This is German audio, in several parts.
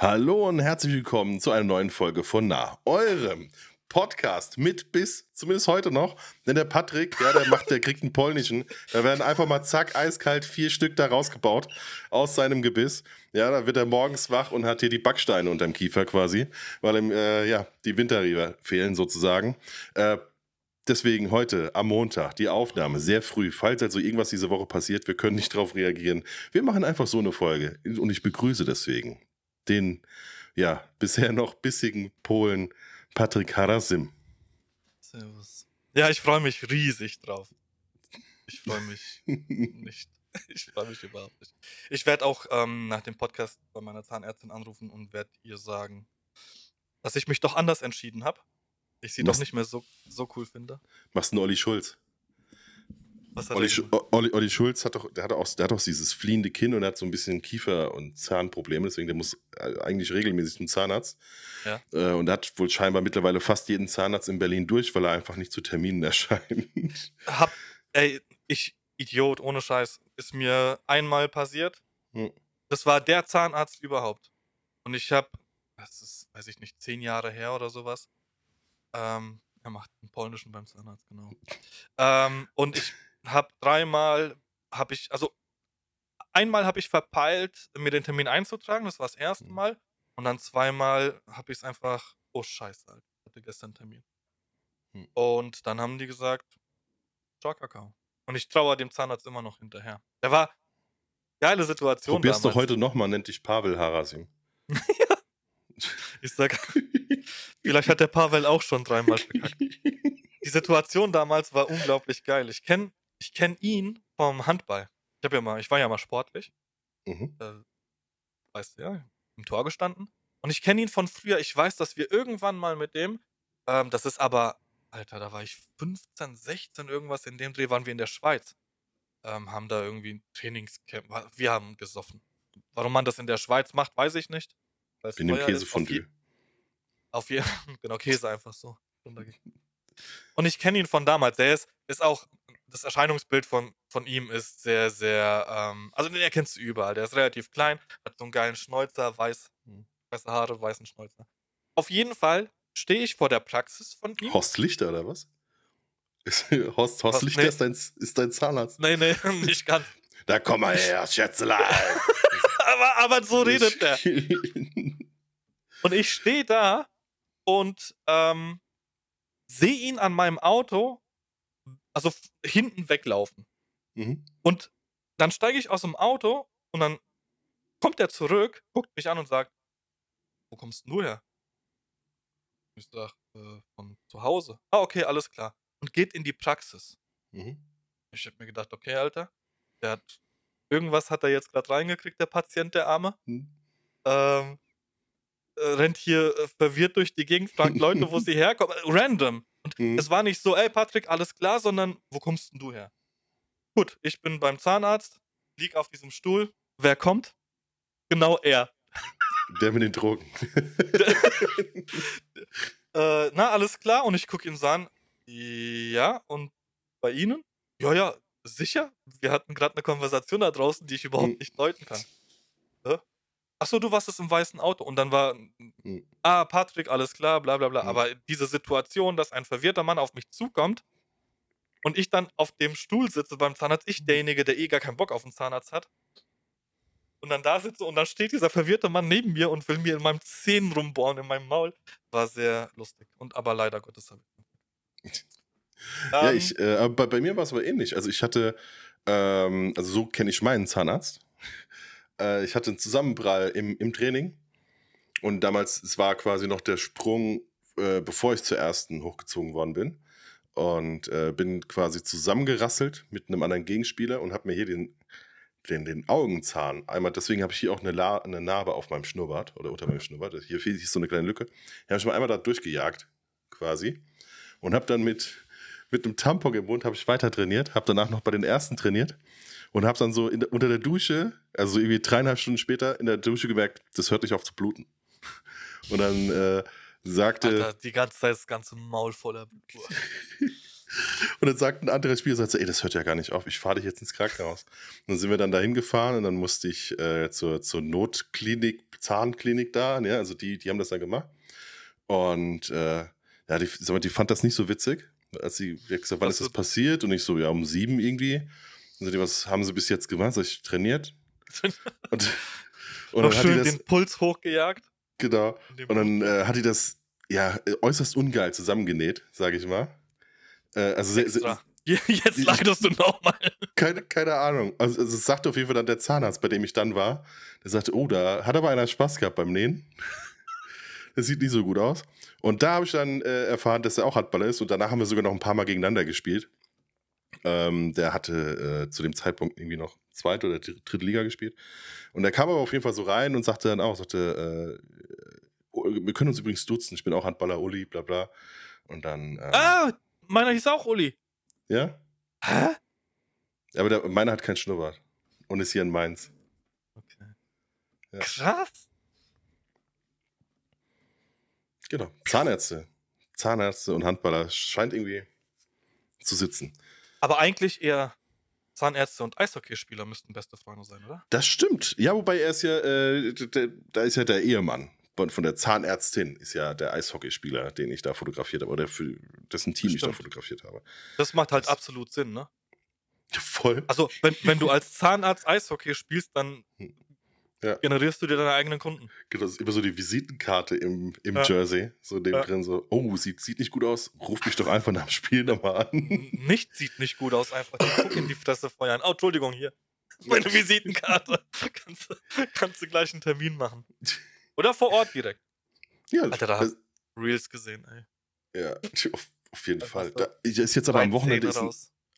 Hallo und herzlich willkommen zu einer neuen Folge von Nah, eurem Podcast mit bis, zumindest heute noch. Denn der Patrick, ja, der macht, der kriegt einen polnischen. Da werden einfach mal zack, eiskalt vier Stück da rausgebaut aus seinem Gebiss. Ja, da wird er morgens wach und hat hier die Backsteine unterm Kiefer quasi, weil ihm, äh, ja, die Winterrieber fehlen sozusagen. Äh, Deswegen heute am Montag die Aufnahme sehr früh. Falls also irgendwas diese Woche passiert, wir können nicht darauf reagieren. Wir machen einfach so eine Folge und ich begrüße deswegen den ja bisher noch bissigen Polen Patrick Harasim. Servus. Ja, ich freue mich riesig drauf. Ich freue mich nicht. Ich freue mich überhaupt nicht. Ich werde auch ähm, nach dem Podcast bei meiner Zahnärztin anrufen und werde ihr sagen, dass ich mich doch anders entschieden habe. Ich sie doch nicht mehr so, so cool finde. Machst du Olli Schulz? Olli, Olli, Olli, Schulz hat doch, der hat auch, der hat auch dieses fliehende Kinn und hat so ein bisschen Kiefer- und Zahnprobleme, deswegen der muss äh, eigentlich regelmäßig zum Zahnarzt. Ja. Äh, und hat wohl scheinbar mittlerweile fast jeden Zahnarzt in Berlin durch, weil er einfach nicht zu Terminen erscheint. Hab, ey, ich, Idiot, ohne Scheiß, ist mir einmal passiert. Hm. Das war der Zahnarzt überhaupt. Und ich habe, das ist, weiß ich nicht, zehn Jahre her oder sowas. Ähm, er macht einen polnischen beim Zahnarzt, genau. ähm, und ich habe dreimal, habe ich, also einmal habe ich verpeilt, mir den Termin einzutragen, das war das erste mhm. Mal. Und dann zweimal habe ich es einfach, oh Scheiße, halt, ich hatte gestern einen Termin. Hm. Und dann haben die gesagt, ciao Kakao. Und ich traue dem Zahnarzt immer noch hinterher. Der war geile Situation. Probierst damals. du heute nochmal, nennt dich Pavel Harasim. ja. Ich sag, vielleicht hat der Pavel auch schon dreimal verkackt. Die Situation damals war unglaublich geil. Ich kenne ich kenne ihn vom Handball. Ich habe ja mal, ich war ja mal sportlich. Mhm. Äh, weißt du ja, im Tor gestanden. Und ich kenne ihn von früher. Ich weiß, dass wir irgendwann mal mit dem, ähm, das ist aber, Alter, da war ich 15, 16, irgendwas in dem Dreh waren wir in der Schweiz. Ähm, haben da irgendwie ein Trainingscamp. Wir haben gesoffen. Warum man das in der Schweiz macht, weiß ich nicht. In dem Käsefondue. Auf jeden Fall, genau, Käse einfach so. Und ich kenne ihn von damals. Der ist, ist auch das Erscheinungsbild von, von ihm ist sehr, sehr, ähm, also den erkennst du überall. Der ist relativ klein, hat so einen geilen Schnäuzer, weiß, hm, weiße Haare, weißen Schnäuzer. Auf jeden Fall stehe ich vor der Praxis von ihm. Horst Lichter oder was? Horst, Horst Lichter nee. ist, dein, ist dein Zahnarzt. Nee, nee, nicht ganz. Da komm mal her, Schätzelein. aber, aber so redet der. und ich stehe da und ähm, sehe ihn an meinem Auto also hinten weglaufen. Mhm. Und dann steige ich aus dem Auto und dann kommt er zurück, guckt mich an und sagt, wo kommst du her? Ich sag, äh, von zu Hause. Ah, okay, alles klar. Und geht in die Praxis. Mhm. Ich hab mir gedacht, okay, Alter, der hat irgendwas hat er jetzt gerade reingekriegt, der Patient, der Arme. Mhm. Ähm, äh, rennt hier äh, verwirrt durch die Gegend, fragt Leute, wo sie herkommen. Random. Und mhm. es war nicht so, ey Patrick, alles klar, sondern wo kommst denn du her? Gut, ich bin beim Zahnarzt, lieg auf diesem Stuhl. Wer kommt? Genau er. Der mit den Drogen. äh, na, alles klar. Und ich gucke ihn so an. Ja, und bei Ihnen? Ja, ja, sicher. Wir hatten gerade eine Konversation da draußen, die ich überhaupt mhm. nicht deuten kann. Ja? Achso, du warst es im weißen Auto. Und dann war, mhm. ah, Patrick, alles klar, bla bla bla. Mhm. Aber diese Situation, dass ein verwirrter Mann auf mich zukommt und ich dann auf dem Stuhl sitze beim Zahnarzt, ich derjenige, der eh gar keinen Bock auf den Zahnarzt hat, und dann da sitze und dann steht dieser verwirrte Mann neben mir und will mir in meinem Zähnen rumbohren, in meinem Maul. War sehr lustig. Und aber leider Gottes habe ich. ja, ich, äh, bei, bei mir war es aber ähnlich. Also ich hatte, ähm, also so kenne ich meinen Zahnarzt äh, ich hatte einen Zusammenprall im, im Training. Und damals, es war quasi noch der Sprung, äh, bevor ich zur ersten hochgezogen worden bin. Und äh, bin quasi zusammengerasselt mit einem anderen Gegenspieler und habe mir hier den, den, den Augenzahn einmal, deswegen habe ich hier auch eine, La eine Narbe auf meinem Schnurrbart oder unter meinem Schnurrbart. Hier fehlt so eine kleine Lücke. Die habe ich mal einmal da durchgejagt, quasi. Und habe dann mit, mit einem Tampon im Mund habe ich weiter trainiert, habe danach noch bei den ersten trainiert und habe dann so in, unter der Dusche, also so irgendwie dreieinhalb Stunden später in der Dusche gemerkt, das hört nicht auf zu bluten. Und dann äh, sagte. Alter, die ganze Zeit das ganze Maul voller Blut. Und dann sagt ein anderer Spieler, sagt so, ey, das hört ja gar nicht auf, ich fahre dich jetzt ins Krankenhaus. Und dann sind wir dann dahin gefahren und dann musste ich äh, zur, zur Notklinik, Zahnklinik da, ja, also die, die haben das dann gemacht. Und äh, ja, die, die fand das nicht so witzig, als sie gesagt, wann ist das passiert? Und ich so, ja, um sieben irgendwie. Und so, was haben sie bis jetzt gemacht? Sag ich, trainiert. und, und Noch schön das, den Puls hochgejagt. Genau. Und dann äh, hat die das ja äußerst ungeil zusammengenäht, sage ich mal. Äh, also sehr, sehr, Jetzt leidest du nochmal. Keine, keine Ahnung. Also, also, es sagte auf jeden Fall dann der Zahnarzt, bei dem ich dann war. Der sagte, oh, da hat aber einer Spaß gehabt beim Nähen. das sieht nicht so gut aus. Und da habe ich dann äh, erfahren, dass er auch Handballer ist. Und danach haben wir sogar noch ein paar Mal gegeneinander gespielt. Ähm, der hatte äh, zu dem Zeitpunkt irgendwie noch zweite oder dritte Liga gespielt. Und er kam aber auf jeden Fall so rein und sagte dann auch, sagte, äh, oh, wir können uns übrigens duzen, ich bin auch Handballer, Uli, bla bla. Und dann. Ähm, ah, meiner hieß auch Uli. Ja? Hä? Aber der, meiner hat keinen Schnurrbart. Und ist hier in Mainz. Okay. Ja. Krass. Genau. Zahnärzte. Zahnärzte und Handballer scheint irgendwie zu sitzen. Aber eigentlich eher Zahnärzte und Eishockeyspieler müssten beste Freunde sein, oder? Das stimmt. Ja, wobei er ist ja, äh, da ist ja der Ehemann von der Zahnärztin ist ja der Eishockeyspieler, den ich da fotografiert habe, oder für dessen Team ich da fotografiert habe. Das macht halt das absolut Sinn, ne? Ja, voll. Also, wenn, wenn du als Zahnarzt Eishockey spielst, dann hm. Ja. generierst du dir deine eigenen Kunden. Genau, das ist immer so die Visitenkarte im, im ja. Jersey. So dem ja. drin so, oh, sieht, sieht nicht gut aus, ruf mich doch einfach nach dem Spiel nochmal an. Nicht sieht nicht gut aus, einfach. Ich guck in die Fresse feuern. Oh, Entschuldigung, hier. Meine Visitenkarte. kannst, kannst du gleich einen Termin machen. Oder vor Ort direkt. Ja, Alter, da hast du Reels gesehen, ey. Ja, auf, auf jeden das Fall. Da ist jetzt aber am Wochenende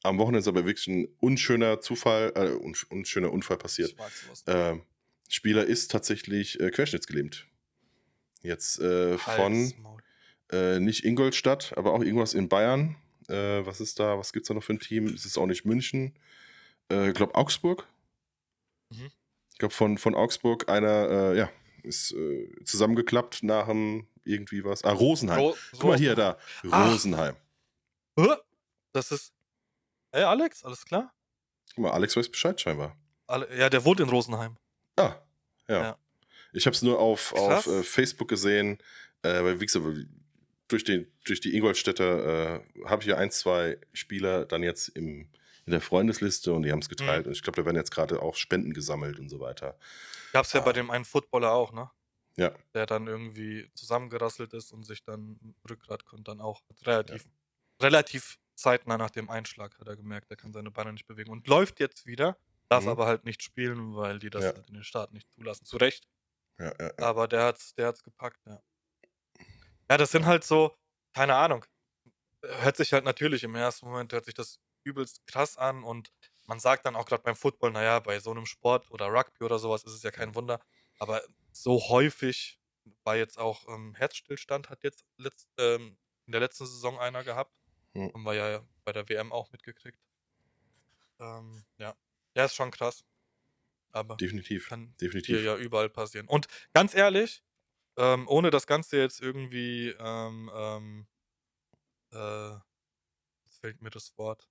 am Wochenende ist aber wirklich ein unschöner Zufall, äh, unschöner Unfall passiert. Äh, Spieler ist tatsächlich äh, querschnittsgelähmt. Jetzt äh, von äh, nicht Ingolstadt, aber auch irgendwas in Bayern. Äh, was ist da? Was gibt es da noch für ein Team? Es ist auch nicht München. Ich äh, glaube Augsburg. Mhm. Ich glaube von, von Augsburg einer, ja, ist äh, zusammengeklappt nach dem irgendwie was. Ah, Rosenheim. Ro Guck mal hier, da. Rosenheim. Ach. Das ist. Hey, Alex, alles klar? Guck mal, Alex weiß Bescheid scheinbar. Ja, der wohnt in Rosenheim. Ah, ja. ja. Ich habe es nur auf, auf äh, Facebook gesehen, äh, weil, wie gesagt, durch, den, durch die Ingolstädter äh, habe ich ja ein, zwei Spieler dann jetzt im, in der Freundesliste und die haben es geteilt. Mhm. Und ich glaube, da werden jetzt gerade auch Spenden gesammelt und so weiter. Gab es ja ah. bei dem einen Footballer auch, ne? Ja. Der dann irgendwie zusammengerasselt ist und sich dann Rückgrat konnte dann auch relativ, ja. relativ zeitnah nach dem Einschlag hat er gemerkt, er kann seine Beine nicht bewegen und läuft jetzt wieder, darf mhm. aber halt nicht spielen, weil die das ja. halt in den Staaten nicht zulassen. Zu Recht. Ja, ja, aber der hat's, der hat's gepackt, ja. Ja, das sind halt so, keine Ahnung. Hört sich halt natürlich im ersten Moment, hört sich das übelst krass an und man sagt dann auch gerade beim Football, naja, bei so einem Sport oder Rugby oder sowas ist es ja kein Wunder. Aber so häufig war jetzt auch ähm, Herzstillstand, hat jetzt letzt, ähm, in der letzten Saison einer gehabt. Hm. Haben wir ja bei der WM auch mitgekriegt. Ähm, ja. Ja, ist schon krass. Aber definitiv. kann definitiv. hier ja überall passieren. Und ganz ehrlich, ähm, ohne das Ganze jetzt irgendwie, ähm, ähm, äh, jetzt fällt mir das Wort.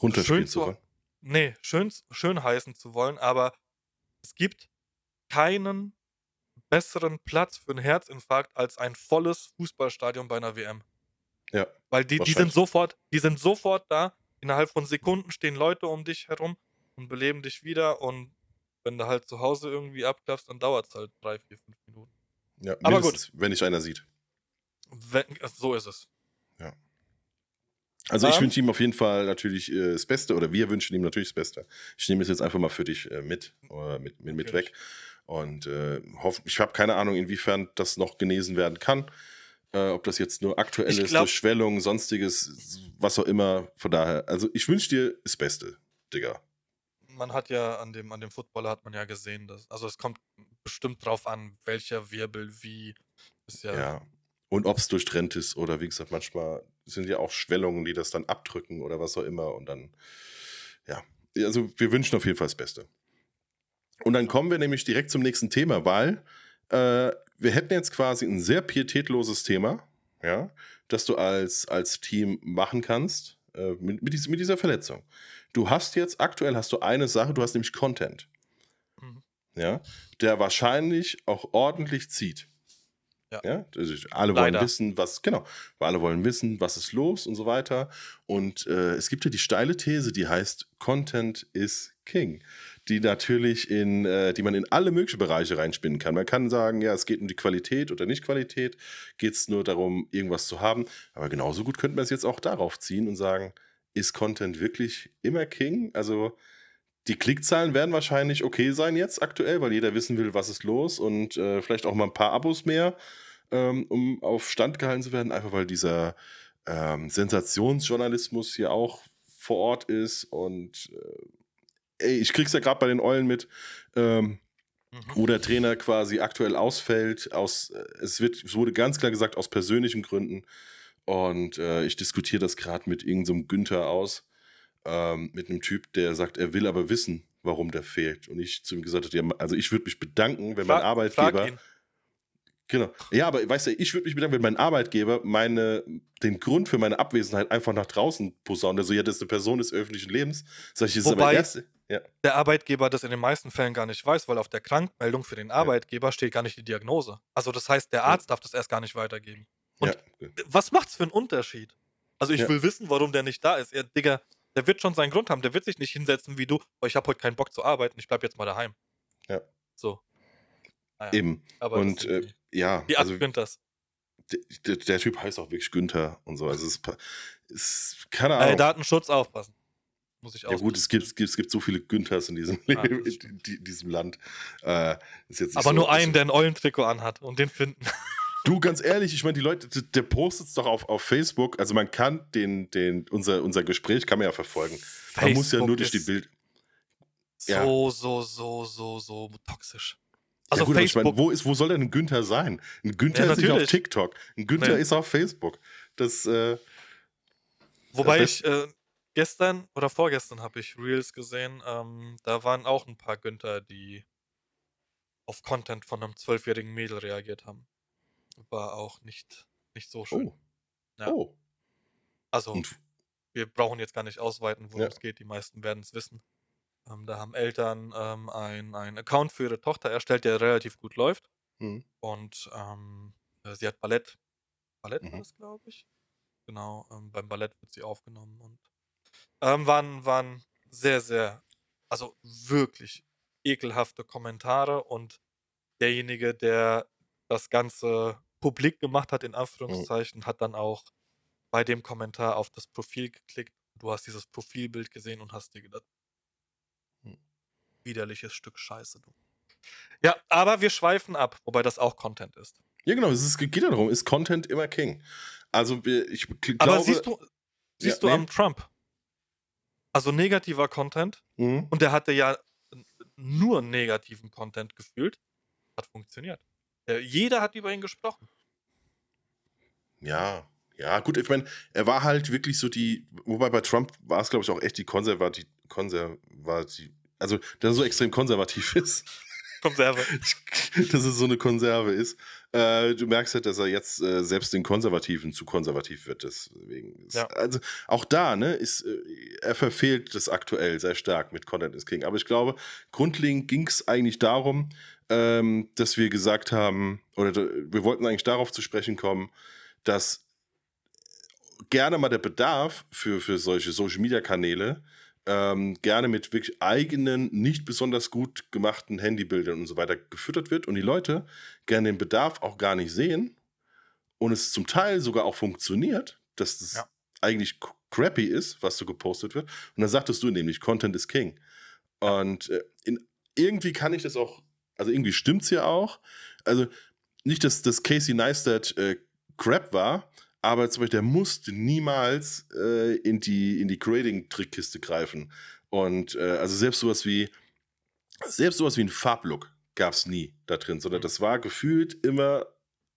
Runterspielen zu wollen nee, schön, schön heißen zu wollen, aber es gibt keinen besseren Platz für einen Herzinfarkt als ein volles Fußballstadion bei einer WM. Ja. Weil die, die sind sofort, die sind sofort da. Innerhalb von Sekunden stehen Leute um dich herum und beleben dich wieder. Und wenn du halt zu Hause irgendwie abklappst, dann dauert es halt drei, vier, fünf Minuten. Ja, aber gut. Wenn nicht einer sieht. Wenn, so ist es. Ja. Also ich wünsche ihm auf jeden Fall natürlich äh, das Beste oder wir wünschen ihm natürlich das Beste. Ich nehme es jetzt einfach mal für dich äh, mit, oder mit, mit, mit weg. Und äh, hoff, ich habe keine Ahnung, inwiefern das noch genesen werden kann. Äh, ob das jetzt nur aktuell ist, durch Schwellung, sonstiges, was auch immer. Von daher, also ich wünsche dir das Beste, Digga. Man hat ja an dem, an dem Footballer hat man ja gesehen, dass, also es kommt bestimmt drauf an, welcher Wirbel wie. Ist ja, ja. Und ob es durchtrennt ist oder wie gesagt, manchmal sind ja auch Schwellungen, die das dann abdrücken oder was auch immer. Und dann, ja, also wir wünschen auf jeden Fall das Beste. Und dann kommen wir nämlich direkt zum nächsten Thema, weil äh, wir hätten jetzt quasi ein sehr pietätloses Thema, ja, das du als, als Team machen kannst. äh, mit, mit, mit, dieser Verletzung. Du hast jetzt, aktuell hast du eine Sache, du hast nämlich Content. Mhm. Ja, der wahrscheinlich auch ordentlich zieht. Ja. ja? Also alle wollen Leider. wissen, was, genau, alle wollen wissen, was ist los und so weiter. Und äh, es gibt ja die steile These, die heißt, Content is King, die natürlich in, äh, die man in alle möglichen Bereiche reinspinnen kann. Man kann sagen, ja, es geht um die Qualität oder nicht Qualität, geht es nur darum, irgendwas zu haben. Aber genauso gut könnte man es jetzt auch darauf ziehen und sagen, ist Content wirklich immer King? Also die Klickzahlen werden wahrscheinlich okay sein jetzt aktuell, weil jeder wissen will, was ist los und äh, vielleicht auch mal ein paar Abos mehr, ähm, um auf Stand gehalten zu werden, einfach weil dieser ähm, Sensationsjournalismus hier auch vor Ort ist und äh, ey, ich krieg's ja gerade bei den Eulen mit, ähm, mhm. wo der Trainer quasi aktuell ausfällt. Aus, äh, es, wird, es wurde ganz klar gesagt, aus persönlichen Gründen. Und äh, ich diskutiere das gerade mit irgendeinem so Günther aus ähm, mit einem Typ, der sagt, er will aber wissen, warum der fehlt. Und ich zu ihm gesagt habe, ja, also ich würde mich bedanken, wenn frag, mein Arbeitgeber. Genau. Ja, aber weißt du, ich würde mich bedanken, wenn mein Arbeitgeber meine, den Grund für meine Abwesenheit einfach nach draußen posaunt. Also, ja, das ist eine Person des öffentlichen Lebens. Sag ich, das Wobei, ist aber erste. Ja. der Arbeitgeber das in den meisten Fällen gar nicht weiß, weil auf der Krankmeldung für den Arbeitgeber ja. steht gar nicht die Diagnose. Also, das heißt, der Arzt ja. darf das erst gar nicht weitergeben. Und was macht's für einen Unterschied? Also, ich will wissen, warum der nicht da ist. Ja, Digga, der wird schon seinen Grund haben. Der wird sich nicht hinsetzen wie du, oh, ich habe heute keinen Bock zu arbeiten, ich bleibe jetzt mal daheim. Ja. So. Naja. Eben. Aber und äh, ja. Die also, Günthers. Der, der, Typ heißt auch wirklich Günther und so. Also es ist, ist keine Ahnung. Äh, Datenschutz aufpassen. Muss ich auch. Ja gut, es gibt, es, gibt, es gibt so viele Günthers in diesem, ah, in, in diesem Land. Äh, Aber so, nur einen, der ein Eulentrikot anhat und den finden. Du, ganz ehrlich, ich meine, die Leute, der postet es doch auf, auf Facebook. Also man kann den, den, unser, unser Gespräch kann man ja verfolgen. Facebook man muss ja nur durch die Bild. Ja. So, so, so, so, so toxisch. Also ja gut, Facebook. Ich mein, wo, ist, wo soll denn ein Günther sein? Ein Günther ja, ist nicht auf TikTok. Ein Günther nee. ist auf Facebook. Das, äh, Wobei das, ich äh, gestern oder vorgestern habe ich Reels gesehen. Ähm, da waren auch ein paar Günther, die auf Content von einem zwölfjährigen Mädel reagiert haben war auch nicht, nicht so schön. Oh. Ja. oh. Also, Und? wir brauchen jetzt gar nicht ausweiten, worum ja. es geht. Die meisten werden es wissen. Ähm, da haben Eltern ähm, einen Account für ihre Tochter erstellt, der relativ gut läuft. Mhm. Und ähm, äh, sie hat Ballett. Ballett mhm. war das, glaube ich. Genau, ähm, beim Ballett wird sie aufgenommen und ähm, waren, waren sehr, sehr, also wirklich ekelhafte Kommentare und derjenige, der das Ganze publik gemacht hat, in Anführungszeichen, mhm. hat dann auch bei dem Kommentar auf das Profil geklickt. Du hast dieses Profilbild gesehen und hast dir gedacht, mhm. widerliches Stück Scheiße, du. Ja, aber wir schweifen ab, wobei das auch Content ist. Ja, genau, es geht ja darum, ist Content immer King. Also ich glaube. Aber siehst du, siehst ja, du nee. am Trump? Also negativer Content mhm. und der hatte ja nur negativen Content gefühlt. Hat funktioniert. Äh, jeder hat über ihn gesprochen. Ja, ja, gut, ich meine, er war halt wirklich so die, wobei bei Trump war es, glaube ich, auch echt die konservativ, konservativ, also, dass er so extrem konservativ ist. Konserve. dass es so eine Konserve ist. Äh, du merkst halt, dass er jetzt äh, selbst den Konservativen zu konservativ wird. Deswegen ist, ja. Also auch da, ne, ist, äh, er verfehlt das aktuell sehr stark mit Content is King. Aber ich glaube, grundlegend ging es eigentlich darum, ähm, dass wir gesagt haben, oder wir wollten eigentlich darauf zu sprechen kommen, dass gerne mal der Bedarf für, für solche Social-Media-Kanäle ähm, gerne mit wirklich eigenen, nicht besonders gut gemachten Handybildern und so weiter gefüttert wird und die Leute gerne den Bedarf auch gar nicht sehen und es zum Teil sogar auch funktioniert, dass das ja. eigentlich crappy ist, was so gepostet wird. Und dann sagtest du nämlich, Content is King. Und äh, in, irgendwie kann ich das auch also irgendwie stimmt es ja auch. Also nicht, dass, dass Casey Neistat äh, Crap war, aber zum Beispiel, der musste niemals äh, in die, in die Grading-Trickkiste greifen. Und äh, also selbst sowas wie, selbst sowas wie ein Farblook gab es nie da drin, sondern mhm. das war gefühlt immer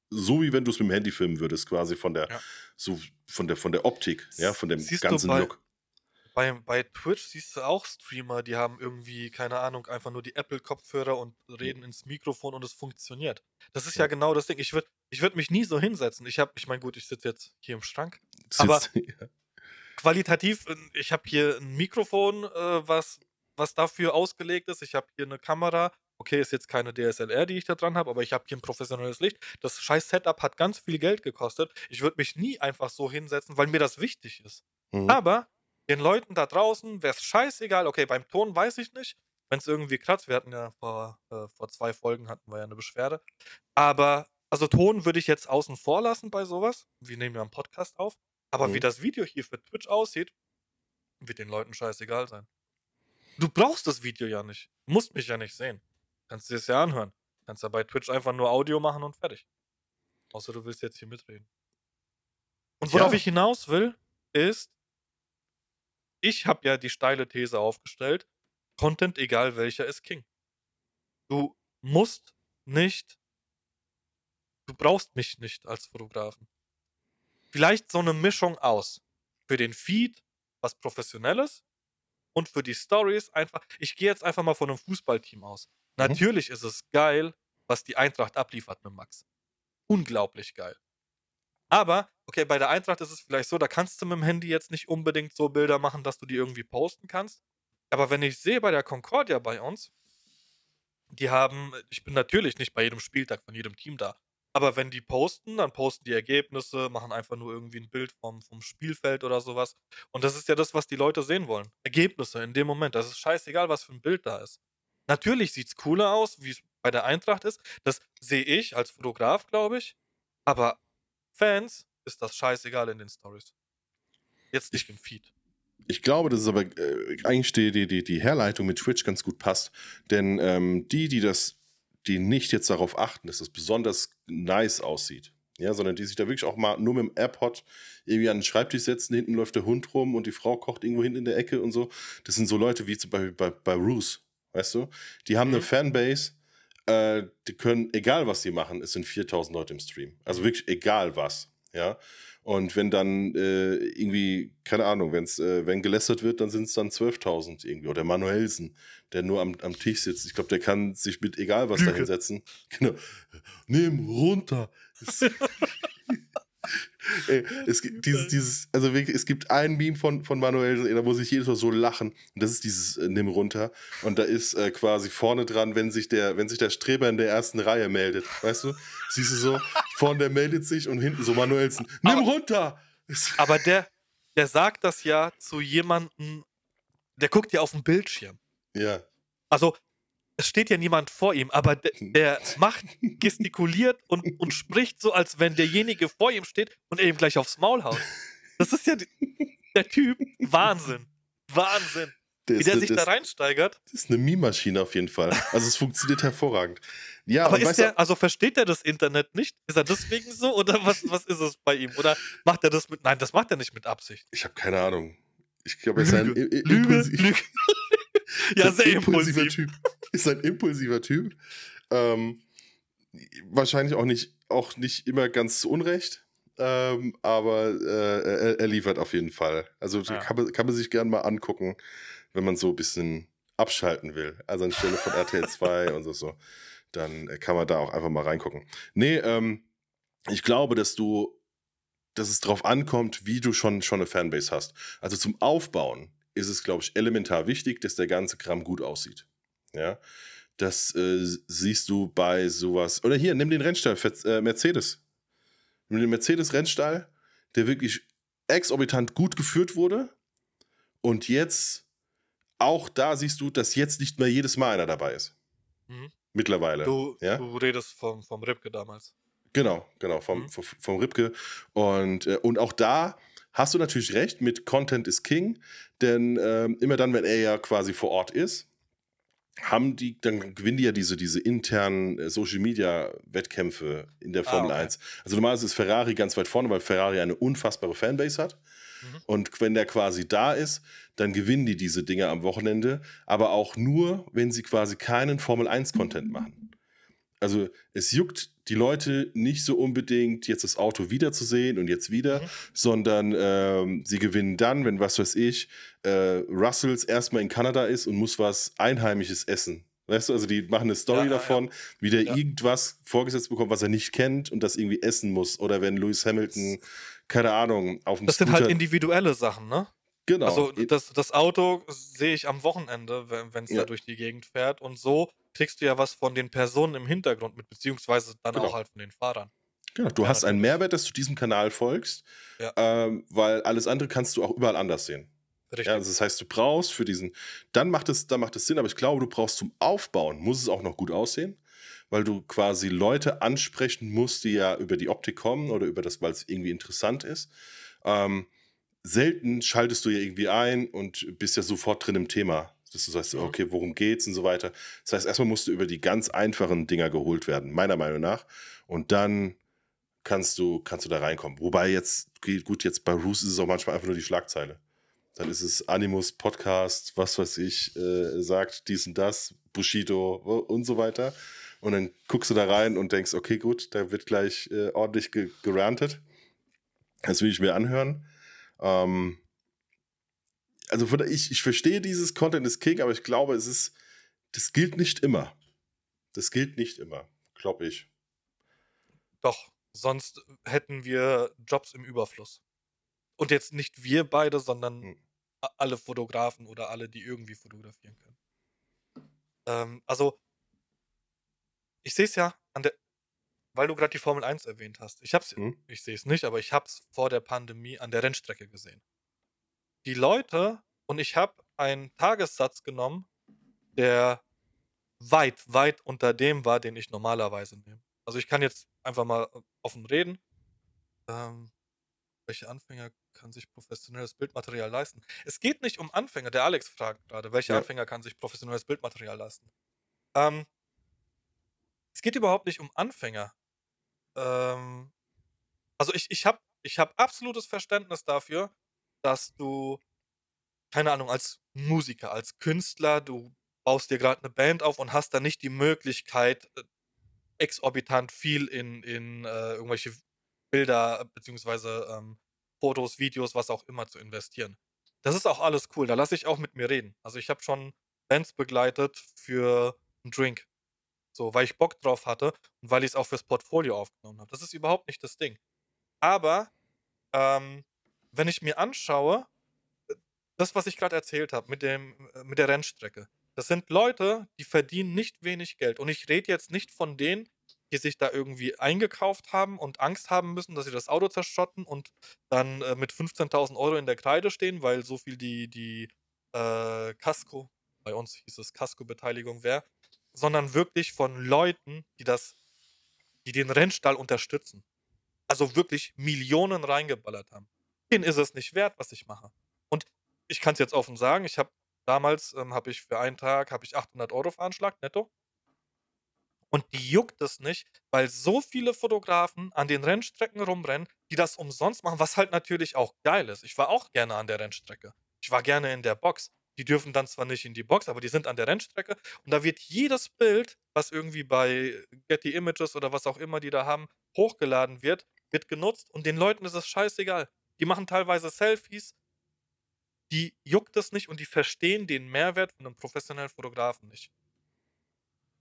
so, wie wenn du es mit dem Handy filmen würdest, quasi von der, ja. so von der, von der Optik, ja, von dem Siehst ganzen bei, Look bei, bei Twitch siehst du auch Streamer, die haben irgendwie, keine Ahnung, einfach nur die Apple-Kopfhörer und reden ins Mikrofon und es funktioniert. Das ist ja, ja genau das Ding. Ich würde ich würd mich nie so hinsetzen. Ich habe, ich meine, gut, ich sitze jetzt hier im Schrank. Sitz, aber ja. qualitativ, äh, ich habe hier ein Mikrofon, äh, was, was dafür ausgelegt ist. Ich habe hier eine Kamera. Okay, ist jetzt keine DSLR, die ich da dran habe, aber ich habe hier ein professionelles Licht. Das scheiß Setup hat ganz viel Geld gekostet. Ich würde mich nie einfach so hinsetzen, weil mir das wichtig ist. Mhm. Aber den Leuten da draußen wäre es scheißegal. Okay, beim Ton weiß ich nicht. Wenn es irgendwie kratzt, wir hatten ja vor, äh, vor zwei Folgen hatten wir ja eine Beschwerde. Aber, also Ton würde ich jetzt außen vor lassen bei sowas. Wir nehmen ja einen Podcast auf. Aber mhm. wie das Video hier für Twitch aussieht, wird den Leuten scheißegal sein. Du brauchst das Video ja nicht. Du musst mich ja nicht sehen. Kannst dir das ja anhören. Kannst ja bei Twitch einfach nur Audio machen und fertig. Außer du willst jetzt hier mitreden. Und worauf ja. ich hinaus will, ist, ich habe ja die steile These aufgestellt, Content, egal welcher, ist King. Du musst nicht, du brauchst mich nicht als Fotografen. Vielleicht so eine Mischung aus. Für den Feed was Professionelles und für die Stories einfach, ich gehe jetzt einfach mal von einem Fußballteam aus. Mhm. Natürlich ist es geil, was die Eintracht abliefert mit Max. Unglaublich geil. Aber, okay, bei der Eintracht ist es vielleicht so, da kannst du mit dem Handy jetzt nicht unbedingt so Bilder machen, dass du die irgendwie posten kannst. Aber wenn ich sehe bei der Concordia bei uns, die haben, ich bin natürlich nicht bei jedem Spieltag von jedem Team da, aber wenn die posten, dann posten die Ergebnisse, machen einfach nur irgendwie ein Bild vom, vom Spielfeld oder sowas. Und das ist ja das, was die Leute sehen wollen. Ergebnisse in dem Moment. Das ist scheißegal, was für ein Bild da ist. Natürlich sieht es cooler aus, wie es bei der Eintracht ist. Das sehe ich als Fotograf, glaube ich. Aber Fans ist das scheißegal in den Stories. Jetzt nicht im Feed. Ich glaube, dass es aber äh, eigentlich die, die, die Herleitung mit Twitch ganz gut passt. Denn ähm, die, die das, die nicht jetzt darauf achten, dass es besonders nice aussieht, ja, sondern die sich da wirklich auch mal nur mit dem AirPod irgendwie an den Schreibtisch setzen, hinten läuft der Hund rum und die Frau kocht irgendwo hinten in der Ecke und so. Das sind so Leute wie zum Beispiel bei, bei Roos, weißt du? Die haben mhm. eine Fanbase, äh, die können, egal was sie machen, es sind 4000 Leute im Stream. Also wirklich egal was, ja. Und wenn dann äh, irgendwie, keine Ahnung, wenn's, äh, wenn gelästert wird, dann sind es dann 12.000 irgendwie. Oder Manuelsen, der nur am, am Tisch sitzt. Ich glaube, der kann sich mit egal was da hinsetzen. Genau. Nimm runter. Ey, es gibt dieses, dieses, also wirklich, es gibt ein Meme von, von Manuel, da muss ich jedes Mal so lachen. Und das ist dieses äh, Nimm runter. Und da ist äh, quasi vorne dran, wenn sich, der, wenn sich der Streber in der ersten Reihe meldet. Weißt du? Siehst du so, vorne der meldet sich und hinten so Manuelsen. Nimm aber, runter! Aber der, der sagt das ja zu jemandem, der guckt ja auf den Bildschirm. Ja. Also es steht ja niemand vor ihm, aber der, der macht, gestikuliert und, und spricht so, als wenn derjenige vor ihm steht und er ihm gleich aufs Maul haut. Das ist ja die, der Typ. Wahnsinn. Wahnsinn. Der Wie der sich das, da reinsteigert. Das ist eine Meme-Maschine auf jeden Fall. Also es funktioniert hervorragend. Ja, aber ist der, also versteht er das Internet nicht? Ist er deswegen so oder was, was ist es bei ihm? Oder macht er das mit, nein, das macht er nicht mit Absicht. Ich habe keine Ahnung. Ich glaube, er ist ein Lüge, Lüge. Ja, sehr impulsiver impulsiv. Typ. Ist ein impulsiver Typ. Ähm, wahrscheinlich auch nicht, auch nicht immer ganz zu Unrecht. Ähm, aber äh, er, er, liefert auf jeden Fall. Also ja. kann, man, kann man sich gerne mal angucken, wenn man so ein bisschen abschalten will. Also anstelle von RTL 2 und so, so. Dann kann man da auch einfach mal reingucken. Nee, ähm, ich glaube, dass du, dass es darauf ankommt, wie du schon, schon eine Fanbase hast. Also zum Aufbauen ist es, glaube ich, elementar wichtig, dass der ganze Kram gut aussieht. Ja, das äh, siehst du bei sowas. Oder hier, nimm den Rennstall äh, Mercedes. Nimm den Mercedes-Rennstall, der wirklich exorbitant gut geführt wurde. Und jetzt, auch da siehst du, dass jetzt nicht mehr jedes Mal einer dabei ist. Mhm. Mittlerweile. Du, ja? du redest vom, vom Ripke damals. Genau, genau, vom, mhm. vom, vom Ripke. Und, äh, und auch da hast du natürlich recht mit Content is King, denn äh, immer dann, wenn er ja quasi vor Ort ist, haben die, dann gewinnen die ja diese, diese internen äh, Social Media Wettkämpfe in der ah, Formel ah, okay. 1. Also normalerweise ist Ferrari ganz weit vorne, weil Ferrari eine unfassbare Fanbase hat. Mhm. Und wenn der quasi da ist, dann gewinnen die diese Dinge am Wochenende, aber auch nur, wenn sie quasi keinen Formel 1 Content machen. Also es juckt die Leute nicht so unbedingt, jetzt das Auto wiederzusehen und jetzt wieder, mhm. sondern ähm, sie gewinnen dann, wenn, was weiß ich, äh, Russells erstmal in Kanada ist und muss was Einheimisches essen. Weißt du, also die machen eine Story ja, davon, ja. wie der ja. irgendwas vorgesetzt bekommt, was er nicht kennt und das irgendwie essen muss. Oder wenn Lewis Hamilton, keine Ahnung, auf dem Das Scooter sind halt individuelle Sachen, ne? Genau. Also das, das Auto sehe ich am Wochenende, wenn es da durch die Gegend fährt. Und so kriegst du ja was von den Personen im Hintergrund mit, beziehungsweise dann Genau. auch halt von den Fahrern. Genau, du Ja, hast einen. Mehrwert, dass du diesem Kanal folgst, Ja. ähm, weil alles andere kannst du auch überall anders sehen. Richtig. Ja, also das heißt, du brauchst für diesen, dann macht es, dann macht es Sinn, aber ich glaube, du brauchst zum Aufbauen, muss es auch noch gut aussehen, weil du quasi Leute ansprechen musst, die ja über die Optik kommen oder über das, weil es irgendwie interessant ist. Ähm, selten schaltest du ja irgendwie ein und bist ja sofort drin im Thema. Dass du sagst, okay, worum geht's und so weiter. Das heißt, erstmal musst du über die ganz einfachen Dinger geholt werden, meiner Meinung nach. Und dann kannst du, kannst du da reinkommen. Wobei jetzt, gut, jetzt bei Roos ist es auch manchmal einfach nur die Schlagzeile. Dann ist es Animus Podcast, was weiß ich, äh, sagt dies und das, Bushido äh, und so weiter. Und dann guckst du da rein und denkst, okay, gut, da wird gleich äh, ordentlich ge gerantet. Das will ich mir anhören. Ähm, also von, der- ich, ich verstehe dieses Content is King, aber ich glaube, es ist, das gilt nicht immer. Das gilt nicht immer, glaube ich. Doch, sonst hätten wir Jobs im Überfluss. Und jetzt nicht wir beide, sondern Hm. alle Fotografen oder alle, die irgendwie fotografieren können. Ähm, also, ich sehe es ja an der, weil du gerade die Formel 1 erwähnt hast. Ich hab's, Hm? ich sehe es nicht, aber ich habe es vor der Pandemie an der Rennstrecke gesehen. Die Leute, und ich habe einen Tagessatz genommen, der weit, weit unter dem war, den ich normalerweise nehme. Also ich kann jetzt einfach mal äh, offen reden. Ähm, welche Anfänger kann sich professionelles Bildmaterial leisten? Es geht nicht um Anfänger. Der Alex fragt gerade, welche Ja. Anfänger kann sich professionelles Bildmaterial leisten? Ähm, es geht überhaupt nicht um Anfänger. Ähm, also ich, ich habe ich hab absolutes Verständnis dafür, dass du, keine Ahnung, als Musiker, als Künstler, du baust dir gerade eine Band auf und hast dann nicht die Möglichkeit, äh, exorbitant viel in, in äh, irgendwelche Bilder äh, beziehungsweise ähm, Fotos, Videos, was auch immer zu investieren. Das ist auch alles cool. Da lasse ich auch mit mir reden. Also ich habe schon Bands begleitet für einen Drink. So, weil ich Bock drauf hatte und weil ich es auch fürs Portfolio aufgenommen habe. Das ist überhaupt nicht das Ding. Aber ähm, wenn ich mir anschaue, das, was ich gerade erzählt habe mit, äh, mit der Rennstrecke, das sind Leute, die verdienen nicht wenig Geld. Und ich rede jetzt nicht von denen, die sich da irgendwie eingekauft haben und Angst haben müssen, dass sie das Auto zerschotten und dann äh, mit 15.000 Euro in der Kreide stehen, weil so viel die, die äh, Casco, bei uns hieß es Casco-Beteiligung wäre, sondern wirklich von Leuten, die das, die den Rennstall unterstützen. Also wirklich Millionen reingeballert haben. Denen ist es nicht wert, was ich mache. Und ich kann es jetzt offen sagen, ich habe damals, ähm, habe ich für einen Tag, habe ich 800 Euro veranschlagt, netto. Und die juckt es nicht, weil so viele Fotografen an den Rennstrecken rumrennen, die das umsonst machen, was halt natürlich auch geil ist. Ich war auch gerne an der Rennstrecke. Ich war gerne in der Box. Die dürfen dann zwar nicht in die Box, aber die sind an der Rennstrecke. Und da wird jedes Bild, was irgendwie bei Getty Images oder was auch immer die da haben, hochgeladen wird, wird genutzt. Und den Leuten ist es scheißegal. Die machen teilweise Selfies, die juckt es nicht und die verstehen den Mehrwert von einem professionellen Fotografen nicht.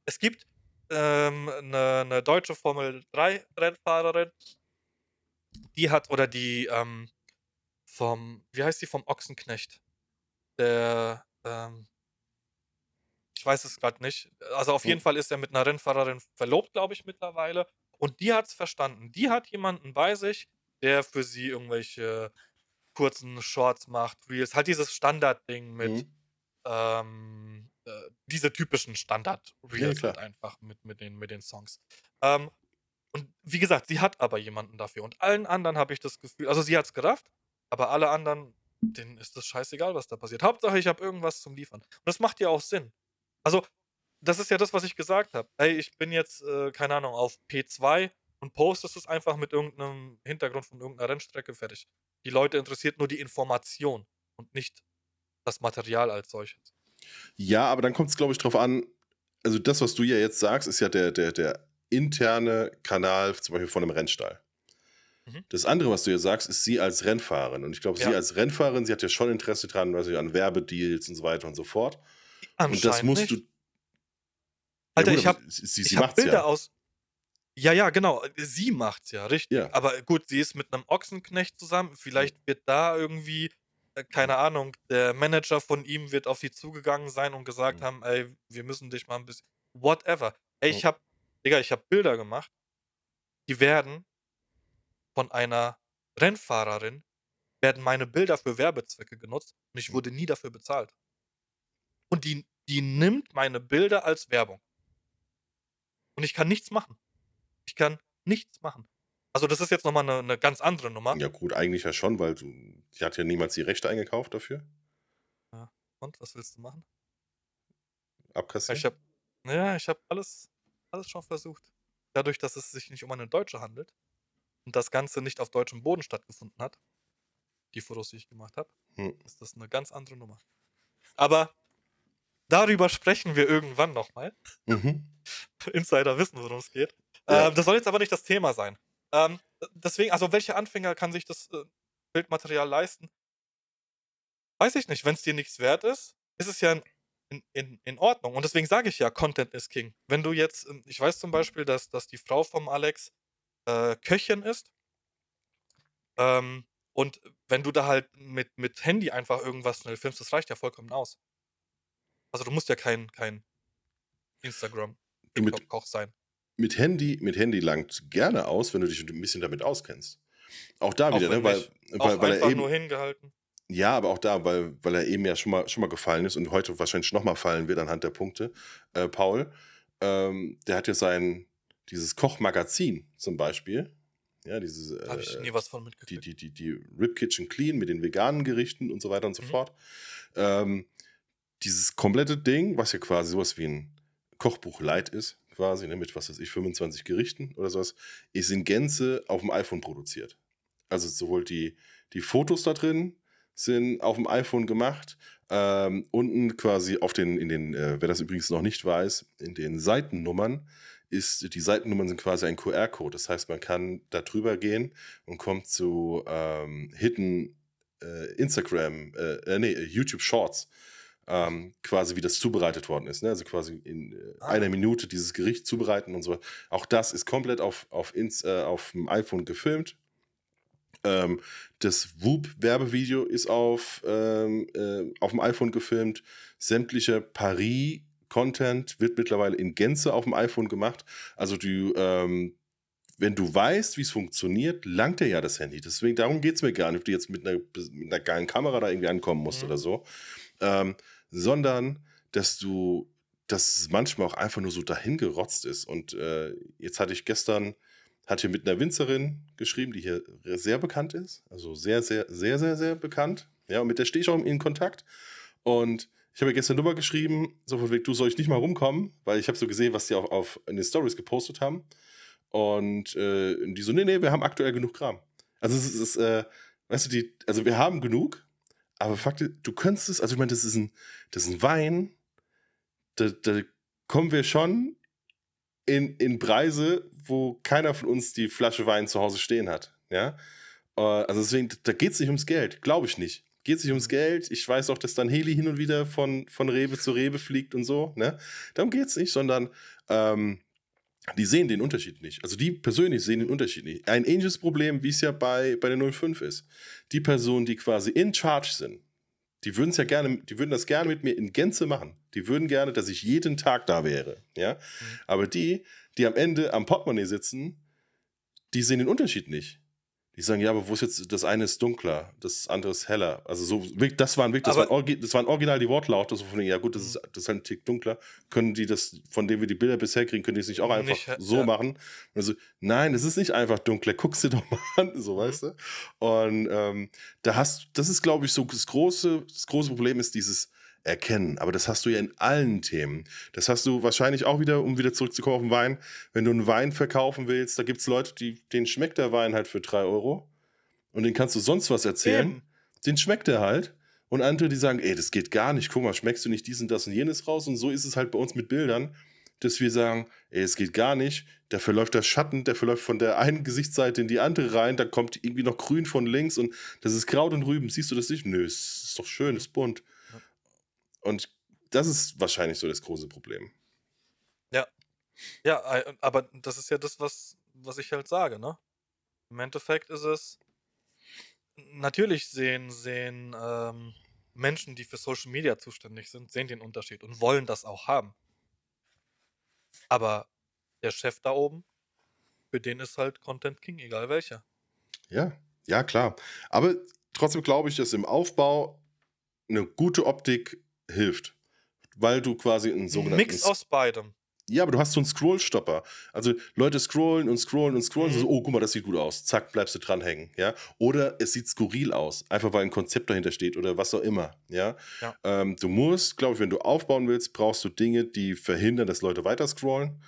Es gibt ähm, eine, eine deutsche Formel 3 Rennfahrerin, die hat, oder die ähm, vom, wie heißt die, vom Ochsenknecht? Der, ähm, ich weiß es gerade nicht. Also auf jeden Hm. Fall ist er mit einer Rennfahrerin verlobt, glaube ich, mittlerweile. Und die hat es verstanden. Die hat jemanden bei sich, der für sie irgendwelche kurzen Shorts macht, Reels, halt dieses Standardding mit, Mhm. ähm, äh, diese typischen Standard-Reels klar. halt einfach mit, mit, den, mit den Songs. Ähm, und wie gesagt, sie hat aber jemanden dafür. Und allen anderen habe ich das Gefühl, also sie hat es gerafft, aber alle anderen, denen ist das scheißegal, was da passiert. Hauptsache, ich habe irgendwas zum Liefern. Und das macht ja auch Sinn. Also, das ist ja das, was ich gesagt habe. Hey, ich bin jetzt, äh, keine Ahnung, auf P2 und postest es einfach mit irgendeinem Hintergrund von irgendeiner Rennstrecke fertig. Die Leute interessiert nur die Information und nicht das Material als solches. Ja, aber dann kommt es, glaube ich, drauf an. Also, das, was du ja jetzt sagst, ist ja der, der, der interne Kanal, zum Beispiel von einem Rennstall. Mhm. Das andere, was du ja sagst, ist sie als Rennfahrerin. Und ich glaube, Ja. sie als Rennfahrerin, sie hat ja schon Interesse dran, weiß ich, an Werbedeals und so weiter und so fort. Und das musst nicht. du. Alter, gut, ich habe Sie, hab Bilder ja. aus. Ja, ja, genau. Sie macht's ja, richtig. Ja. Aber gut, sie ist mit einem Ochsenknecht zusammen. Vielleicht wird da irgendwie äh, keine Ahnung, der Manager von ihm wird auf sie zugegangen sein und gesagt Mhm. haben, ey, wir müssen dich mal ein bisschen. Whatever. Ey, ich hab, Digga, ich hab Bilder gemacht, die werden von einer Rennfahrerin, werden meine Bilder für Werbezwecke genutzt und ich Mhm. wurde nie dafür bezahlt. Und die, die nimmt meine Bilder als Werbung. Und ich kann nichts machen. Ich kann nichts machen. Also das ist jetzt nochmal eine, eine ganz andere Nummer. Ja, gut, eigentlich ja schon, weil du, die hat ja niemals die Rechte eingekauft dafür. Und was willst du machen? Abkassieren. Ich habe, ja, ich habe alles, alles schon versucht. Dadurch, dass es sich nicht um eine Deutsche handelt und das Ganze nicht auf deutschem Boden stattgefunden hat, die Fotos, die ich gemacht habe, Hm. ist das eine ganz andere Nummer. Aber darüber sprechen wir irgendwann nochmal. Mhm. Insider wissen, worum es geht. Ja. Ähm, das soll jetzt aber nicht das Thema sein. Ähm, deswegen, also welcher Anfänger kann sich das äh, Bildmaterial leisten? Weiß ich nicht. Wenn es dir nichts wert ist, ist es ja in, in, in, Ordnung. Und deswegen sage ich ja, Content is King. Wenn du jetzt, ähm, ich weiß zum Beispiel, dass, dass die Frau vom Alex äh, Köchin ist. Ähm, und wenn du da halt mit, mit Handy einfach irgendwas schnell filmst, das reicht ja vollkommen aus. Also du musst ja kein, kein Instagram Du mit- TikTok-Koch sein. Mit Handy, mit Handy langt gerne aus, wenn du dich ein bisschen damit auskennst. Auch da Auch wieder, ne? weil, weil, weil er eben, nur hingehalten. Ja, aber auch da, weil, weil er eben ja schon mal, schon mal gefallen ist und heute wahrscheinlich nochmal fallen wird anhand der Punkte. Äh, Paul, ähm, der hat ja sein, dieses Kochmagazin zum Beispiel. Ja, dieses, Da habe ich äh, nie was von die, mitgekriegt. die, die, die Rib Kitchen Clean mit den veganen Gerichten und so weiter und so Mhm. fort. Ähm, dieses komplette Ding, was ja quasi sowas wie ein Kochbuch Light ist, quasi, ne, mit was weiß ich, 25 Gerichten oder sowas, ist in Gänze auf dem iPhone produziert. Also sowohl die, die Fotos da drin sind auf dem iPhone gemacht, ähm, unten quasi auf den, in den, äh, wer das übrigens noch nicht weiß, in den Seitennummern ist, die Seitennummern sind quasi ein QR-Code. Das heißt, man kann da drüber gehen und kommt zu ähm, Hidden äh, Instagram, äh, äh, nee, YouTube Shorts, ähm, quasi wie das zubereitet worden ist. Ne? Also quasi in äh, Ah. einer Minute dieses Gericht zubereiten und so. Auch das ist komplett auf, auf, ins, äh, auf dem iPhone gefilmt. Ähm, das Whoop-Werbevideo ist auf, ähm, äh, auf dem iPhone gefilmt. Sämtlicher Paris-Content wird mittlerweile in Gänze auf dem iPhone gemacht. Also du, ähm, wenn du weißt, wie es funktioniert, langt dir ja das Handy. Deswegen, darum geht es mir gar nicht, ob du jetzt mit einer, mit einer geilen Kamera da irgendwie ankommen musst Mhm. oder so. Ähm, sondern, dass du, dass es manchmal auch einfach nur so dahingerotzt ist. Und äh, jetzt hatte ich gestern, hatte mit einer Winzerin geschrieben, die hier sehr bekannt ist. Also sehr, sehr, sehr, sehr, sehr bekannt. Ja, und mit der stehe ich auch in Kontakt. Und ich habe gestern Nummer geschrieben, so von Weg, du soll ich nicht mal rumkommen, weil ich habe so gesehen, was die auf, auf in den Stories gepostet haben. Und äh, die so, nee, nee, wir haben aktuell genug Kram. Also es ist äh, weißt du, die, also wir haben genug, aber Fakt ist, du könntest es, also ich meine, das ist ein, das ist ein Wein, da, da kommen wir schon in, in Preise, wo keiner von uns die Flasche Wein zu Hause stehen hat. Ja? Äh, Also deswegen, da geht es nicht ums Geld, glaube ich nicht. Geht es nicht ums Geld. Ich weiß auch, dass dann Heli hin und wieder von, von Rewe zu Rewe fliegt und so. Ne? Darum geht es nicht, sondern ähm, die sehen den Unterschied nicht. Also die persönlich sehen den Unterschied nicht. Ein ähnliches Problem, wie es ja bei, bei der 05 ist. Die Personen, die quasi in Charge sind, die würden es ja gerne, die würden das gerne mit mir in Gänze machen. Die würden gerne, dass ich jeden Tag da wäre. Ja? Aber die, die am Ende am Portemonnaie sitzen, die sehen den Unterschied nicht. Die sagen, ja, aber wo ist jetzt, das eine ist dunkler, das andere ist heller. Also so, das waren wirklich, das, Aber- waren, das waren original die Wortlaute, so von denen, ja gut, das ist, das ist halt ein Tick dunkler. Können die das, von dem wir die Bilder bisher kriegen, können die es nicht auch einfach Nicht, ja. so machen? Also, nein, es ist nicht einfach dunkler, guck's dir doch mal an, so weißt du. Und ähm, da hast, das ist, glaube ich, so das große, das große Problem ist dieses Erkennen. Aber das hast du ja in allen Themen. Das hast du wahrscheinlich auch wieder, um wieder zurückzukommen auf den Wein. Wenn du einen Wein verkaufen willst, da gibt es Leute, die, denen schmeckt der Wein halt für 3 Euro. Und den kannst du sonst was erzählen. Eben. Den schmeckt der halt. Und andere, die sagen, ey, das geht gar nicht. Guck mal, schmeckst du nicht dies und das und jenes raus? Und so ist es halt bei uns mit Bildern, dass wir sagen, ey, es geht gar nicht. Da verläuft der Schatten, der verläuft von der einen Gesichtsseite in die andere rein. Da kommt irgendwie noch grün von links und das ist Kraut und Rüben. Siehst du das nicht? Nö, es ist doch schön, es ist bunt. Ja. Und das ist wahrscheinlich so das große Problem. Ja, äh, aber das ist ja das, was, was ich halt sage, ne? Im Endeffekt ist es, natürlich sehen, sehen ähm, Menschen, die für Social Media zuständig sind, sehen den Unterschied und wollen das auch haben. Aber der Chef da oben, für den ist halt Content King, egal welcher. Ja, ja, klar. Aber trotzdem glaube ich, dass im Aufbau eine gute Optik hilft. Weil du quasi einen sogenannten. Mix aus beidem. Ja, aber du hast so einen Scrollstopper. Also Leute scrollen und scrollen und scrollen. Mhm. So, oh, guck mal, das sieht gut aus. Zack, bleibst du dranhängen. Ja? Oder es sieht skurril aus, einfach weil ein Konzept dahinter steht oder was auch immer. Ja? ja. Ähm, du musst, glaube ich, wenn du aufbauen willst, brauchst du Dinge, die verhindern, dass Leute weiter scrollen.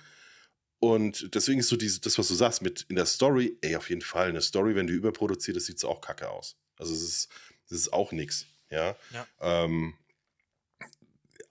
Und deswegen ist so diese, das, was du sagst, mit in der Story, ey, auf jeden Fall. Eine Story, wenn du überproduziert, das sieht so auch kacke aus. Also es ist, das ist auch nichts. Ja. ja. Ähm,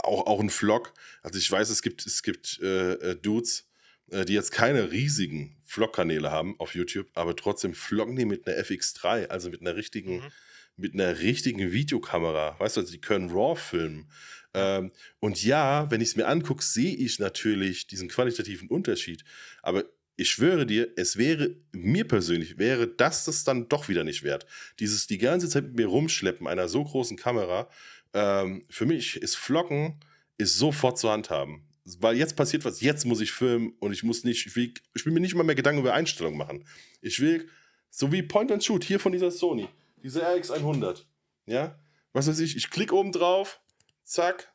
auch, auch ein Vlog. Also ich weiß, es gibt, es gibt äh, äh, Dudes, äh, die jetzt keine riesigen Vlog-Kanäle haben auf YouTube, aber trotzdem vloggen die mit einer FX3, also mit einer richtigen, mhm. mit einer richtigen Videokamera. Weißt du, also die können RAW filmen. Ähm, und ja, wenn ich es mir angucke, sehe ich natürlich diesen qualitativen Unterschied. Aber ich schwöre dir, es wäre, mir persönlich, wäre das das dann doch wieder nicht wert. Dieses die ganze Zeit mit mir rumschleppen einer so großen Kamera ähm, für mich ist Flocken ist sofort zu handhaben. Weil jetzt passiert was, jetzt muss ich filmen und ich muss nicht, ich will, ich will mir nicht mal mehr Gedanken über Einstellungen machen. Ich will, so wie Point and Shoot hier von dieser Sony, diese RX100, ja, was weiß ich, ich klicke oben drauf, zack,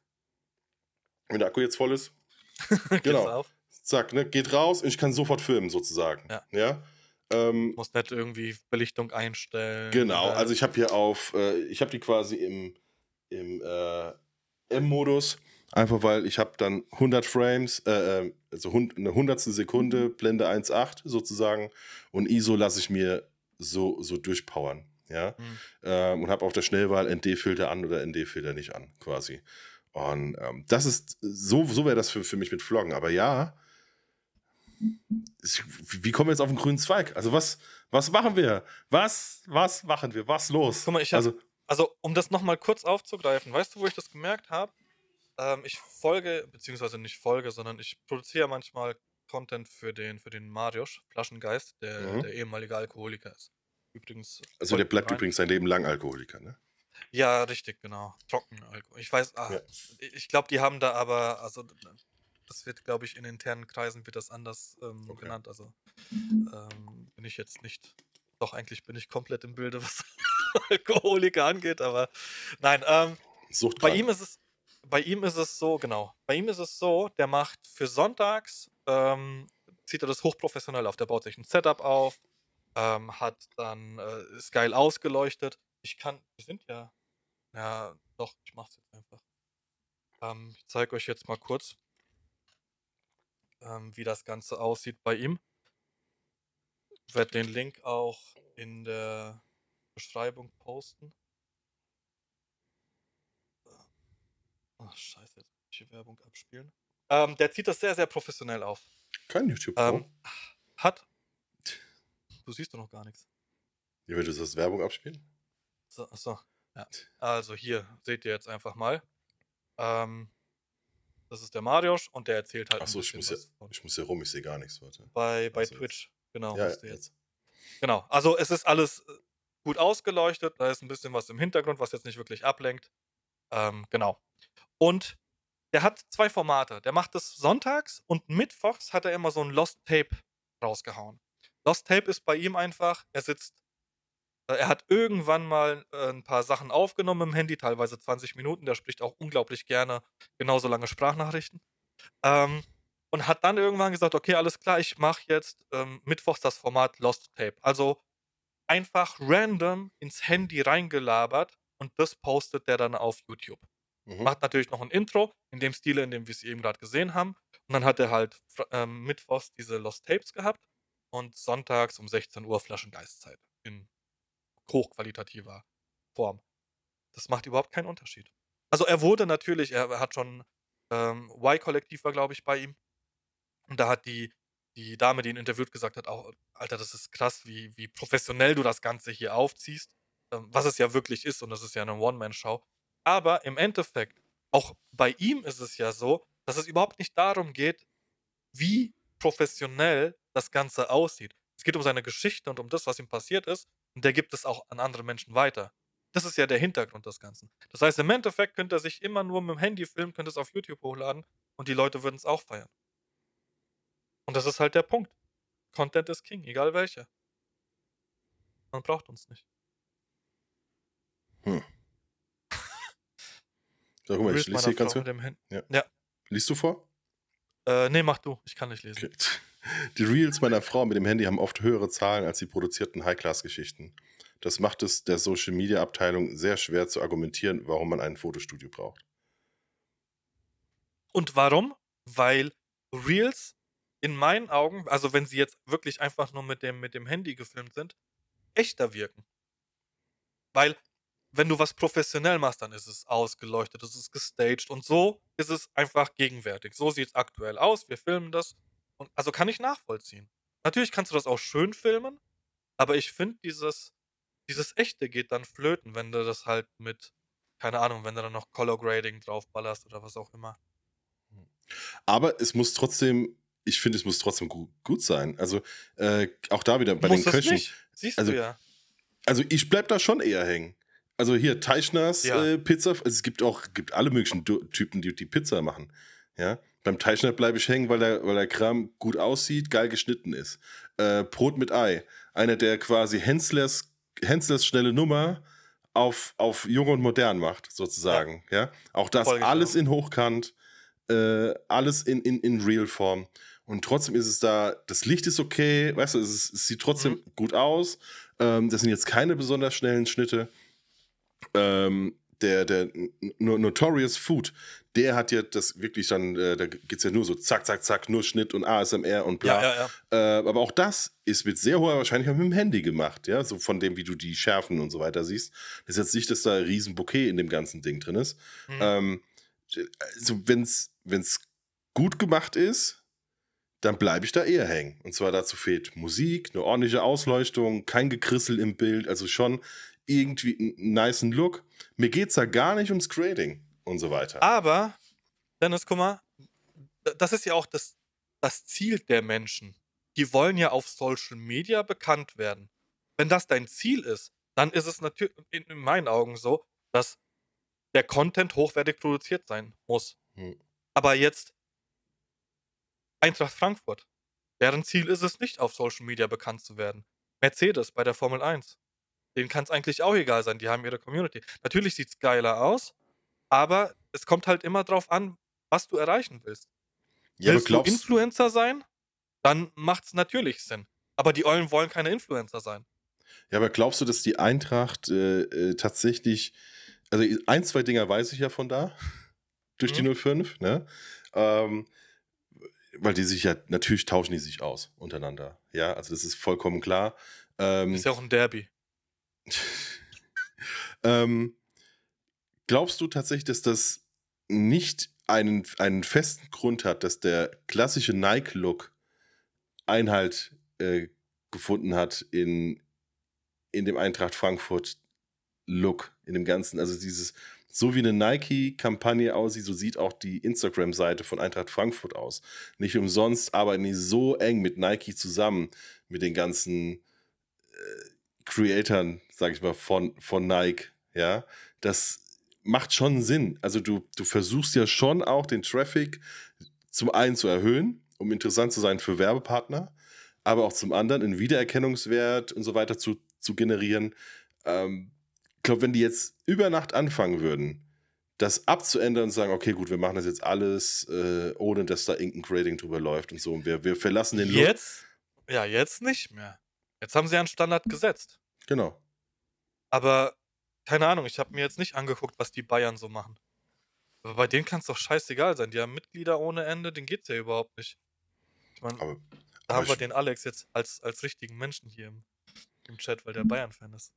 wenn der Akku jetzt voll ist, genau, zack, ne, geht raus und ich kann sofort filmen sozusagen, ja. ja? Ähm, Muss nicht irgendwie Belichtung einstellen. Genau, also ich habe hier auf, äh, ich habe die quasi im im äh, M-Modus, einfach weil ich habe dann 100 Frames, äh, äh also eine hundertstel Sekunde, mhm. Blende 1.8 sozusagen und ISO lasse ich mir so, so durchpowern. Ja? Mhm. Ähm, und habe auf der Schnellwahl ND-Filter an oder ND-Filter nicht an, quasi. Und ähm, das ist, so, so wäre das für, für mich mit Vloggen. Aber ja, wie kommen wir jetzt auf den grünen Zweig? Also was, was machen wir? Was, was machen wir? Was los? Guck mal, ich habe also, also, um das nochmal kurz aufzugreifen, weißt du, wo ich das gemerkt habe? Ähm, ich folge, beziehungsweise nicht folge, sondern ich produziere manchmal Content für den, für den Marius, Flaschengeist, der, mhm. der ehemalige Alkoholiker ist. Übrigens. Also der bleibt rein. übrigens sein Leben lang Alkoholiker, ne? Ja, richtig, genau. Trocken Alkohol. Ich weiß, ah, ja. ich glaube, die haben da aber, also das wird, glaube ich, in internen Kreisen wird das anders ähm, okay. genannt. Also ähm, bin ich jetzt nicht. Doch, eigentlich bin ich komplett im Bilde, was Alkoholiker angeht, aber nein, ähm, bei ihm ist es bei ihm ist es so, genau. Bei ihm ist es so, der macht für sonntags, ähm, zieht er das hochprofessionell auf. Der baut sich ein Setup auf, ähm, hat dann, äh, ist geil ausgeleuchtet. Ich kann, wir sind ja, ja, doch, ich mach's jetzt einfach. Ähm, ich zeige euch jetzt mal kurz, ähm, wie das Ganze aussieht bei ihm. Ich werde den Link auch in der Beschreibung posten. Ach, scheiße, jetzt muss ich hier Werbung abspielen. Ähm, der zieht das sehr, sehr professionell auf. Kein YouTube. Ähm, hat. Du siehst doch noch gar nichts. Wie würdest du das Werbung abspielen? So, achso. Ja. Also hier seht ihr jetzt einfach mal. Ähm, das ist der Marius und der erzählt halt. Achso, ich, muss ja, ich muss ja rum, ich sehe gar nichts. Warte. Bei, bei also Twitch, jetzt. genau. Ja, ja, jetzt. Genau, also es ist alles äh, gut ausgeleuchtet. Da ist ein bisschen was im Hintergrund, was jetzt nicht wirklich ablenkt. Ähm, genau. Und der hat zwei Formate. Der macht es sonntags und mittwochs hat er immer so ein Lost Tape rausgehauen. Lost Tape ist bei ihm einfach, er sitzt, äh, er hat irgendwann mal äh, ein paar Sachen aufgenommen im Handy, teilweise 20 Minuten. Der spricht auch unglaublich gerne genauso lange Sprachnachrichten. Ähm, und hat dann irgendwann gesagt, okay, alles klar, ich mache jetzt ähm, mittwochs das Format Lost Tape. Also einfach random ins Handy reingelabert und das postet der dann auf YouTube. Mhm. Macht natürlich noch ein Intro in dem Stile, in dem wir es eben gerade gesehen haben. Und dann hat er halt ähm, mittwochs diese Lost Tapes gehabt und sonntags um 16 Uhr Flaschengeistzeit in hochqualitativer Form. Das macht überhaupt keinen Unterschied. Also er wurde natürlich, er hat schon ähm, Y-Kollektiv war, glaube ich, bei ihm. Und da hat die die Dame, die ihn interviewt, gesagt hat, auch, Alter, das ist krass, wie, wie professionell du das Ganze hier aufziehst, ähm, was es ja wirklich ist und das ist ja eine One-Man-Show. Aber im Endeffekt, auch bei ihm ist es ja so, dass es überhaupt nicht darum geht, wie professionell das Ganze aussieht. Es geht um seine Geschichte und um das, was ihm passiert ist. und der gibt es auch an andere Menschen weiter. Das ist ja der Hintergrund des Ganzen. Das heißt, im Endeffekt könnte er sich immer nur mit dem Handy filmen, könnte es auf YouTube hochladen und die Leute würden es auch feiern. Und das ist halt der Punkt. Content ist King, egal welcher. Man braucht uns nicht. Hm. Sag mal, ich lese hier ganz kurz. Ja. ja. Liest du vor? Äh, nee, mach du. Ich kann nicht lesen. Okay. Die Reels meiner Frau mit dem Handy haben oft höhere Zahlen als die produzierten High-Class-Geschichten. Das macht es der Social-Media-Abteilung sehr schwer zu argumentieren, warum man ein Fotostudio braucht. Und warum? Weil Reels in meinen Augen, also wenn sie jetzt wirklich einfach nur mit dem, mit dem Handy gefilmt sind, echter wirken. Weil, wenn du was professionell machst, dann ist es ausgeleuchtet, es ist gestaged und so ist es einfach gegenwärtig. So sieht es aktuell aus, wir filmen das. Und also kann ich nachvollziehen. Natürlich kannst du das auch schön filmen, aber ich finde, dieses, dieses Echte geht dann flöten, wenn du das halt mit, keine Ahnung, wenn du dann noch Color Grading draufballerst oder was auch immer. Aber es muss trotzdem ich finde, es muss trotzdem gut, gut sein. Also äh, auch da wieder bei muss den Köchen. Siehst also, du ja. Also ich bleib da schon eher hängen. Also hier Teichners ja. äh, Pizza. Also es gibt auch gibt alle möglichen Typen, die die Pizza machen. Ja. Beim Teichner bleibe ich hängen, weil der, weil der Kram gut aussieht, geil geschnitten ist. Äh, Brot mit Ei. Einer, der quasi Henslers, Henslers schnelle Nummer auf, auf jung und modern macht, sozusagen. Ja. ja? Auch das Voll alles genau. in Hochkant, äh, alles in, in, in Real-Form. Und trotzdem ist es da, das Licht ist okay, weißt du, es, ist, es sieht trotzdem mhm. gut aus. Ähm, das sind jetzt keine besonders schnellen Schnitte. Ähm, der, der Notorious Food, der hat ja das wirklich dann, äh, da geht es ja nur so zack, zack, zack, nur Schnitt und ASMR und bla. Ja, ja, ja. Äh, aber auch das ist mit sehr hoher Wahrscheinlichkeit mit dem Handy gemacht, ja, so von dem, wie du die Schärfen und so weiter siehst. Das ist jetzt nicht, dass da ein riesen Bouquet in dem ganzen Ding drin ist. Mhm. Ähm, also wenn es gut gemacht ist, dann bleibe ich da eher hängen. Und zwar dazu fehlt Musik, eine ordentliche Ausleuchtung, kein Gekrissel im Bild, also schon irgendwie einen nice Look. Mir geht es da gar nicht ums Grading und so weiter. Aber, Dennis, guck mal, das ist ja auch das, das Ziel der Menschen. Die wollen ja auf Social Media bekannt werden. Wenn das dein Ziel ist, dann ist es natürlich in, in meinen Augen so, dass der Content hochwertig produziert sein muss. Hm. Aber jetzt Eintracht Frankfurt. Deren Ziel ist es nicht, auf Social Media bekannt zu werden. Mercedes bei der Formel 1. Denen kann es eigentlich auch egal sein, die haben ihre Community. Natürlich sieht es geiler aus, aber es kommt halt immer drauf an, was du erreichen willst. Ja, willst du Influencer sein? Dann macht es natürlich Sinn. Aber die Eulen wollen keine Influencer sein. Ja, aber glaubst du, dass die Eintracht äh, äh, tatsächlich, also ein, zwei Dinger weiß ich ja von da, durch mhm. die 05, ne? Ähm, weil die sich ja, natürlich tauschen die sich aus untereinander. Ja, also das ist vollkommen klar. Ähm, ist ja auch ein Derby. ähm, glaubst du tatsächlich, dass das nicht einen, einen festen Grund hat, dass der klassische Nike-Look Einhalt äh, gefunden hat in, in dem Eintracht Frankfurt-Look, in dem Ganzen? Also dieses so wie eine Nike-Kampagne aussieht, so sieht auch die Instagram-Seite von Eintracht Frankfurt aus. Nicht umsonst arbeiten die so eng mit Nike zusammen, mit den ganzen äh, Creatoren, sag ich mal, von, von Nike. Ja, das macht schon Sinn. Also du, du versuchst ja schon auch den Traffic zum einen zu erhöhen, um interessant zu sein für Werbepartner, aber auch zum anderen einen Wiedererkennungswert und so weiter zu, zu generieren. Ähm, ich glaube, wenn die jetzt über Nacht anfangen würden, das abzuändern und sagen, okay, gut, wir machen das jetzt alles, äh, ohne dass da irgendein Grading drüber läuft und so. Und wir, wir verlassen den Jetzt? Look. Ja, jetzt nicht mehr. Jetzt haben sie einen Standard gesetzt. Genau. Aber keine Ahnung, ich habe mir jetzt nicht angeguckt, was die Bayern so machen. Aber bei denen kann es doch scheißegal sein. Die haben Mitglieder ohne Ende, denen geht's ja überhaupt nicht. Ich meine, da haben wir den Alex jetzt als, als richtigen Menschen hier im, im Chat, weil der Bayern-Fan ist.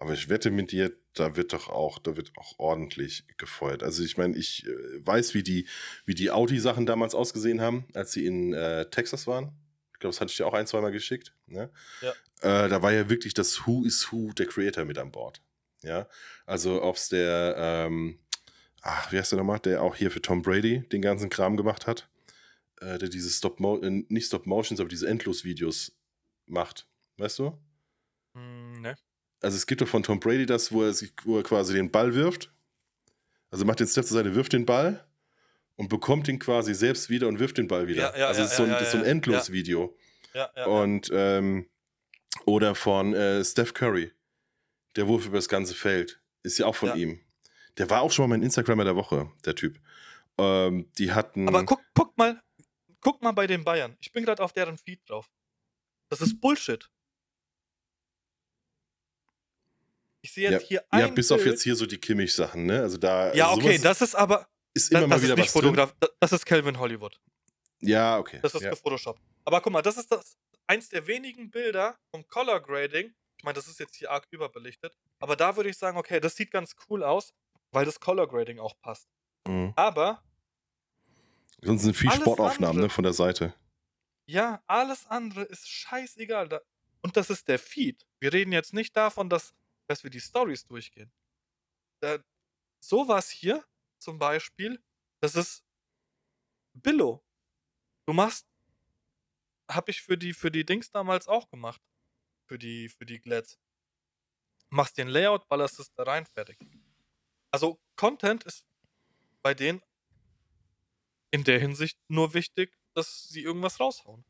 Aber ich wette mit dir, da wird doch auch, da wird auch ordentlich gefeuert. Also ich meine, ich äh, weiß, wie die, wie die Audi-Sachen damals ausgesehen haben, als sie in äh, Texas waren. Ich glaube, das hatte ich dir auch ein, zweimal geschickt. Ne? Ja. Äh, da war ja wirklich das Who is Who der Creator mit an Bord. Ja, also ob es der, ähm, ach, wie heißt der nochmal, der auch hier für Tom Brady den ganzen Kram gemacht hat, äh, der diese Stop äh, nicht Stop Motions, aber diese Endlos-Videos macht. Weißt du? Also es gibt doch von Tom Brady das, wo er, sich, wo er quasi den Ball wirft. Also macht den Step zur Seite, wirft den Ball und bekommt ihn quasi selbst wieder und wirft den Ball wieder. Ja, ja, also es ist so ein, ist so ein Endlos-Video. Ja, ja, Und ähm, oder von äh, Steph Curry. Der Wurf über das ganze Feld. Ist ja auch von ihm. Der war auch schon mal mein Instagrammer der Woche, der Typ. Ähm, die hatten. Aber guck, guck mal, guck mal bei den Bayern. Ich bin gerade auf deren Feed drauf. Das ist Bullshit. Ich sehe jetzt hier ein ja, bis auf Bild. jetzt hier so die Kimmich-Sachen, ne? Also da. Ja, also okay, das ist aber ist immer das, mal das wieder ist nicht. Fotograf, das- ist Calvin Hollywood. Ja, okay. Das ist ja. gefotoshoppt. Aber guck mal, das ist das eins der wenigen Bilder vom Color Grading. Ich meine, das ist jetzt hier arg überbelichtet, aber da würde ich sagen, okay, das sieht ganz cool aus, weil das Color Grading auch passt. Mhm. Aber Sonst sind viel Sportaufnahmen andere- ne, von der Seite. Ja, alles andere ist scheißegal. Da, und das ist der Feed. Wir reden jetzt nicht davon, dass, dass wir die Stories durchgehen. Da, sowas hier zum Beispiel, das ist Billo. Du machst, habe ich für die, für die Dings damals auch gemacht. Für die, für die Glads. Machst den Layout, ballerst es da rein, fertig. Also Content ist bei denen in der Hinsicht nur wichtig, dass sie irgendwas raushauen.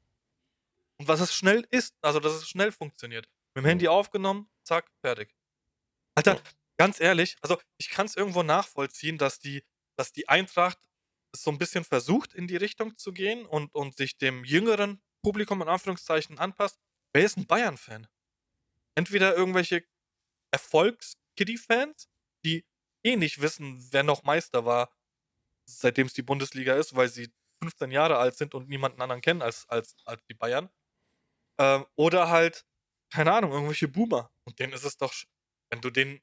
Und was es schnell ist, also dass es schnell funktioniert. Mit dem Handy aufgenommen, zack, fertig. Alter, Ja. ganz ehrlich, also ich kann es irgendwo nachvollziehen, dass die, dass die Eintracht so ein bisschen versucht, in die Richtung zu gehen und, und sich dem jüngeren Publikum in Anführungszeichen anpasst. Wer ist ein Bayern-Fan? Entweder irgendwelche Erfolgs-Kitty-Fans, die eh nicht wissen, wer noch Meister war, seitdem es die Bundesliga ist, weil sie 15 Jahre alt sind und niemanden anderen kennen als, als, als die Bayern. Ähm, oder halt, keine Ahnung, irgendwelche Boomer. Und denen ist es doch, wenn du den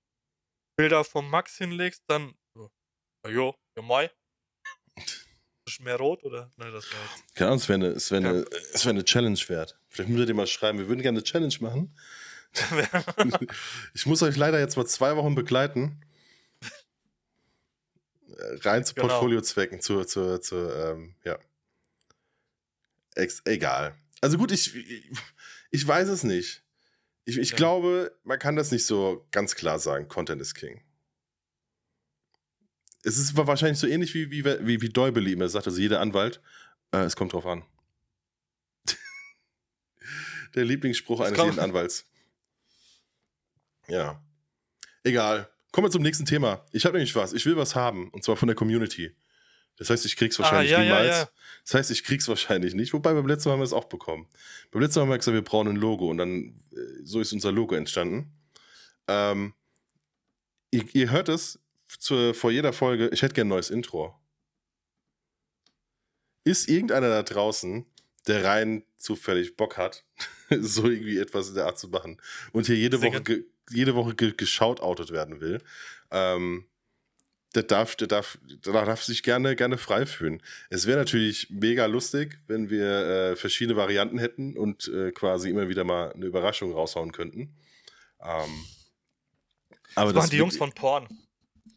Bilder vom Max hinlegst, dann, so, jo, ja, mai. Ist mehr rot oder? Nein, das war jetzt. Keine Ahnung, es wäre eine, es wär Ja. eine, es wär eine Challenge wert. Vielleicht müsst ihr dir mal schreiben, wir würden gerne eine Challenge machen. Ich muss euch leider jetzt mal zwei Wochen begleiten. Rein zu Genau. Portfoliozwecken, zu, zu, zu ähm, ja. Ex egal. Also gut, ich, ich weiß es nicht. Ich, ich Ja. glaube, man kann das nicht so ganz klar sagen, Content is King. Es ist wahrscheinlich so ähnlich wie, wie, wie, wie Däubeli immer sagt, also jeder Anwalt, äh, es kommt drauf an. Der Lieblingsspruch Es eines jeden Anwalts. Ja. Egal. Kommen wir zum nächsten Thema. Ich habe nämlich was. Ich will was haben. Und zwar von der Community. Das heißt, ich krieg's wahrscheinlich Ah, ja, ja, niemals. ja. Das heißt, ich krieg's wahrscheinlich nicht. Wobei beim letzten Mal haben wir es auch bekommen. Beim letzten Mal haben wir gesagt, wir brauchen ein Logo. Und dann, äh, so ist unser Logo entstanden. Ähm, ihr, ihr hört es zur, vor jeder Folge. Ich hätte gerne ein neues Intro. Ist irgendeiner da draußen, der rein zufällig Bock hat, so irgendwie etwas in der Art zu machen und hier jede Woche, Singen. ge, jede Woche ge, geschautoutet werden will, ähm, der darf, der darf, der darf sich gerne, gerne frei fühlen. Es wäre natürlich mega lustig, wenn wir äh, verschiedene Varianten hätten und äh, quasi immer wieder mal eine Überraschung raushauen könnten. Ähm, aber Das machen die Jungs von Porn.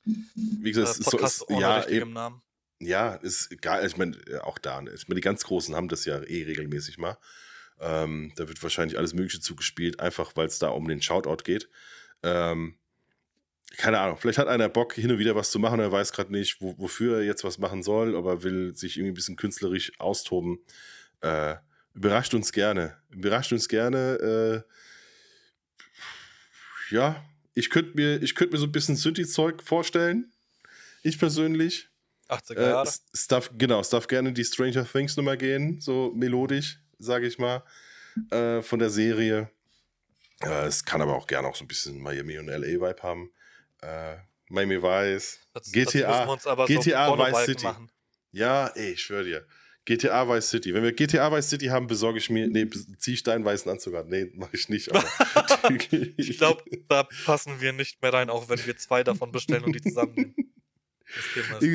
wie Äh, gesagt, es ist so, Podcast ohne ja, eben, Namen. ja, ist egal. Ich meine, äh, auch da, ne, ich meine, die ganz Großen haben das ja eh regelmäßig mal. Ähm, da wird wahrscheinlich alles Mögliche zugespielt, einfach weil es da um den Shoutout geht. Ähm, keine Ahnung, vielleicht hat einer Bock, hin und wieder was zu machen, er weiß gerade nicht, wo, wofür er jetzt was machen soll, aber will sich irgendwie ein bisschen künstlerisch austoben. Äh, überrascht uns gerne. Überrascht uns gerne. Äh, ja, ich könnte mir, ich könnt mir so ein bisschen Synthi-Zeug vorstellen. Ich persönlich. 80er Äh, Jahre. es, es darf, genau, es darf gerne die Stranger Things Nummer gehen, so melodisch, sage ich mal, äh, von der Serie. Äh, es kann aber auch gerne auch so ein bisschen Miami und LA-Vibe haben. Äh, Miami Vice, Das, GTA, das GTA so Vice City. machen. Ja, ey, ich schwöre dir. GTA Vice City. Wenn wir GTA Vice City haben, besorge ich mir, nee, ziehe ich deinen weißen Anzug an. Nee, mache ich nicht. Ich glaube, da passen wir nicht mehr rein, auch wenn wir zwei davon bestellen und die zusammennehmen.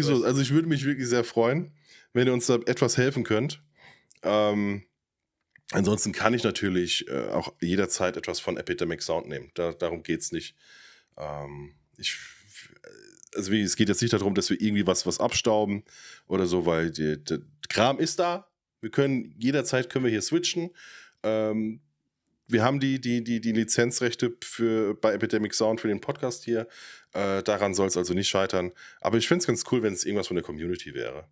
So, also ich würde mich wirklich sehr freuen, wenn ihr uns da etwas helfen könnt. Ähm, ansonsten kann ich natürlich äh, auch jederzeit etwas von Epidemic Sound nehmen. Da, darum geht es nicht. Ähm, ich, also es geht jetzt nicht darum, dass wir irgendwie was, was abstauben oder so, weil der Kram ist da. Wir können jederzeit können wir hier switchen. Ähm, wir haben die, die, die, die Lizenzrechte für, bei Epidemic Sound für den Podcast hier. Äh, daran soll es also nicht scheitern. Aber ich finde es ganz cool, wenn es irgendwas von der Community wäre.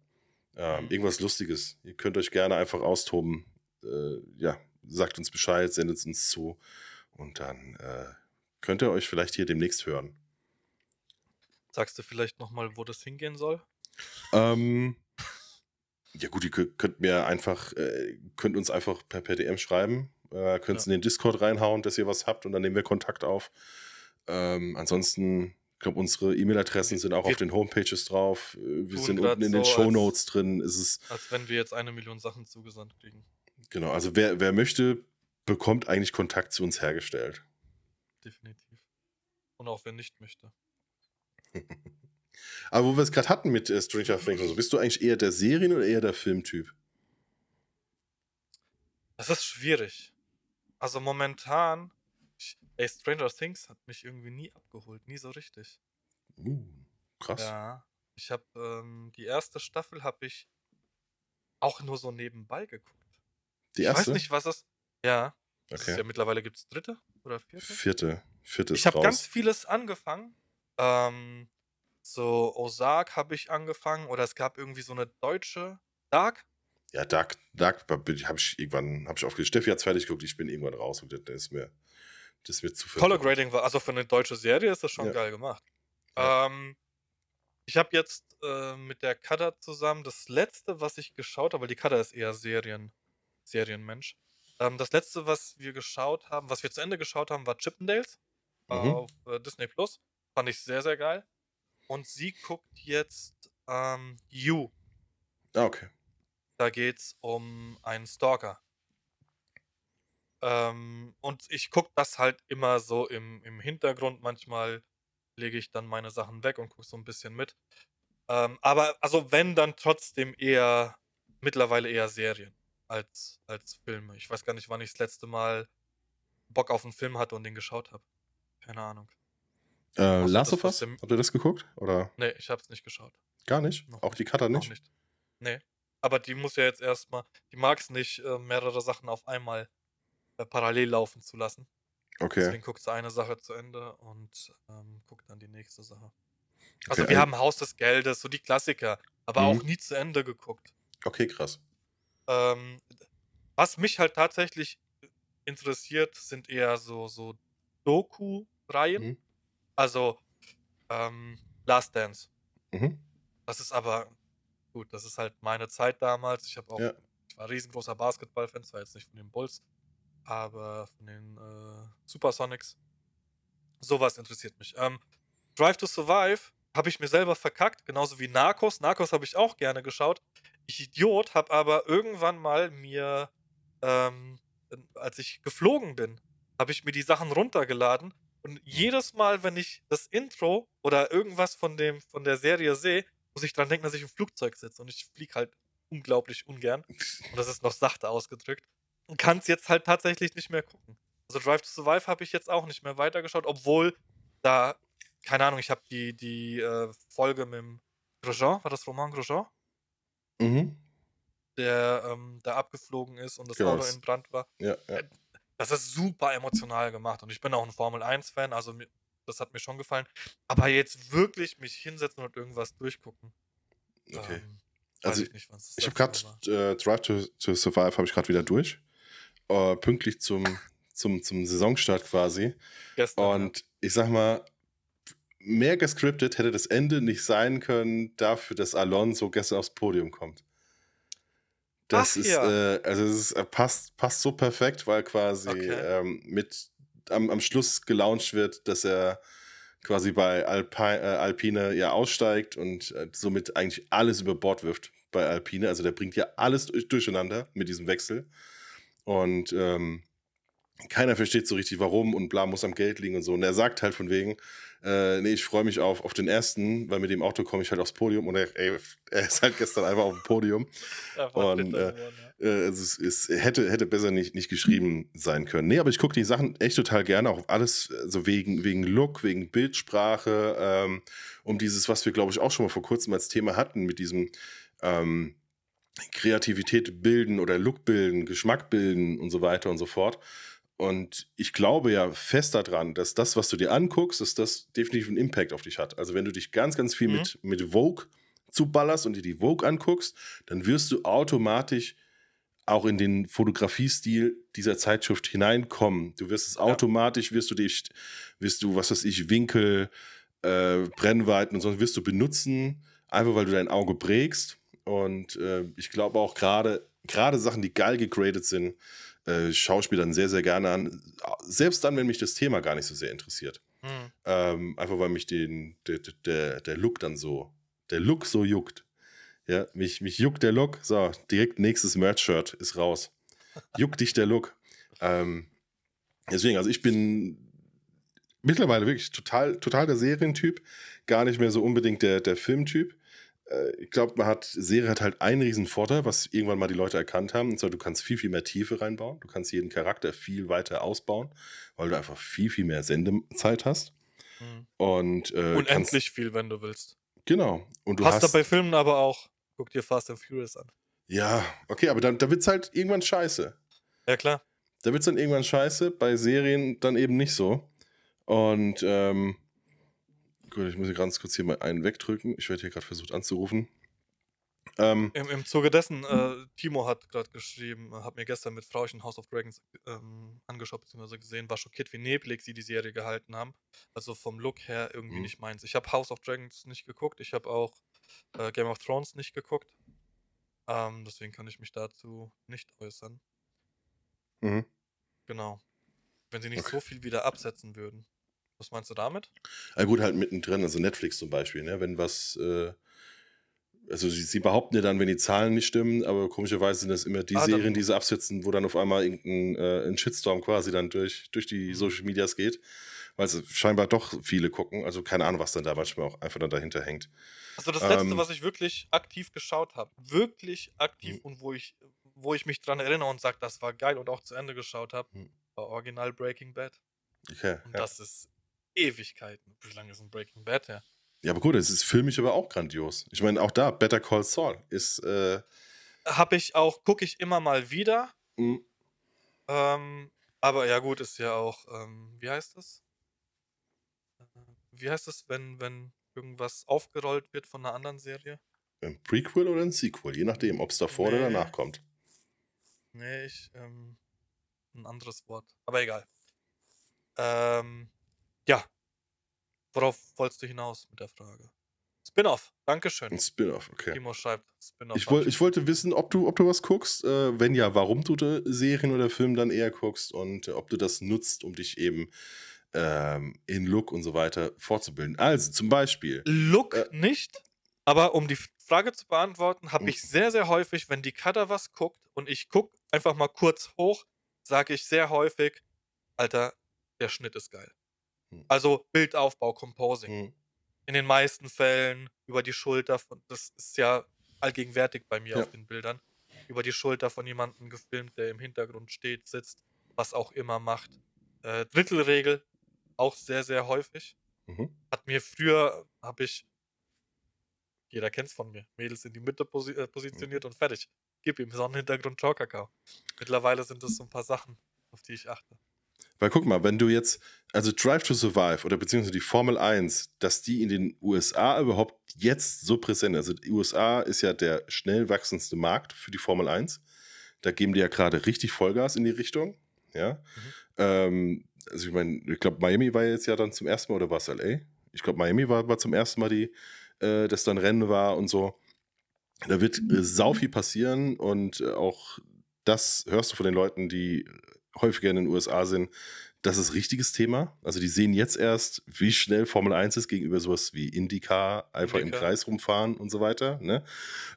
Ähm, irgendwas Lustiges. Ihr könnt euch gerne einfach austoben. Äh, ja, sagt uns Bescheid, sendet es uns zu. Und dann äh, könnt ihr euch vielleicht hier demnächst hören. Sagst du vielleicht nochmal, wo das hingehen soll? Ähm, ja gut, ihr könnt mir einfach, äh, könnt uns einfach per, per DM schreiben, äh, könnt es ja. in den Discord reinhauen, dass ihr was habt und dann nehmen wir Kontakt auf. Ähm, ansonsten, ich glaube, unsere E-Mail-Adressen sind auch wir auf den Homepages drauf. Äh, wir sind unten in den so Show Notes drin. Ist es, als wenn wir jetzt eine Million Sachen zugesandt kriegen. Genau, also wer, wer möchte, bekommt eigentlich Kontakt zu uns hergestellt. Definitiv. Und auch wer nicht möchte. Aber wo wir es gerade hatten mit äh, Stranger Things, also bist du eigentlich eher der Serien- oder eher der Filmtyp? Das ist schwierig. Also momentan, ich, ey, Stranger Things hat mich irgendwie nie abgeholt, nie so richtig. Uh, krass. Ja, ich habe ähm, die erste Staffel habe ich auch nur so nebenbei geguckt. Die erste? Ich weiß nicht, was es. Ja. Okay. Ja, mittlerweile gibt es dritte oder vierte? Vierte. Vierte ich habe ganz vieles angefangen. Ähm, so Ozark habe ich angefangen oder es gab irgendwie so eine deutsche Dark. Ja, Dark, Dark habe ich irgendwann, habe ich aufgelegt. Steffi hat fertig geguckt, ich bin irgendwann raus und das ist mir, das ist mir zu Color Grading war, also für eine deutsche Serie ist das schon ja. geil gemacht. Ja. Ähm, ich habe jetzt äh, mit der Kada zusammen das letzte, was ich geschaut habe, weil die Kada ist eher Serien, Serienmensch. Ähm, das letzte, was wir geschaut haben, was wir zu Ende geschaut haben, war Chippendales mhm. auf äh, Disney Plus. Fand ich sehr, sehr geil. Und sie guckt jetzt ähm, You. Ah, okay. Da geht's um einen Stalker. Ähm, und ich gucke das halt immer so im, im Hintergrund. Manchmal lege ich dann meine Sachen weg und gucke so ein bisschen mit. Ähm, aber also wenn, dann trotzdem eher, mittlerweile eher Serien als, als Filme. Ich weiß gar nicht, wann ich das letzte Mal Bock auf einen Film hatte und den geschaut habe. Keine Ahnung. Äh, Last of Us? Habt ihr das geguckt? Oder? Nee, ich hab's nicht geschaut. Gar nicht? Noch auch die Cutter nicht? nicht? Nee. Aber die muss ja jetzt erstmal, die mag es nicht, äh, mehrere Sachen auf einmal äh, parallel laufen zu lassen. Okay. Deswegen guckt sie eine Sache zu Ende und ähm, guckt dann die nächste Sache. Also okay, wir haben Haus des Geldes, so die Klassiker, aber mhm. auch nie zu Ende geguckt. Okay, krass. Ähm, was mich halt tatsächlich interessiert, sind eher so, so Doku-Reihen. Mhm. Also, ähm, Last Dance. Mhm. Das ist aber, gut, das ist halt meine Zeit damals. Ich habe auch, ja. ich war ein riesengroßer Basketball-Fan, zwar jetzt nicht von den Bulls, aber von den äh, Supersonics. Sowas interessiert mich. Ähm, Drive to Survive habe ich mir selber verkackt, genauso wie Narcos. Narcos habe ich auch gerne geschaut. Ich Idiot habe aber irgendwann mal mir, ähm, als ich geflogen bin, habe ich mir die Sachen runtergeladen und jedes Mal, wenn ich das Intro oder irgendwas von dem von der Serie sehe, muss ich dran denken, dass ich im Flugzeug sitze. Und ich fliege halt unglaublich ungern. Und das ist noch sachte ausgedrückt. Und kann es jetzt halt tatsächlich nicht mehr gucken. Also Drive to Survive habe ich jetzt auch nicht mehr weitergeschaut, obwohl da, keine Ahnung, ich habe die, die äh, Folge mit dem Grosjean, war das Roman Grosjean? Mhm. Der ähm, da abgeflogen ist und das genau. Auto in Brand war. Ja, ja. Das ist super emotional gemacht und ich bin auch ein Formel 1-Fan, also das hat mir schon gefallen. Aber jetzt wirklich mich hinsetzen und irgendwas durchgucken. Okay. Ähm, also ich, ich habe gerade äh, Drive to, to Survive habe ich gerade wieder durch. Äh, pünktlich zum, zum, zum Saisonstart quasi. Gestern, und ja. ich sag mal, mehr gescriptet hätte das Ende nicht sein können dafür, dass Alonso gestern aufs Podium kommt. Das Ach, ist, ja. äh, also es ist, äh, passt, passt so perfekt, weil quasi okay. ähm, mit am, am Schluss gelauncht wird, dass er quasi bei Alpi äh, Alpine ja aussteigt und äh, somit eigentlich alles über Bord wirft bei Alpine. Also der bringt ja alles durch, durcheinander mit diesem Wechsel. Und ähm, keiner versteht so richtig, warum und bla muss am Geld liegen und so. Und er sagt halt von wegen, äh, nee, ich freue mich auf, auf den ersten, weil mit dem Auto komme ich halt aufs Podium und er, ey, er ist halt gestern einfach auf dem Podium. Und äh, äh, es, es, hätte, hätte besser nicht, nicht geschrieben sein können. Nee, aber ich gucke die Sachen echt total gerne, auch alles so also wegen, wegen Look, wegen Bildsprache, ähm, um dieses, was wir, glaube ich, auch schon mal vor kurzem als Thema hatten, mit diesem ähm, Kreativität bilden oder Look bilden, Geschmack bilden und so weiter und so fort. Und ich glaube ja fest daran, dass das, was du dir anguckst, dass das definitiv einen Impact auf dich hat. Also wenn du dich ganz, ganz viel mhm. mit, mit Vogue zuballerst und dir die Vogue anguckst, dann wirst du automatisch auch in den Fotografiestil dieser Zeitschrift hineinkommen. Du wirst es ja. automatisch, wirst du dich, wirst du, was weiß ich, Winkel, äh, Brennweiten und so wirst du benutzen, einfach weil du dein Auge prägst. Und äh, ich glaube auch gerade, gerade Sachen, die geil gegradet sind, äh, Schauspielern sehr, sehr gerne an. Selbst dann, wenn mich das Thema gar nicht so sehr interessiert. Mhm. Ähm, einfach weil mich den, der, der, der Look dann so, der Look so juckt. Ja, mich, mich juckt der Look. So, direkt nächstes Merch-Shirt ist raus. Juckt dich der Look. Ähm, deswegen, also ich bin mittlerweile wirklich total, total der Serientyp, gar nicht mehr so unbedingt der, der Filmtyp. Äh, ich glaube, man hat, Serie hat halt einen riesen Vorteil, was irgendwann mal die Leute erkannt haben. Und zwar, du kannst viel, viel mehr Tiefe reinbauen. Du kannst jeden Charakter viel weiter ausbauen, weil du einfach viel, viel mehr Sendezeit hast. Mhm. Und äh, unendlich kannst, viel, wenn du willst. Genau. Und du hast, hast da bei Filmen aber auch. Guck dir Fast and Furious an. Ja, okay, aber dann, da wird es halt irgendwann scheiße. Ja, klar. Da wird es dann irgendwann scheiße, bei Serien dann eben nicht so. Und ähm, Gut, ich muss hier ganz kurz hier mal einen wegdrücken. Ich werde hier gerade versucht anzurufen. Ähm, Im, Im Zuge dessen, äh, Timo hat gerade geschrieben, hat mir gestern mit Frauchen House of Dragons ähm, angeschaut bzw. gesehen, war schockiert, wie neblig sie die Serie gehalten haben. Also vom Look her irgendwie mhm. nicht meins. Ich habe House of Dragons nicht geguckt, ich habe auch äh, Game of Thrones nicht geguckt. Ähm, deswegen kann ich mich dazu nicht äußern. Mhm. Genau. Wenn sie nicht okay. so viel wieder absetzen würden. Was meinst du damit? Ja, gut, halt mittendrin, also Netflix zum Beispiel, ne? wenn was, äh, also sie, sie, behaupten ja dann, wenn die Zahlen nicht stimmen, aber komischerweise sind das immer die ah, Serien, die sie absetzen, wo dann auf einmal irgendein äh, ein Shitstorm quasi dann durch, durch die mhm. Social Medias geht, weil es scheinbar doch viele gucken, also keine Ahnung, was dann da manchmal auch einfach dann dahinter hängt. Also das letzte, ähm, was ich wirklich aktiv geschaut habe, wirklich aktiv mhm. und wo ich, wo ich mich dran erinnere und sage, das war geil und auch zu Ende geschaut habe, mhm. war Original Breaking Bad. Okay, und ja. das ist Ewigkeiten. Wie lange ist ein Breaking Bad her? Ja, aber gut, es ist filmisch aber auch grandios. Ich meine, auch da, Better Call Saul ist. Äh Hab ich auch, gucke ich immer mal wieder. Mhm. Ähm, aber ja, gut, ist ja auch, ähm, wie heißt das? Wie heißt das, wenn, wenn irgendwas aufgerollt wird von einer anderen Serie? Ein Prequel oder ein Sequel, je nachdem, ob es davor nee. oder danach kommt. Nee, ich, ähm, ein anderes Wort. Aber egal. Ähm, ja. Worauf wolltest du hinaus mit der Frage? Spin-off, Dankeschön. Ein Spin-off, okay. Timo schreibt Spin-off. Ich, woll, ich wollte wissen, ob du, ob du was guckst. Äh, wenn ja, warum du Serien oder Filme dann eher guckst und äh, ob du das nutzt, um dich eben ähm, in Look und so weiter fortzubilden. Also zum Beispiel. Look äh, nicht, aber um die Frage zu beantworten, habe hm. ich sehr, sehr häufig, wenn die Cutter was guckt und ich gucke einfach mal kurz hoch, sage ich sehr häufig, Alter, der Schnitt ist geil. Hm. Also Bildaufbau, Composing. Mhm. In den meisten Fällen über die Schulter von, das ist ja allgegenwärtig bei mir ja. auf den Bildern, über die Schulter von jemandem gefilmt, der im Hintergrund steht, sitzt, was auch immer macht. Äh, Drittelregel, auch sehr, sehr häufig. Mhm. Hat mir früher, habe ich, jeder kennt es von mir, Mädels in die Mitte posi äh, positioniert mhm. und fertig. Gib ihm Sonnenhintergrund, Ciao-Kakao. Mittlerweile sind das so ein paar Sachen, auf die ich achte. Weil guck mal, wenn du jetzt, also Drive to Survive oder beziehungsweise die Formel 1, dass die in den USA überhaupt jetzt so präsent, also die USA ist ja der schnell wachsendste Markt für die Formel 1. Da geben die ja gerade richtig Vollgas in die Richtung. Ja. Mhm. Ähm, also ich meine, ich glaube, Miami war jetzt ja dann zum ersten Mal oder war es LA? Ich glaube, Miami war, war zum ersten Mal die, äh, das dann Rennen war und so. Da wird äh, sau viel passieren und äh, auch das hörst du von den Leuten, die häufiger in den USA sind, das ist richtiges Thema. Also die sehen jetzt erst, wie schnell Formel 1 ist gegenüber sowas wie IndyCar, einfach Indica. im Kreis rumfahren und so weiter. Ne?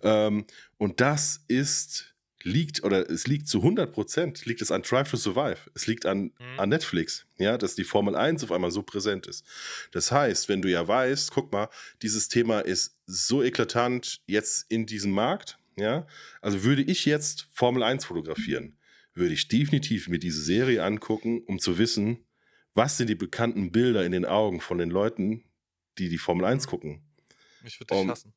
Ähm, und das ist, liegt, oder es liegt zu 100 Prozent, liegt es an Drive to Survive. Es liegt an, mhm. an Netflix, ja, dass die Formel 1 auf einmal so präsent ist. Das heißt, wenn du ja weißt, guck mal, dieses Thema ist so eklatant jetzt in diesem Markt, ja, also würde ich jetzt Formel 1 fotografieren, würde ich definitiv mir diese Serie angucken, um zu wissen, was sind die bekannten Bilder in den Augen von den Leuten, die die Formel 1 gucken. Ich würde dich um, hassen.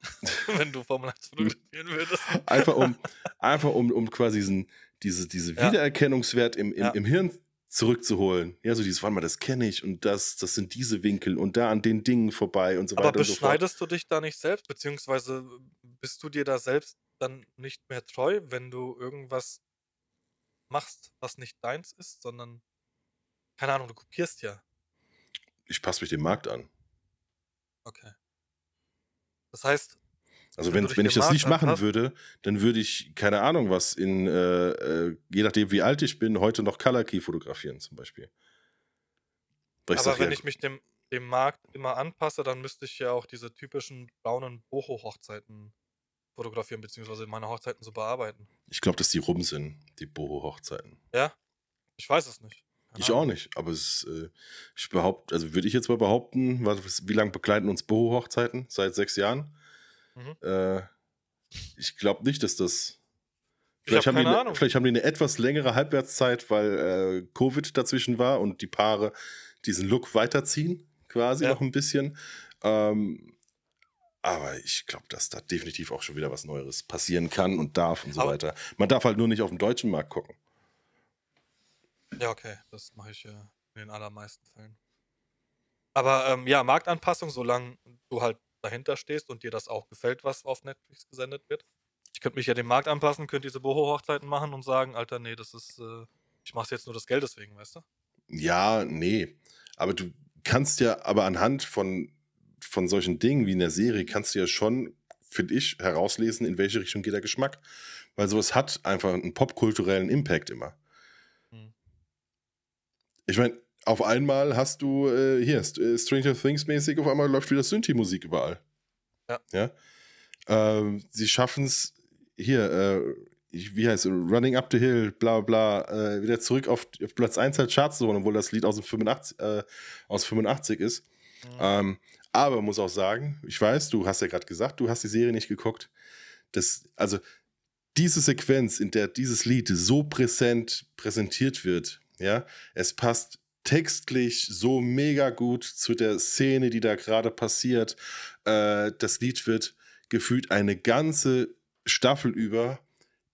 Wenn du Formel 1 fotografieren würdest. Einfach um, einfach um, um quasi diesen, diese, diese ja. Wiedererkennungswert im, im, ja. im Hirn zurückzuholen. Ja, so dieses, warte mal, das kenne ich und das, das sind diese Winkel und da an den Dingen vorbei und so Aber weiter. Aber beschneidest so du dich da nicht selbst, beziehungsweise bist du dir da selbst dann nicht mehr treu, wenn du irgendwas machst, was nicht deins ist, sondern, keine Ahnung, du kopierst ja. Ich passe mich dem Markt an. Okay. Das heißt, also wenn, wenn ich das nicht machen hast, würde, dann würde ich, keine Ahnung was, in, äh, äh, je nachdem wie alt ich bin, heute noch Color Key fotografieren zum Beispiel. aber sag, wenn ja, ich mich dem, dem Markt immer anpasse, dann müsste ich ja auch diese typischen braunen Boho-Hochzeiten fotografieren, beziehungsweise meine Hochzeiten so bearbeiten. Ich glaube, dass die rum sind, die Boho-Hochzeiten. Ja? Ich weiß es nicht. Keine ich auch nicht, aber es, äh, ich behaupte, also würde ich jetzt mal behaupten, was, wie lange begleiten uns Boho-Hochzeiten? Seit sechs Jahren? Mhm. Äh, ich glaube nicht, dass das. Vielleicht, hab haben die ne, vielleicht haben die eine etwas längere Halbwertszeit, weil äh, Covid dazwischen war und die Paare diesen Look weiterziehen, quasi ja. noch ein bisschen. Ähm, aber ich glaube, dass da definitiv auch schon wieder was Neues passieren kann und darf und so aber weiter. Man darf halt nur nicht auf den deutschen Markt gucken. Ja, okay, das mache ich ja in den allermeisten Fällen. Aber ähm, ja, Marktanpassung, solange du halt dahinter stehst und dir das auch gefällt, was auf Netflix gesendet wird. Ich könnte mich ja dem Markt anpassen, könnte diese Boho-Hochzeiten machen und sagen, Alter, nee, das ist, äh, ich mach's jetzt nur das Geld deswegen, weißt du? Ja, nee. Aber du kannst ja, aber anhand von, von solchen Dingen wie in der Serie, kannst du ja schon, finde ich, herauslesen, in welche Richtung geht der Geschmack. Weil sowas hat einfach einen popkulturellen Impact immer. Hm. Ich meine, auf einmal hast du äh, hier äh, Stranger Things mäßig, auf einmal läuft wieder Synthi-Musik überall. Ja. ja? Ähm, sie schaffen es hier, äh, wie heißt es, Running Up the Hill, bla bla, äh, wieder zurück auf, auf Platz 1 der Chartszone, obwohl das Lied aus, dem 85, äh, aus 85 ist. Mhm. Ähm, aber muss auch sagen, ich weiß, du hast ja gerade gesagt, du hast die Serie nicht geguckt. Das, also diese Sequenz, in der dieses Lied so präsent präsentiert wird, ja, es passt textlich so mega gut zu der Szene, die da gerade passiert. Äh, das Lied wird gefühlt eine ganze Staffel über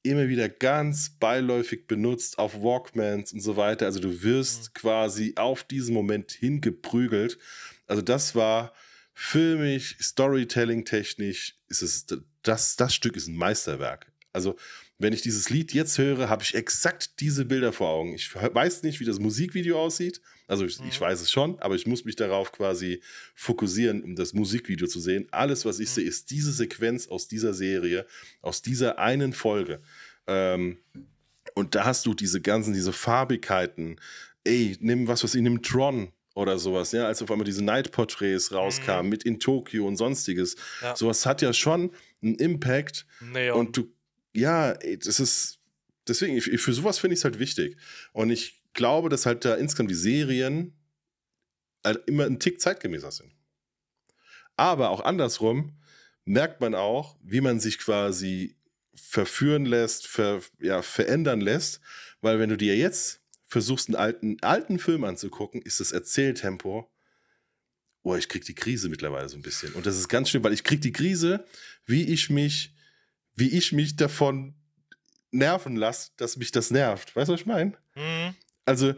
immer wieder ganz beiläufig benutzt auf Walkmans und so weiter. Also du wirst mhm. quasi auf diesen Moment hingeprügelt. Also das war filmisch, Storytelling-technisch, ist es, das, das Stück ist ein Meisterwerk. Also wenn ich dieses Lied jetzt höre, habe ich exakt diese Bilder vor Augen. Ich weiß nicht, wie das Musikvideo aussieht. Also ich, mhm. ich, weiß es schon, aber ich muss mich darauf quasi fokussieren, um das Musikvideo zu sehen. Alles, was ich mhm. sehe, ist diese Sequenz aus dieser Serie, aus dieser einen Folge. Ähm, und da hast du diese ganzen, diese Farbigkeiten. Ey, nimm was, was ich nimm Tron oder sowas, ja, als auf einmal diese Night-Porträts rauskamen mhm. mit in Tokio und sonstiges. Ja. Sowas hat ja schon einen Impact. Neon. Und du ja, das ist, deswegen, für sowas finde ich es halt wichtig. Und ich glaube, dass halt da insgesamt die Serien halt immer einen Tick zeitgemäßer sind. Aber auch andersrum merkt man auch, wie man sich quasi verführen lässt, ver, ja, verändern lässt, weil wenn du dir jetzt versuchst, einen alten, alten Film anzugucken, ist das Erzähltempo, oh, ich krieg die Krise mittlerweile so ein bisschen. Und das ist ganz schön, weil ich krieg die Krise, wie ich mich wie ich mich davon nerven lasse, dass mich das nervt. Weißt du, was ich meine? Mhm. Also,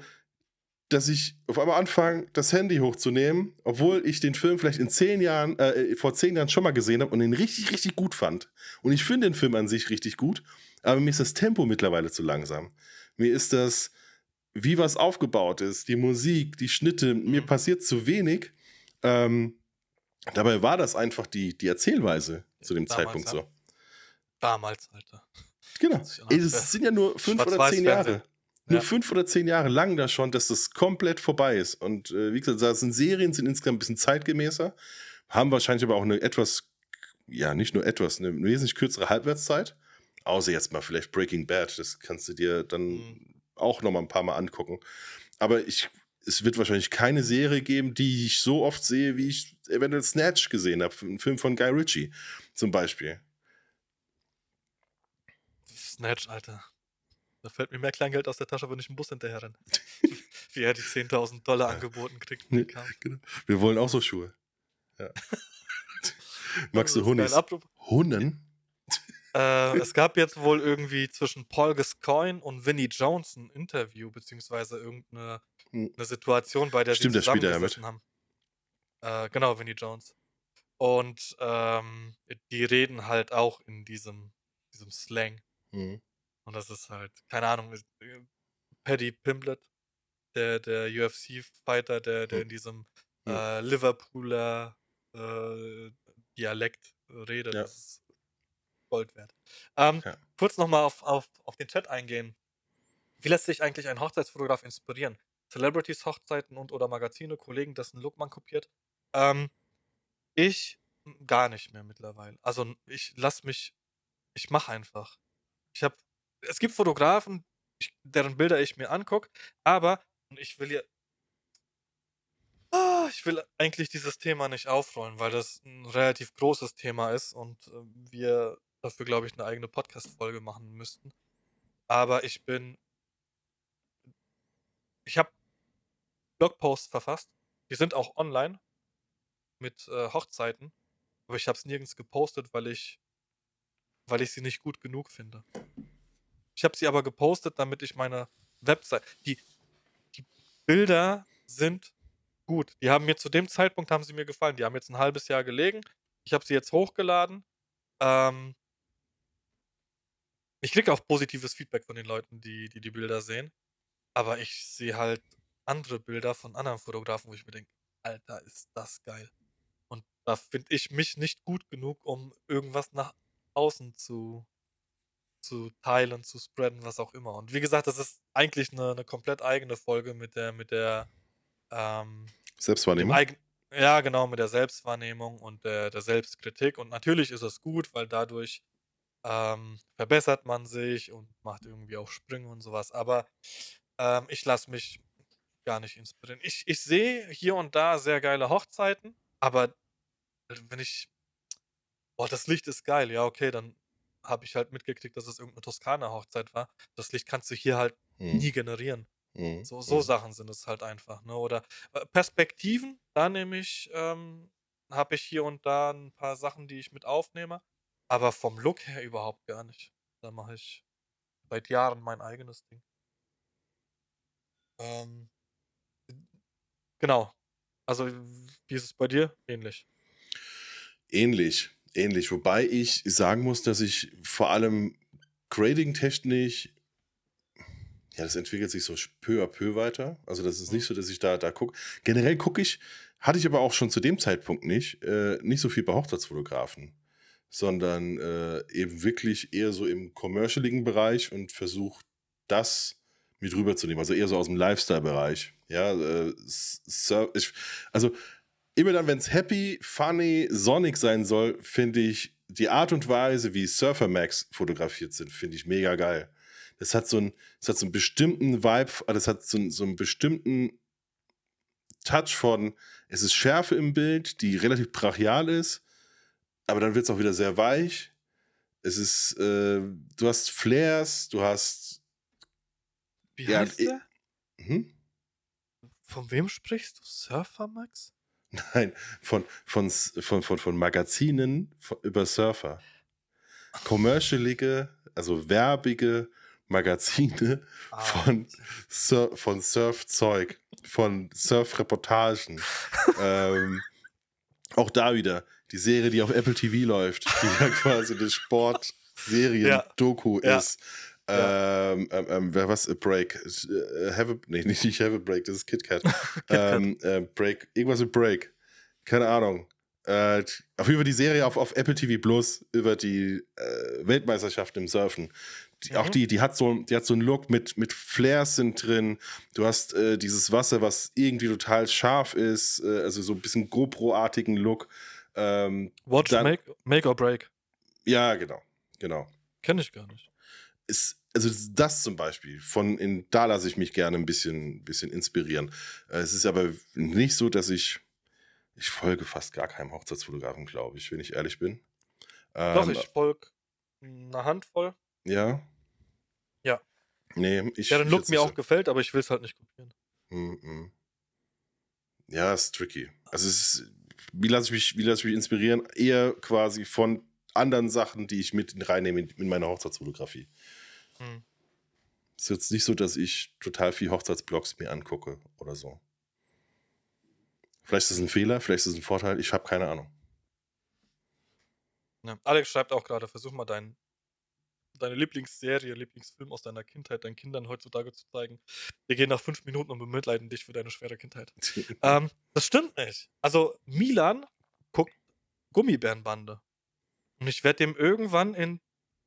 dass ich auf einmal anfange, das Handy hochzunehmen, obwohl ich den Film vielleicht in zehn Jahren, äh, vor zehn Jahren schon mal gesehen habe und ihn richtig, richtig gut fand. Und ich finde den Film an sich richtig gut, aber mir ist das Tempo mittlerweile zu langsam. Mir ist das, wie was aufgebaut ist, die Musik, die Schnitte, mhm. mir passiert zu wenig. Ähm, dabei war das einfach die, die Erzählweise zu dem Zeitpunkt ja. so. Damals, Alter. Genau. Es sind ja nur fünf oder zehn Jahre. Nur ja. fünf oder zehn Jahre lang da schon, dass das komplett vorbei ist. Und äh, wie gesagt, das sind Serien, sind insgesamt ein bisschen zeitgemäßer, haben wahrscheinlich aber auch eine etwas, ja, nicht nur etwas, eine wesentlich kürzere Halbwertszeit. Außer jetzt mal vielleicht Breaking Bad, das kannst du dir dann mhm. Auch noch mal ein paar Mal angucken. Aber ich, es wird wahrscheinlich keine Serie geben, die ich so oft sehe, wie ich eventuell Snatch gesehen habe, ein Film von Guy Ritchie zum Beispiel. Snatch, Alter. Da fällt mir mehr Kleingeld aus der Tasche, wenn ich einen Bus hinterher renne. Wie er die 10.000 Dollar angeboten kriegt. Nee, genau. Wir wollen auch so Schuhe. Ja. Magst du Hundis? Hunden? Äh, es gab jetzt wohl irgendwie zwischen Paul Gascoigne und Vinnie Jones ein Interview, beziehungsweise irgendeine hm. eine Situation, bei der Stimmt, sie zusammengesessen haben. Äh, genau, Vinnie Jones. Und ähm, die reden halt auch in diesem, diesem Slang. Mhm. Und das ist halt, keine Ahnung, äh, Paddy Pimblet, der, der UFC-Fighter, der, der hm. in diesem mhm. äh, Liverpooler äh, Dialekt redet. Ja. Das ist Gold wert. Ähm, ja. Kurz nochmal auf, auf, auf den Chat eingehen. Wie lässt sich eigentlich ein Hochzeitsfotograf inspirieren? Celebrities, Hochzeiten und oder Magazine, Kollegen, dessen Look man kopiert? Ähm, ich gar nicht mehr mittlerweile. Also ich lass mich, ich mache einfach. Ich habe, es gibt Fotografen, ich, deren Bilder ich mir angucke, aber ich will ja, ah, ich will eigentlich dieses Thema nicht aufrollen, weil das ein relativ großes Thema ist und äh, wir dafür, glaube ich, eine eigene Podcast-Folge machen müssten. Aber ich bin, ich habe Blogposts verfasst, die sind auch online mit äh, Hochzeiten, aber ich habe es nirgends gepostet, weil ich, weil ich sie nicht gut genug finde. Ich habe sie aber gepostet, damit ich meine Website, die, die Bilder sind gut. Die haben mir zu dem Zeitpunkt haben sie mir gefallen. Die haben jetzt ein halbes Jahr gelegen. Ich habe sie jetzt hochgeladen. Ähm, ich kriege auch positives Feedback von den Leuten, die, die die Bilder sehen. Aber ich sehe halt andere Bilder von anderen Fotografen, wo ich mir denke, Alter, ist das geil. Und da finde ich mich nicht gut genug, um irgendwas nach außen zu, zu teilen, zu spreaden, was auch immer. Und wie gesagt, das ist eigentlich eine, eine komplett eigene Folge mit der, mit der ähm, Selbstwahrnehmung. ja, genau, mit der Selbstwahrnehmung und der, der Selbstkritik. Und natürlich ist es gut, weil dadurch ähm, verbessert man sich und macht irgendwie auch Sprünge und sowas. Aber ähm, ich lasse mich gar nicht inspirieren. Ich, ich sehe hier und da sehr geile Hochzeiten, aber wenn ich, boah, das Licht ist geil, ja, okay, dann habe ich halt mitgekriegt, dass es irgendeine Toskana-Hochzeit war. Das Licht kannst du hier halt hm. nie generieren. Hm. So, so hm. Sachen sind es halt einfach, ne? Oder äh, Perspektiven, da nehme ich, ähm, habe ich hier und da ein paar Sachen, die ich mit aufnehme. Aber vom Look her überhaupt gar nicht. Da mache ich seit Jahren mein eigenes Ding. Ähm, genau. Also, wie ist es bei dir? Ähnlich. Ähnlich, ähnlich. Wobei ich sagen muss, dass ich vor allem Grading-technisch, ja, das entwickelt sich so peu à peu weiter. Also, das ist nicht mhm. so, dass ich da, da gucke. Generell gucke ich, hatte ich aber auch schon zu dem Zeitpunkt nicht, äh, nicht so viel bei Hochzeitsfotografen sondern äh, eben wirklich eher so im commercialigen Bereich und versucht das mit rüberzunehmen, also eher so aus dem Lifestyle-Bereich. Ja, äh, also immer dann, wenn es happy, funny, sonnig sein soll, finde ich die Art und Weise, wie Surfer Max fotografiert sind, finde ich mega geil. Das hat so einen, das hat so einen bestimmten Vibe, das hat so so einen bestimmten Touch von, es ist Schärfe im Bild, die relativ brachial ist, aber dann wird es auch wieder sehr weich. Es ist, äh, du hast Flares, du hast. Wie ja, heißt der? Hm? Von wem sprichst du? Surfer Max? Nein, von, von, von, von, von Magazinen von, über Surfer. Commercialige, also werbige Magazine ah. von, Sur von Surfzeug, von Surfreportagen. ähm, auch da wieder die Serie, die auf Apple TV läuft, die ja quasi eine Sportserien-Doku ja. ist. Ja. Ähm, ähm, ähm, was? A Break. Äh, have a, nee, nicht, nicht Have a Break, das ist KitKat. ähm, äh, break. Irgendwas mit Break. Keine Ahnung. Äh, auf jeden Fall die Serie auf, auf Apple TV Plus über die äh, Weltmeisterschaft im Surfen. Die, mhm. Auch die, die hat so, die hat so einen Look mit, mit Flares sind drin. Du hast äh, dieses Wasser, was irgendwie total scharf ist, äh, also so ein bisschen GoPro-artigen Look. Ähm, Watch dann, make, make or Break. Ja, genau. Genau. Kenne ich gar nicht. Ist, also das zum Beispiel, von in, da lasse ich mich gerne ein bisschen, bisschen inspirieren. Äh, es ist aber nicht so, dass ich, ich folge fast gar keinem Hochzeitsfotografen, glaube ich, wenn ich ehrlich bin. Doch, ähm, ich folge eine Handvoll. Ja. Ja. Nee, ich. Ja, den Look mir auch so. gefällt, aber ich will es halt nicht kopieren. Mm -mm. Ja, ist tricky. Also es ist, wie lasse ich mich, wie lasse ich mich inspirieren? Eher quasi von anderen Sachen, die ich mit reinnehme in, in meine Hochzeitsfotografie. Hm. Ist jetzt nicht so, dass ich total viel Hochzeitsblogs mir angucke oder so. Vielleicht ist es ein Fehler, vielleicht ist es ein Vorteil, ich habe keine Ahnung. Ja, Alex schreibt auch gerade, versuch mal dein, deine Lieblingsserie, Lieblingsfilm aus deiner Kindheit deinen Kindern heutzutage zu zeigen. Wir gehen nach fünf Minuten und bemitleiden dich für deine schwere Kindheit. ähm, das stimmt nicht. Also Milan guckt Gummibärenbande. Und ich werde dem irgendwann in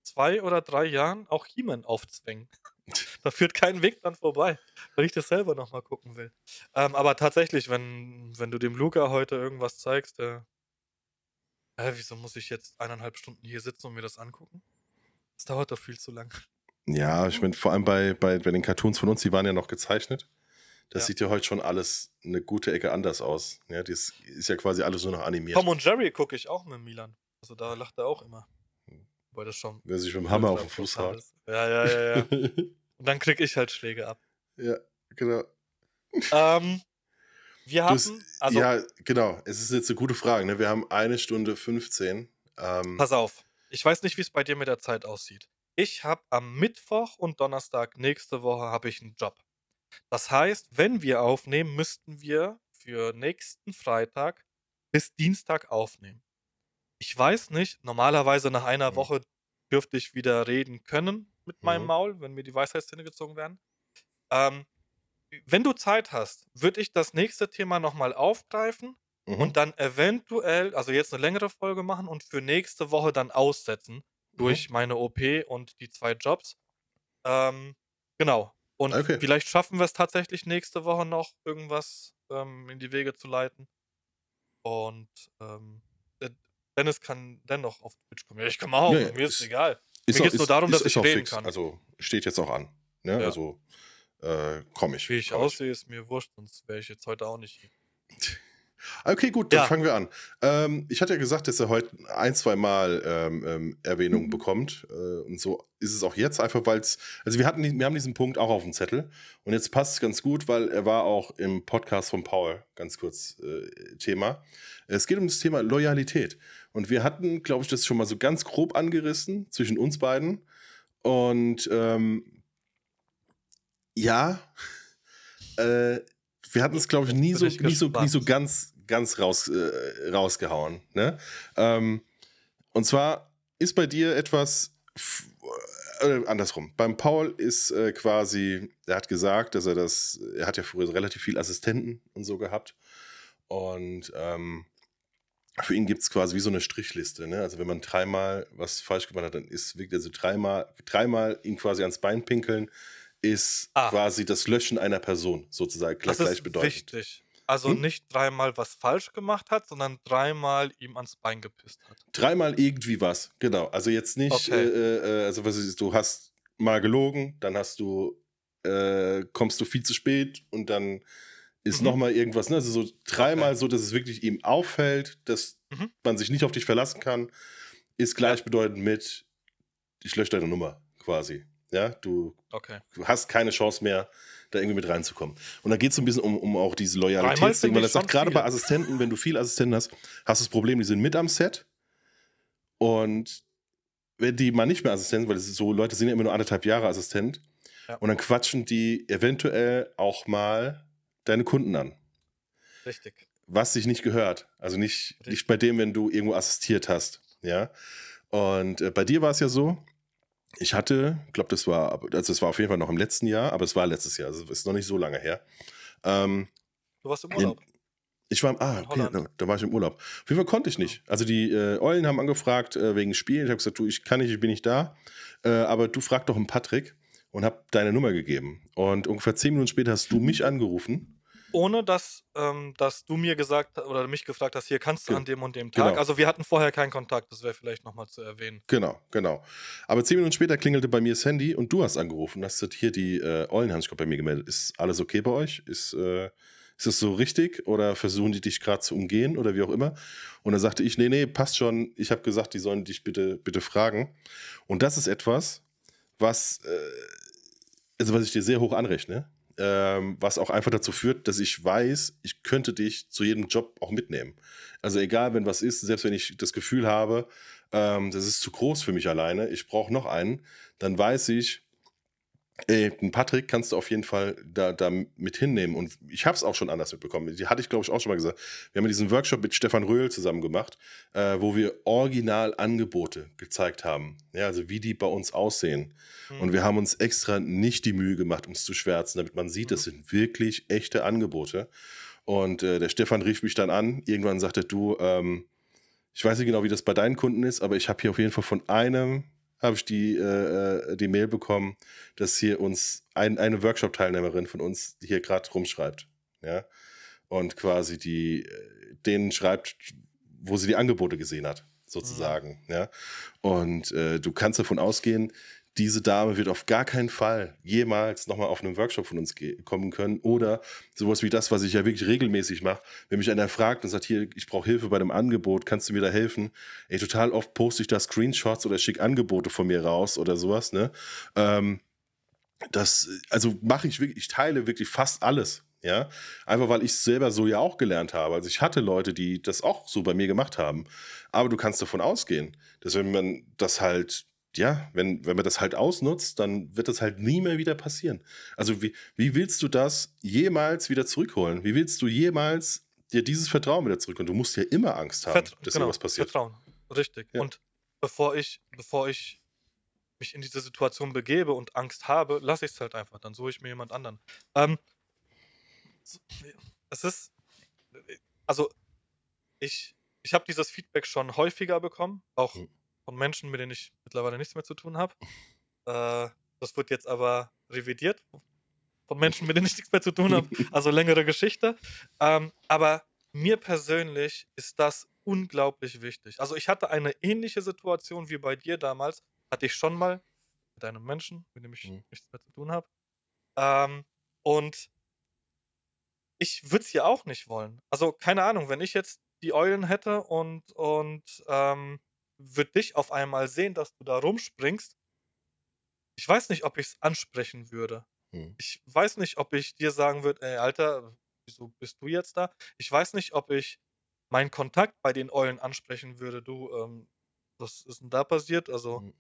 zwei oder drei Jahren auch He-Man aufzwängen. da führt kein Weg dran vorbei, weil ich das selber nochmal gucken will. Ähm, aber tatsächlich, wenn, wenn du dem Luca heute irgendwas zeigst, äh, äh, wieso muss ich jetzt eineinhalb Stunden hier sitzen und mir das angucken? Das dauert doch viel zu lang. Ja, ich meine, vor allem bei, bei, bei den Cartoons von uns, die waren ja noch gezeichnet. Das ja. sieht ja heute schon alles eine gute Ecke anders aus. Ja, das ist ja quasi alles nur noch animiert. Tom und Jerry gucke ich auch mit Milan. Also da lacht er auch immer. Weil das schon. Wer sich mit dem Hammer auf den Fuß haut. Ja, ja, ja, ja. Und dann krieg ich halt Schläge ab. Ja, genau. Ähm, wir haben. Also, ja, genau. Es ist jetzt eine gute Frage. Ne? Wir haben eine Stunde 15. Ähm, pass auf. Ich weiß nicht, wie es bei dir mit der Zeit aussieht. Ich habe am Mittwoch und Donnerstag nächste Woche habe ich einen Job. Das heißt, wenn wir aufnehmen, müssten wir für nächsten Freitag bis Dienstag aufnehmen. Ich weiß nicht, normalerweise nach einer mhm. Woche dürfte ich wieder reden können mit meinem mhm. Maul, wenn mir die Weisheitszähne gezogen werden. Ähm, wenn du Zeit hast, würde ich das nächste Thema nochmal aufgreifen mhm. und dann eventuell, also jetzt eine längere Folge machen und für nächste Woche dann aussetzen mhm. durch meine OP und die zwei Jobs. Ähm, genau. Und okay. vielleicht schaffen wir es tatsächlich nächste Woche noch, irgendwas ähm, in die Wege zu leiten. Und ähm, Dennis kann dennoch auf Twitch kommen. Ja, ich komme auch, ja, ja, mir ist, es egal. Ist mir geht es nur darum, ist, dass ist ich reden fix. kann. Also steht jetzt auch an. Ne? Also äh, komme ich. Wie ich aussehe, ist mir wurscht, sonst wäre ich jetzt heute auch nicht hier. Okay, gut, dann ja. fangen wir an. Ähm, ich hatte ja gesagt, dass er heute ein, zwei Mal ähm, ähm, Erwähnung mhm. bekommt. Äh, und so ist es auch jetzt, einfach weil es, also wir hatten, wir haben diesen Punkt auch auf dem Zettel. Und jetzt passt es ganz gut, weil er war auch im Podcast von Paul ganz kurz äh, Thema. Es geht um das Thema Loyalität. Und wir hatten, glaube ich, das schon mal so ganz grob angerissen zwischen uns beiden. Und ähm, ja, äh, wir hatten es, glaube ich, nie so, nie so, nie so ganz, ganz raus, äh, rausgehauen. Ne? Ähm, und zwar ist bei dir etwas äh, andersrum. Beim Paul ist äh, quasi, er hat gesagt, dass er das, er hat ja früher relativ viel Assistenten und so gehabt. Und ähm, für ihn gibt es quasi wie so eine Strichliste. Ne? Also wenn man dreimal was falsch gemacht hat, dann ist wirklich also dreimal, dreimal ihn quasi ans Bein pinkeln, ist ah. quasi das Löschen einer Person sozusagen das gleichbedeutend. Ist wichtig. Also hm? nicht dreimal was falsch gemacht hat, sondern dreimal ihm ans Bein gepisst hat. Dreimal irgendwie was, genau. Also jetzt nicht, okay. äh, äh, also was ist, du hast mal gelogen, dann hast du, äh, kommst du viel zu spät und dann ist mhm. nochmal irgendwas, ne? Also so dreimal okay. so, dass es wirklich ihm auffällt, dass mhm. man sich nicht auf dich verlassen kann, ist gleichbedeutend mit, ich lösche deine Nummer quasi. Ja, du, okay. du hast keine Chance mehr, da irgendwie mit reinzukommen. Und da geht es so ein bisschen um, um auch diese Loyalitätsding, weil er sagt, gerade bei Assistenten, wenn du viel Assistenten hast, hast du das Problem, die sind mit am Set und wenn die mal nicht mehr Assistent, weil es ist so, Leute sind ja immer nur anderthalb Jahre Assistent ja. und dann quatschen die eventuell auch mal deine Kunden an. Richtig. Was sich nicht gehört. Also nicht, nicht bei dem, wenn du irgendwo assistiert hast. Ja. Und äh, bei dir war es ja so, ich hatte, ich glaube, das war, also das war auf jeden Fall noch im letzten Jahr, aber es war letztes Jahr, also ist noch nicht so lange her. Ähm, du warst im Urlaub. Ich war, ah, okay, da, da, war ich im Urlaub. Auf jeden Fall konnte ich nicht. Also die äh, Eulen haben angefragt äh, wegen Spielen. Ich habe gesagt, du, ich kann nicht, ich bin nicht da. Äh, aber du frag doch einen Patrick und hab deine Nummer gegeben. Und ungefähr zehn Minuten später hast du mich angerufen ohne dass, ähm, dass du mir gesagt oder mich gefragt hast, hier kannst du an dem und dem Tag. Genau. Also wir hatten vorher keinen Kontakt, das wäre vielleicht nochmal zu erwähnen. Genau, genau. Aber zehn Minuten später klingelte bei mir das Handy und du hast angerufen, hast hier die äh, Eulenhandschuhe bei mir gemeldet. Ist alles okay bei euch? Ist, äh, ist das so richtig oder versuchen die dich gerade zu umgehen oder wie auch immer? Und dann sagte ich, nee, nee, passt schon. Ich habe gesagt, die sollen dich bitte, bitte fragen. Und das ist etwas, was, äh, also was ich dir sehr hoch anrechne ähm, was auch einfach dazu führt, dass ich weiß, ich könnte dich zu jedem Job auch mitnehmen. Also egal, wenn was ist, selbst wenn ich das Gefühl habe, ähm, das ist zu groß für mich alleine, ich brauche noch einen, dann weiß ich, Ey, den Patrick kannst du auf jeden Fall da, da mit hinnehmen. Und ich habe es auch schon anders mitbekommen. Die hatte ich, glaube ich, auch schon mal gesagt. Wir haben diesen Workshop mit Stefan Röhl zusammen gemacht, äh, wo wir original Angebote gezeigt haben. Ja, also wie die bei uns aussehen. Mhm. Und wir haben uns extra nicht die Mühe gemacht, uns zu schwärzen, damit man sieht, das mhm. sind wirklich echte Angebote. Und äh, der Stefan rief mich dann an. Irgendwann sagte du, ähm, ich weiß nicht genau, wie das bei deinen Kunden ist, aber ich habe hier auf jeden Fall von einem habe ich die, äh, äh, die Mail bekommen, dass hier uns ein, eine Workshop-Teilnehmerin von uns hier gerade rumschreibt. Ja. Und quasi die, äh, denen schreibt, wo sie die Angebote gesehen hat, sozusagen. Mhm. Ja. Und äh, du kannst davon ausgehen, diese Dame wird auf gar keinen Fall jemals nochmal auf einen Workshop von uns kommen können oder sowas wie das, was ich ja wirklich regelmäßig mache. Wenn mich einer fragt und sagt, hier, ich brauche Hilfe bei einem Angebot, kannst du mir da helfen? Ey, total oft poste ich da Screenshots oder schicke Angebote von mir raus oder sowas, ne? Ähm, das, also mache ich wirklich, ich teile wirklich fast alles. Ja, einfach weil ich es selber so ja auch gelernt habe. Also ich hatte Leute, die das auch so bei mir gemacht haben. Aber du kannst davon ausgehen, dass wenn man das halt ja, wenn, wenn man das halt ausnutzt, dann wird das halt nie mehr wieder passieren. Also wie, wie willst du das jemals wieder zurückholen? Wie willst du jemals dir dieses Vertrauen wieder zurückholen? Du musst ja immer Angst haben, Vert dass genau, irgendwas passiert. Vertrauen, richtig. Ja. Und bevor ich, bevor ich mich in diese Situation begebe und Angst habe, lasse ich es halt einfach. Dann suche ich mir jemand anderen. Ähm, es ist, also ich, ich habe dieses Feedback schon häufiger bekommen, auch mhm von Menschen, mit denen ich mittlerweile nichts mehr zu tun habe. Äh, das wird jetzt aber revidiert von Menschen, mit denen ich nichts mehr zu tun habe. Also längere Geschichte. Ähm, aber mir persönlich ist das unglaublich wichtig. Also ich hatte eine ähnliche Situation wie bei dir damals. Hatte ich schon mal mit einem Menschen, mit dem ich mhm. nichts mehr zu tun habe. Ähm, und ich würde es ja auch nicht wollen. Also keine Ahnung, wenn ich jetzt die Eulen hätte und, und ähm, wird dich auf einmal sehen, dass du da rumspringst. Ich weiß nicht, ob ich es ansprechen würde. Hm. Ich weiß nicht, ob ich dir sagen würde, ey, Alter, wieso bist du jetzt da? Ich weiß nicht, ob ich meinen Kontakt bei den Eulen ansprechen würde. Du, ähm, was ist denn da passiert? Also, hm.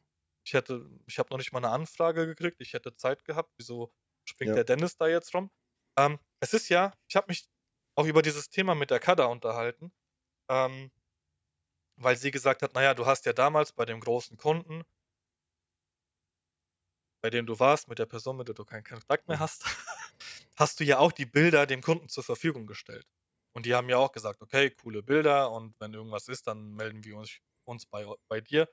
ich hätte, ich habe noch nicht mal eine Anfrage gekriegt. Ich hätte Zeit gehabt. Wieso springt ja. der Dennis da jetzt rum? Ähm, es ist ja, ich habe mich auch über dieses Thema mit der Kada unterhalten. Ähm, weil sie gesagt hat, naja, du hast ja damals bei dem großen Kunden, bei dem du warst, mit der Person, mit der du keinen Kontakt mehr mhm. hast, hast du ja auch die Bilder dem Kunden zur Verfügung gestellt. Und die haben ja auch gesagt, okay, coole Bilder und wenn irgendwas ist, dann melden wir uns, uns bei, bei dir.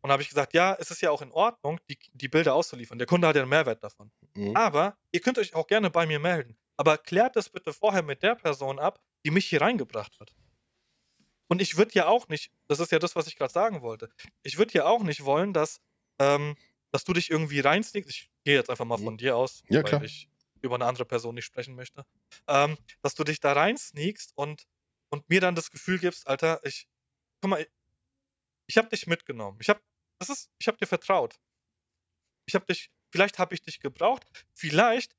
Und habe ich gesagt, ja, es ist ja auch in Ordnung, die, die Bilder auszuliefern. Der Kunde hat ja einen Mehrwert davon. Mhm. Aber ihr könnt euch auch gerne bei mir melden. Aber klärt das bitte vorher mit der Person ab, die mich hier reingebracht hat. Und ich würde ja auch nicht, das ist ja das, was ich gerade sagen wollte, ich würde ja auch nicht wollen, dass, ähm, dass du dich irgendwie reinsneakst. Ich gehe jetzt einfach mal von mhm. dir aus, ja, weil klar. ich über eine andere Person nicht sprechen möchte. Ähm, dass du dich da reinsneakst und, und mir dann das Gefühl gibst, Alter, ich, guck mal, ich, ich habe dich mitgenommen. Ich habe, das ist, ich habe dir vertraut. Ich habe dich, vielleicht habe ich dich gebraucht. Vielleicht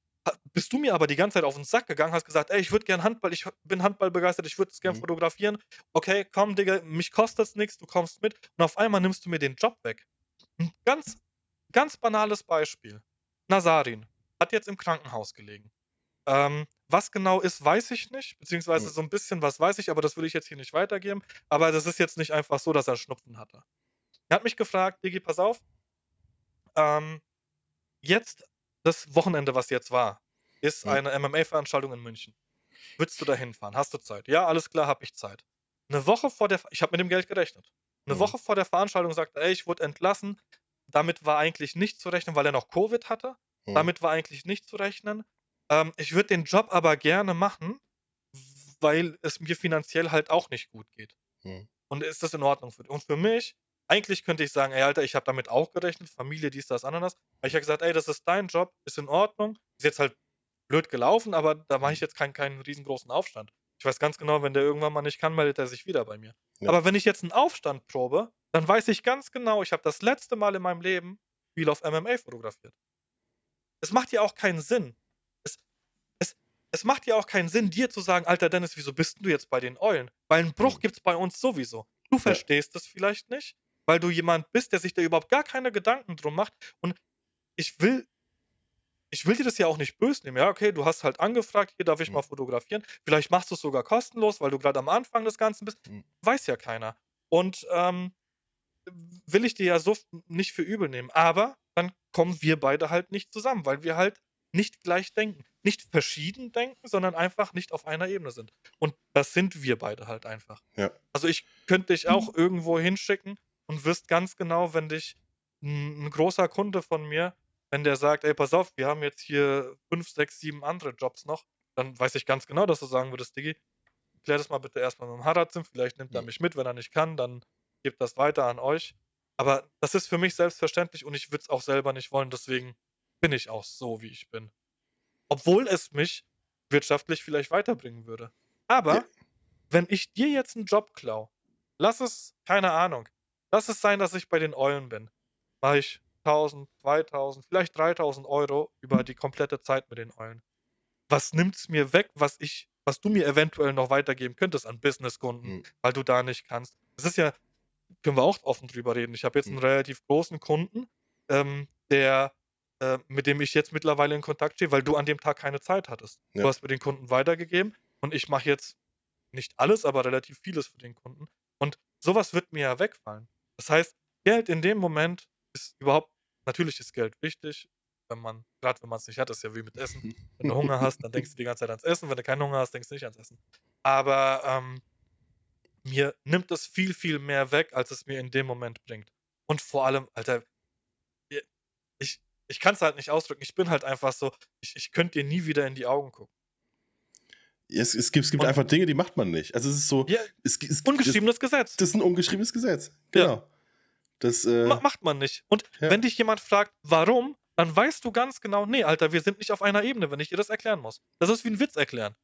bist du mir aber die ganze Zeit auf den Sack gegangen, hast gesagt, ey, ich würde gern Handball, ich bin Handball begeistert, ich würde es gern mhm. fotografieren. Okay, komm, Digga, mich kostet es nichts, du kommst mit. Und auf einmal nimmst du mir den Job weg. Ein ganz, ganz banales Beispiel. Nazarin hat jetzt im Krankenhaus gelegen. Ähm, was genau ist, weiß ich nicht, beziehungsweise mhm. so ein bisschen was weiß ich, aber das würde ich jetzt hier nicht weitergeben. Aber das ist jetzt nicht einfach so, dass er Schnupfen hatte. Er hat mich gefragt, Digi, pass auf, ähm, jetzt das Wochenende, was jetzt war, ist ja. eine MMA-Veranstaltung in München. Würdest du da hinfahren? Hast du Zeit? Ja, alles klar, habe ich Zeit. Eine Woche vor der, ich habe mit dem Geld gerechnet. Eine mhm. Woche vor der Veranstaltung sagt er, ey, ich wurde entlassen. Damit war eigentlich nicht zu rechnen, weil er noch Covid hatte. Mhm. Damit war eigentlich nicht zu rechnen. Ähm, ich würde den Job aber gerne machen, weil es mir finanziell halt auch nicht gut geht. Mhm. Und ist das in Ordnung für dich? Und für mich eigentlich könnte ich sagen, ey, Alter, ich habe damit auch gerechnet, Familie, dies, das, Ananas. Aber ich habe gesagt, ey, das ist dein Job, ist in Ordnung. Ist jetzt halt blöd gelaufen, aber da mache ich jetzt keinen, keinen riesengroßen Aufstand. Ich weiß ganz genau, wenn der irgendwann mal nicht kann, meldet er sich wieder bei mir. Ja. Aber wenn ich jetzt einen Aufstand probe, dann weiß ich ganz genau, ich habe das letzte Mal in meinem Leben Spiel auf MMA fotografiert. Es macht ja auch keinen Sinn. Es, es macht ja auch keinen Sinn, dir zu sagen, Alter Dennis, wieso bist du jetzt bei den Eulen? Weil einen Bruch Mhm. gibt's bei uns sowieso. Du verstehst das vielleicht nicht, weil du jemand bist, der sich da überhaupt gar keine Gedanken drum macht. Und ich will, ich will dir das ja auch nicht böse nehmen. Ja, okay, du hast halt angefragt, hier darf ich Mhm. mal fotografieren. Vielleicht machst du es sogar kostenlos, weil du gerade am Anfang des Ganzen bist. Mhm. Weiß ja keiner. Und ähm, will ich dir ja so nicht für übel nehmen. Aber dann kommen wir beide halt nicht zusammen, weil wir halt nicht gleich denken. Nicht verschieden denken, sondern einfach nicht auf einer Ebene sind. Und das sind wir beide halt einfach. Ja. Also ich könnte dich auch irgendwo hinschicken und wüsst ganz genau, wenn dich ein, ein großer Kunde von mir, wenn der sagt, ey, pass auf, wir haben jetzt hier fünf, sechs, sieben andere Jobs noch, dann weiß ich ganz genau, dass du sagen würdest, Diggi, klär das mal bitte erstmal mit dem Haratzim, vielleicht nimmt er mich mit, wenn er nicht kann, dann gebt das weiter an euch. Aber das ist für mich selbstverständlich und ich würde es auch selber nicht wollen, deswegen bin ich auch so, wie ich bin. Obwohl es mich wirtschaftlich vielleicht weiterbringen würde. Aber Ja. wenn ich dir jetzt einen Job klau, lass es, keine Ahnung, lass es sein, dass ich bei den Eulen bin, mache ich 1000, 2000, vielleicht 3000 Euro über die komplette Zeit mit den Eulen. Was nimmt's mir weg, was ich, was du mir eventuell noch weitergeben könntest an Businesskunden, Mhm. weil du da nicht kannst? Das ist ja, können wir auch offen drüber reden. Ich habe jetzt einen Mhm. relativ großen Kunden, ähm, der, äh, mit dem ich jetzt mittlerweile in Kontakt stehe, weil du an dem Tag keine Zeit hattest. Ja. Du hast mir den Kunden weitergegeben und ich mache jetzt nicht alles, aber relativ vieles für den Kunden. Und sowas wird mir ja wegfallen. Das heißt, Geld in dem Moment ist überhaupt, natürlich ist Geld wichtig, wenn man, gerade wenn man es nicht hat, ist ja wie mit Essen. Wenn du Hunger hast, dann denkst du die ganze Zeit ans Essen. Wenn du keinen Hunger hast, denkst du nicht ans Essen. Aber ähm, mir nimmt es viel, viel mehr weg, als es mir in dem Moment bringt. Und vor allem, Alter, ich, ich kann es halt nicht ausdrücken. Ich bin halt einfach so, ich, ich könnte dir nie wieder in die Augen gucken. Es, es gibt, es gibt Und- einfach Dinge, die macht man nicht. Also es ist so, Ja, es, es, ungeschriebenes Gesetz. Das, ist ein ungeschriebenes Gesetz. Ja. Das, äh, Ma macht man nicht. Und Ja. wenn dich jemand fragt, warum, dann weißt du ganz genau, nee, Alter, wir sind nicht auf einer Ebene, wenn ich dir das erklären muss. Das ist wie ein Witz erklären.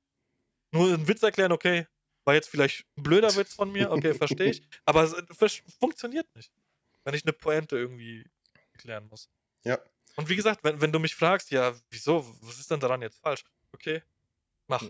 Nur ein Witz erklären, okay, war jetzt vielleicht ein blöder Witz von mir, okay, verstehe ich, aber es versch- funktioniert nicht, wenn ich eine Pointe irgendwie erklären muss. Ja. Und wie gesagt, wenn, wenn du mich fragst, ja, wieso, was ist denn daran jetzt falsch? Okay, mach.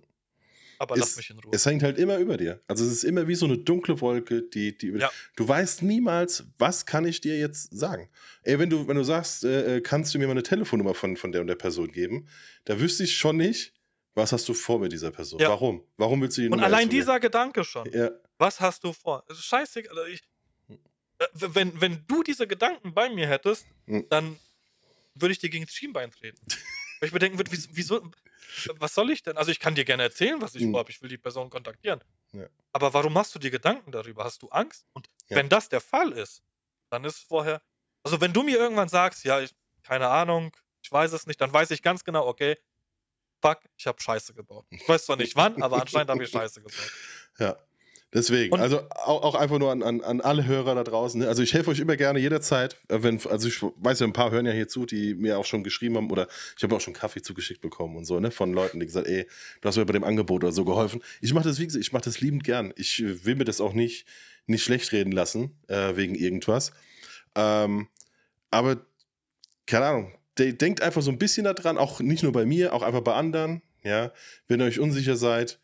Aber lass Es- mich in Ruhe. es hängt halt immer über dir. Also es ist immer wie so eine dunkle Wolke, die, die über Ja. Du weißt niemals, was kann ich dir jetzt sagen. Ey, wenn du, wenn du sagst, äh, äh, kannst du mir mal eine Telefonnummer von, von der und der Person geben, da wüsste ich schon nicht, was hast du vor mit dieser Person. Ja. Warum? Warum willst du die Und Nummer allein jetzt von dieser Gedanke schon. Ja, Was hast du vor? Es ist scheißegal. Also ich, äh, wenn, wenn du diese Gedanken bei mir hättest, Hm. dann würde ich dir gegen das Schienbein treten. Weil ich mir denken würde, wieso, was soll ich denn? Also ich kann dir gerne erzählen, was ich Hm. vorhabe. Ich will die Person kontaktieren. Ja. Aber warum machst du dir Gedanken darüber? Hast du Angst? Und Ja. wenn das der Fall ist, dann ist vorher. Also wenn du mir irgendwann sagst, ja, ich, keine Ahnung, ich weiß es nicht, dann weiß ich ganz genau, okay, fuck, ich habe Scheiße gebaut. Ich weiß zwar nicht wann, aber anscheinend habe ich Scheiße gebaut. ja. Deswegen, Und- also auch, auch einfach nur an, an, an alle Hörer da draußen. ne? Also ich helfe euch immer gerne jederzeit. äh, Wenn, also ich weiß ja, ein paar hören ja hier zu, die mir auch schon geschrieben haben oder ich habe auch schon Kaffee zugeschickt bekommen und so, ne? Von Leuten, die gesagt, ey, du hast mir bei dem Angebot oder so geholfen. Ich mache das, wie gesagt, ich mache das liebend gern. Ich will mir das auch nicht, nicht schlecht reden lassen, äh, wegen irgendwas. Ähm, aber, keine Ahnung, de denkt einfach so ein bisschen daran, auch nicht nur bei mir, auch einfach bei anderen, ja, wenn ihr euch unsicher seid.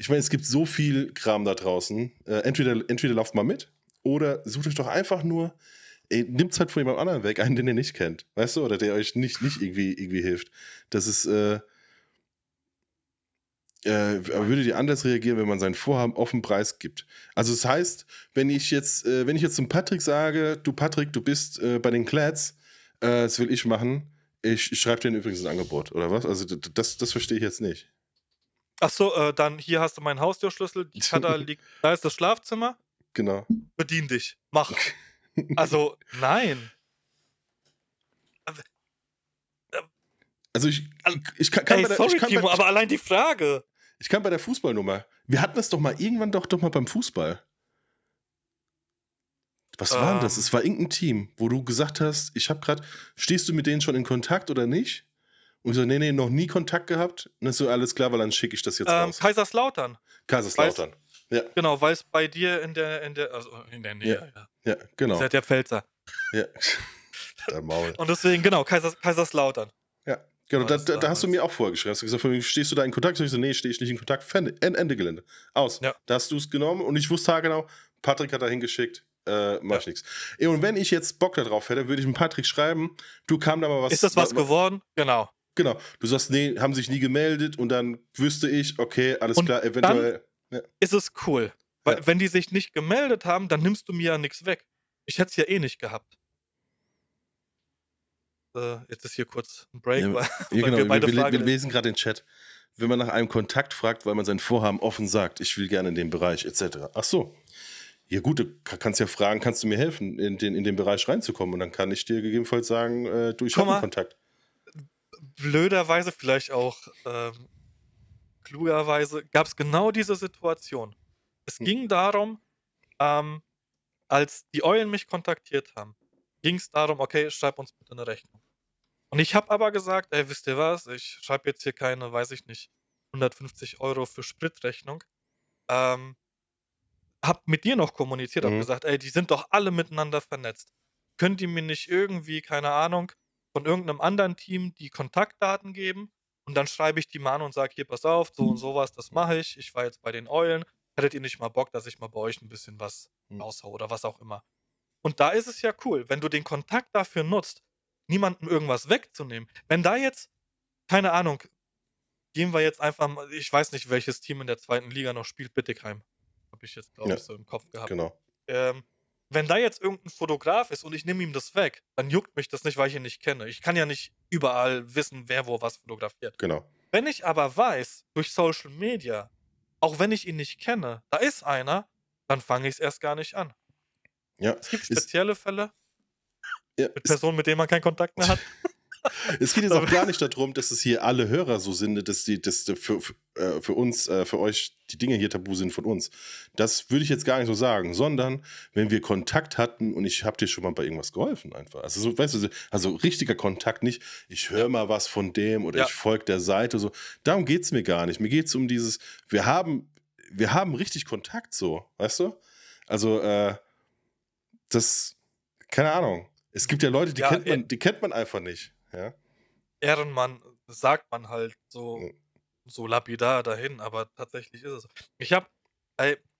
Ich meine, es gibt so viel Kram da draußen. Äh, entweder, entweder lauft mal mit oder sucht euch doch einfach nur, ey, nimmt's halt von jemand anderem weg, einen, den ihr nicht kennt, weißt du, oder der euch nicht, nicht irgendwie, irgendwie hilft. Das ist, äh, äh, würdet ihr anders reagieren, wenn man sein Vorhaben offen preisgibt? Also das heißt, wenn ich jetzt, äh, wenn ich jetzt zum Patrick sage, du Patrick, du bist äh, bei den Clads, äh, das will ich machen, ich, ich schreibe dir übrigens ein Angebot, oder was? Also das, das verstehe ich jetzt nicht. Ach so, äh, dann hier hast du meinen Haustürschlüssel, die liegt, da ist das Schlafzimmer, Genau. bedien dich, mach. Also, nein. Also ich, ich, kann, kann Ey, bei der, sorry, ich kann Timo, bei, aber allein die Frage. ich kann bei der Fußballnummer. Wir hatten das doch mal irgendwann doch, doch mal beim Fußball. Was war denn das? Ähm. Es war irgendein Team, wo du gesagt hast, ich habe gerade, stehst du mit denen schon in Kontakt oder nicht? Und ich so, nee, nee, noch nie Kontakt gehabt. Und dann ist so, alles klar, weil dann schicke ich das jetzt Ähm, raus. Kaiserslautern. Kaiserslautern. Ja, Genau, weil es bei dir in der, in der, also in der Nähe, ja. ja, genau. Seid der Pfälzer. Ja. Der Maul. Und deswegen, genau, Kaisers, Kaiserslautern. Ja, Genau, da, da, da, hast du mir auch vorgeschrieben. Hast du gesagt, stehst du da in Kontakt? ich so, nee, stehe ich nicht in Kontakt. Ende, Ende Gelände. Aus. Ja. Da hast du es genommen und ich wusste genau, Patrick hat da hingeschickt, äh, mach ja. ich nichts. Und wenn ich jetzt Bock darauf hätte, würde ich mit Patrick schreiben, du kam da mal was. Ist das was geworden? Genau. Genau. Du sagst, nee, haben sich nie gemeldet und dann wüsste ich, okay, alles und klar, eventuell. Ja. Ist es cool. Weil, ja. wenn die sich nicht gemeldet haben, dann nimmst du mir ja nichts weg. Ich hätte es ja eh nicht gehabt. Äh, jetzt ist hier kurz ein Break, ja, weil, ja, genau. wir beide wir, wir, wir lesen gerade den Chat. Wenn man nach einem Kontakt fragt, weil man sein Vorhaben offen sagt, ich will gerne in den Bereich etc. Ach so. Ja gut, du kannst ja fragen, kannst du mir helfen, in den, in den Bereich reinzukommen? Und dann kann ich dir gegebenenfalls sagen, äh, du, ich habe einen Kontakt. Blöderweise, vielleicht auch ähm, klugerweise, gab es genau diese Situation. Es hm. ging darum, ähm, als die Eulen mich kontaktiert haben, ging es darum, okay, schreib uns bitte eine Rechnung. Und ich habe aber gesagt, ey, wisst ihr was, ich schreibe jetzt hier keine, weiß ich nicht, 150 Euro für Spritrechnung. Ähm, hab mit dir noch kommuniziert, hab mhm. gesagt, ey, die sind doch alle miteinander vernetzt. Könnt ihr mir nicht irgendwie, keine Ahnung, von irgendeinem anderen Team die Kontaktdaten geben? Und dann schreibe ich die mal an und sage, hier, pass auf, so und sowas, das mache ich. Ich war jetzt bei den Eulen. Hättet ihr nicht mal Bock, dass ich mal bei euch ein bisschen was mhm. raushau oder was auch immer? Und da ist es ja cool, wenn du den Kontakt dafür nutzt, niemandem irgendwas wegzunehmen. Wenn da jetzt, keine Ahnung, gehen wir jetzt einfach mal, ich weiß nicht, welches Team in der zweiten Liga noch spielt, Bittigheim. Habe ich jetzt, glaube ja, ich, so im Kopf gehabt. Genau. Ähm, wenn da jetzt irgendein Fotograf ist und ich nehme ihm das weg, dann juckt mich das nicht, weil ich ihn nicht kenne. Ich kann ja nicht überall wissen, wer wo was fotografiert. Genau. Wenn ich aber weiß, durch Social Media, auch wenn ich ihn nicht kenne, da ist einer, dann fange ich es erst gar nicht an. Ja. Es gibt spezielle ist, Fälle ja, mit Personen, mit denen man keinen Kontakt mehr hat. es geht jetzt auch gar nicht darum, dass es hier alle Hörer so sind, dass die, dass für, für, äh, uns, äh, für euch die Dinge hier tabu sind von uns. Das würde ich jetzt gar nicht so sagen, sondern wenn wir Kontakt hatten und ich habe dir schon mal bei irgendwas geholfen einfach. Also so, weißt du, also richtiger Kontakt nicht, ich höre mal was von dem oder ja. ich folge der Seite so. Darum geht es mir gar nicht. Mir geht es um dieses, wir haben, wir haben richtig Kontakt so, weißt du? Also, äh, das, keine Ahnung. Es gibt ja Leute, die, ja, kennt, man, die kennt man einfach nicht. Ja? Ehrenmann sagt man halt so, so lapidar dahin, aber tatsächlich ist es so. Ich habe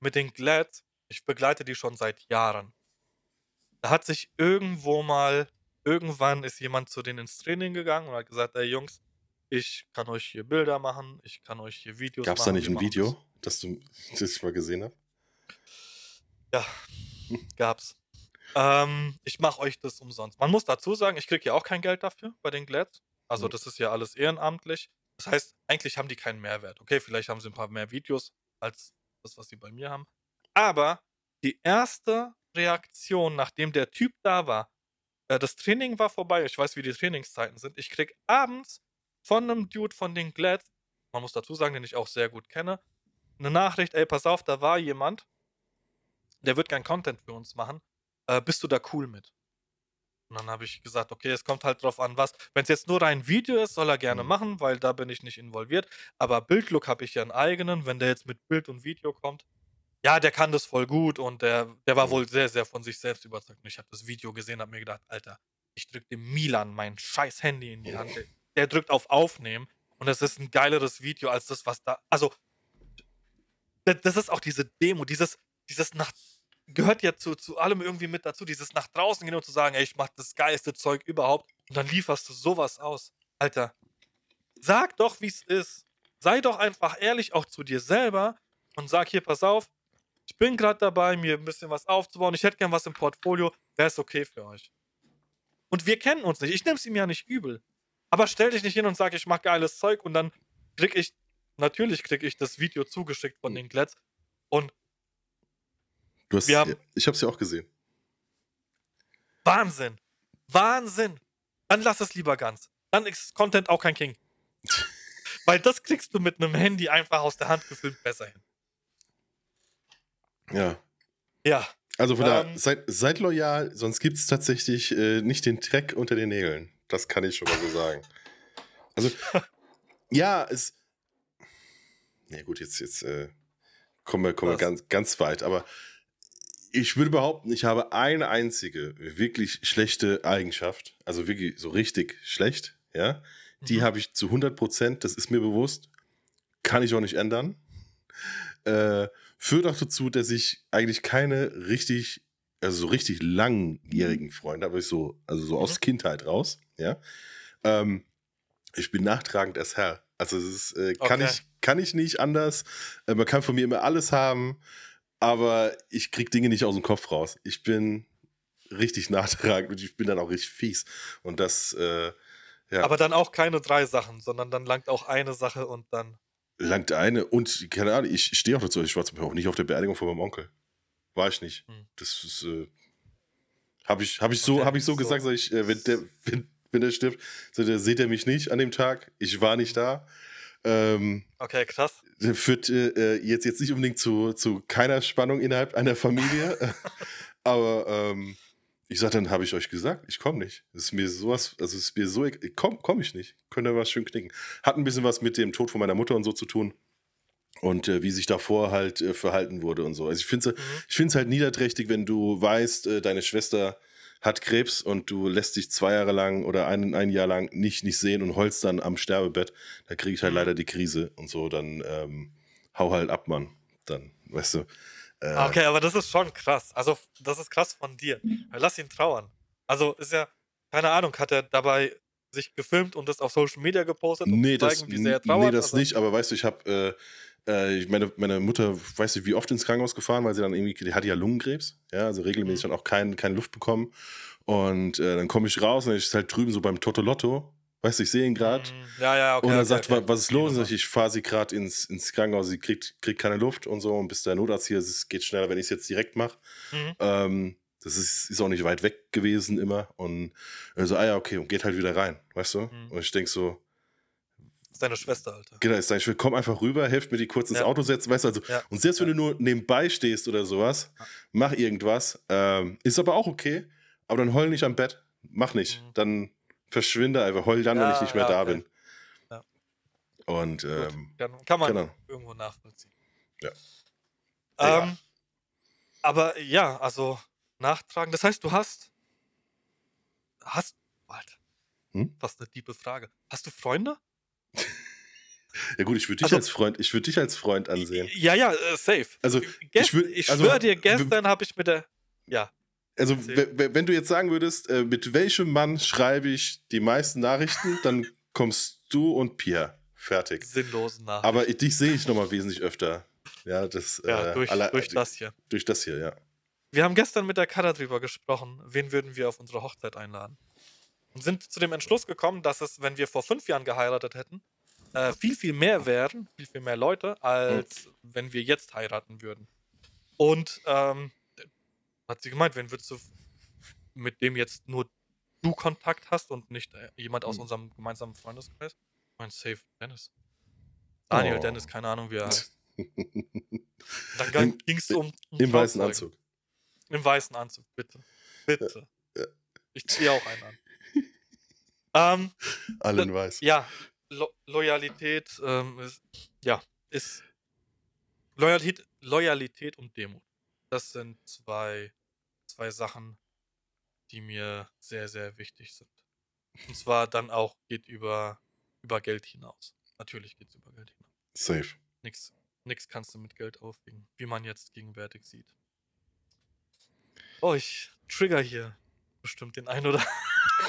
mit den Glads, ich begleite die schon seit Jahren. Da hat sich irgendwo mal, irgendwann ist jemand zu denen ins Training gegangen und hat gesagt, ey Jungs, ich kann euch hier Bilder machen, ich kann euch hier Videos Gab's machen. Gab es da nicht ein Video, das. du das mal gesehen hast? Ja, gab's. Ähm, ich mache euch das umsonst. Man muss dazu sagen, ich kriege ja auch kein Geld dafür bei den Glads. Also das ist ja alles ehrenamtlich. Das heißt, eigentlich haben die keinen Mehrwert. Okay, vielleicht haben sie ein paar mehr Videos als das, was sie bei mir haben. Aber die erste Reaktion, nachdem der Typ da war, äh, das Training war vorbei, ich weiß, wie die Trainingszeiten sind. Ich krieg abends von einem Dude von den Glads, man muss dazu sagen, den ich auch sehr gut kenne, eine Nachricht, ey, pass auf, da war jemand, der wird kein Content für uns machen äh, bist du da cool mit? Und dann habe ich gesagt, okay, es kommt halt drauf an, was. Wenn es jetzt nur ein Video ist, soll er gerne mhm. machen, weil da bin ich nicht involviert. Aber Bildlook habe ich ja einen eigenen. Wenn der jetzt mit Bild und Video kommt, ja, der kann das voll gut und der, der war mhm. wohl sehr, sehr von sich selbst überzeugt. Und ich habe das Video gesehen, habe mir gedacht, Alter, ich drücke dem Milan mein scheiß Handy in die Hand. Der, der drückt auf Aufnehmen und das ist ein geileres Video als das, was da. Also, das ist auch diese Demo, dieses, dieses nach gehört ja zu, zu allem irgendwie mit dazu, dieses nach draußen gehen und zu sagen, ey, ich mach das geilste Zeug überhaupt und dann lieferst du sowas aus. Alter, sag doch, wie es ist. Sei doch einfach ehrlich auch zu dir selber und sag hier, pass auf, ich bin gerade dabei, mir ein bisschen was aufzubauen, ich hätte gern was im Portfolio, wäre es okay für euch. Und wir kennen uns nicht, ich nehme es ihm ja nicht übel. Aber stell dich nicht hin und sag, ich mach geiles Zeug und dann krieg ich, natürlich krieg ich das Video zugeschickt von den Glets und Du hast, haben, ich habe es ja auch gesehen. Wahnsinn. Wahnsinn. Dann lass es lieber ganz. Dann ist Content auch kein King. Weil das kriegst du mit einem Handy einfach aus der Hand gefilmt besser hin. Ja. Ja. Also von ähm, da, seid, seid loyal, sonst gibt es tatsächlich äh, nicht den Dreck unter den Nägeln. Das kann ich schon mal so sagen. Also, ja, es. Ja, gut, jetzt, jetzt äh, kommen wir, kommen wir ganz, ganz weit, aber ich würde behaupten, ich habe eine einzige wirklich schlechte Eigenschaft, also wirklich so richtig schlecht, ja, die mhm. habe ich zu 100 Prozent, das ist mir bewusst, kann ich auch nicht ändern. Äh, führt auch dazu, dass ich eigentlich keine richtig, also so richtig langjährigen Freunde habe, ich so, also so aus mhm. Kindheit raus, ja. Ähm, ich bin nachtragend als Herr. Also es ist, äh, kann, okay. ich, kann ich nicht anders. Äh, man kann von mir immer alles haben, aber ich kriege Dinge nicht aus dem Kopf raus. Ich bin richtig nachtragend und ich bin dann auch richtig fies. Und das, äh, ja. Aber dann auch keine drei Sachen, sondern dann langt auch eine Sache und dann. Langt eine und, keine Ahnung, ich stehe auch dazu, ich war zum Beispiel auch nicht auf der Beerdigung von meinem Onkel. War ich nicht. Hm. Das ist, äh, habe ich, hab ich so, hab ich so, so gesagt, sag ich, äh, wenn, der, wenn, wenn der stirbt, so, der seht er mich nicht an dem Tag. Ich war nicht da. Ähm, okay, krass. Führt äh, jetzt, jetzt nicht unbedingt zu, zu keiner Spannung innerhalb einer Familie. aber ähm, ich sag, dann habe ich euch gesagt, ich komme nicht. Es ist mir sowas, also es ist mir so, komm, komme ich nicht. Könnt ihr was schön knicken. Hat ein bisschen was mit dem Tod von meiner Mutter und so zu tun. Und äh, wie sich davor halt äh, verhalten wurde und so. Also ich finde es mhm. halt niederträchtig, wenn du weißt, äh, deine Schwester hat Krebs und du lässt dich zwei Jahre lang oder ein, ein Jahr lang nicht, nicht sehen und holst dann am Sterbebett, da kriege ich halt mhm. leider die Krise und so, dann ähm, hau halt ab, Mann. Dann, weißt du. Äh, okay, aber das ist schon krass. Also, das ist krass von dir. Lass ihn trauern. Also, ist ja, keine Ahnung, hat er dabei sich gefilmt und das auf Social Media gepostet, um nee, zu zeigen, das, wie sehr er trauert? Nee, das also, nicht, aber weißt du, ich habe, äh, äh, meine, meine Mutter, weiß nicht, wie oft ins Krankenhaus gefahren, weil sie dann irgendwie, die hatte ja Lungenkrebs, ja, also regelmäßig mhm. dann auch kein, keine Luft bekommen. Und äh, dann komme ich raus und ich ist halt drüben so beim Totolotto Weißt du, ich sehe ihn gerade. Mm, ja, ja, okay. Und er okay, sagt, okay. was ist los? Und ich fahre sie gerade ins, ins Krankenhaus, sie kriegt, kriegt keine Luft und so. Und bis der Notarzt hier ist, es geht schneller, wenn ich es jetzt direkt mache. Mhm. Ähm, das ist, ist auch nicht weit weg gewesen immer. Und so, ah ja, okay, und geht halt wieder rein, weißt du? Mhm. Und ich denke so. Ist deine Schwester, Alter. Genau, ist deine Schwester. Komm einfach rüber, helft mir die kurz ins ja. Auto setzen, weißt du? Also, ja. Und selbst wenn du nur nebenbei stehst oder sowas, mach irgendwas. Ähm, ist aber auch okay. Aber dann heul nicht am Bett. Mach nicht. Mhm. Dann verschwinde einfach, heul dann, ja, wenn ich nicht mehr ja, da okay. bin. Ja. Und ähm, dann kann man genau. irgendwo nachvollziehen. Ja. Ähm, aber ja, also nachtragen. Das heißt, du hast. Hast. Alter. Hm? Fast eine tiefe Frage. Hast du Freunde? Ja gut, ich würde dich also, als Freund, ich würde dich als Freund ansehen. Ja, ja, äh, safe. Also Gest, ich, würd, ich also, schwöre dir, gestern habe ich mit der, ja, also, wenn du jetzt sagen würdest, äh, mit welchem Mann schreibe ich die meisten Nachrichten, dann kommst du und Pierre. Fertig. Sinnlosen Nachrichten. Aber dich sehe ich nochmal wesentlich öfter. Ja, das, ja, äh, durch, aller, durch das hier. Durch das hier, ja. Wir haben gestern mit der Kada drüber gesprochen, wen würden wir auf unsere Hochzeit einladen. Und sind zu dem Entschluss gekommen, dass es, wenn wir vor fünf Jahren geheiratet hätten, äh, viel, viel mehr wären, viel, viel mehr Leute, als mhm. wenn wir jetzt heiraten würden. Und ähm, hat sie gemeint, wenn würdest du mit dem jetzt nur du Kontakt hast und nicht äh, jemand aus mhm. unserem gemeinsamen Freundeskreis? Ich meine, safe Dennis. Daniel oh. Dennis, keine Ahnung, wie er heißt. Dann ging es um. Im weißen Anzug. Im weißen Anzug, bitte. Bitte. Ich ziehe auch einen an. ähm, Alle in weiß. Ja, Lo Loyalität ähm, ist, ja, ist Loyalität, Loyalität und Demut. Das sind zwei zwei Sachen, die mir sehr, sehr wichtig sind. Und zwar dann auch geht über, über Geld hinaus. Natürlich geht es über Geld hinaus. Safe. Nix, nix kannst du mit Geld aufwiegen, wie man jetzt gegenwärtig sieht. Oh, ich trigger hier bestimmt den einen oder,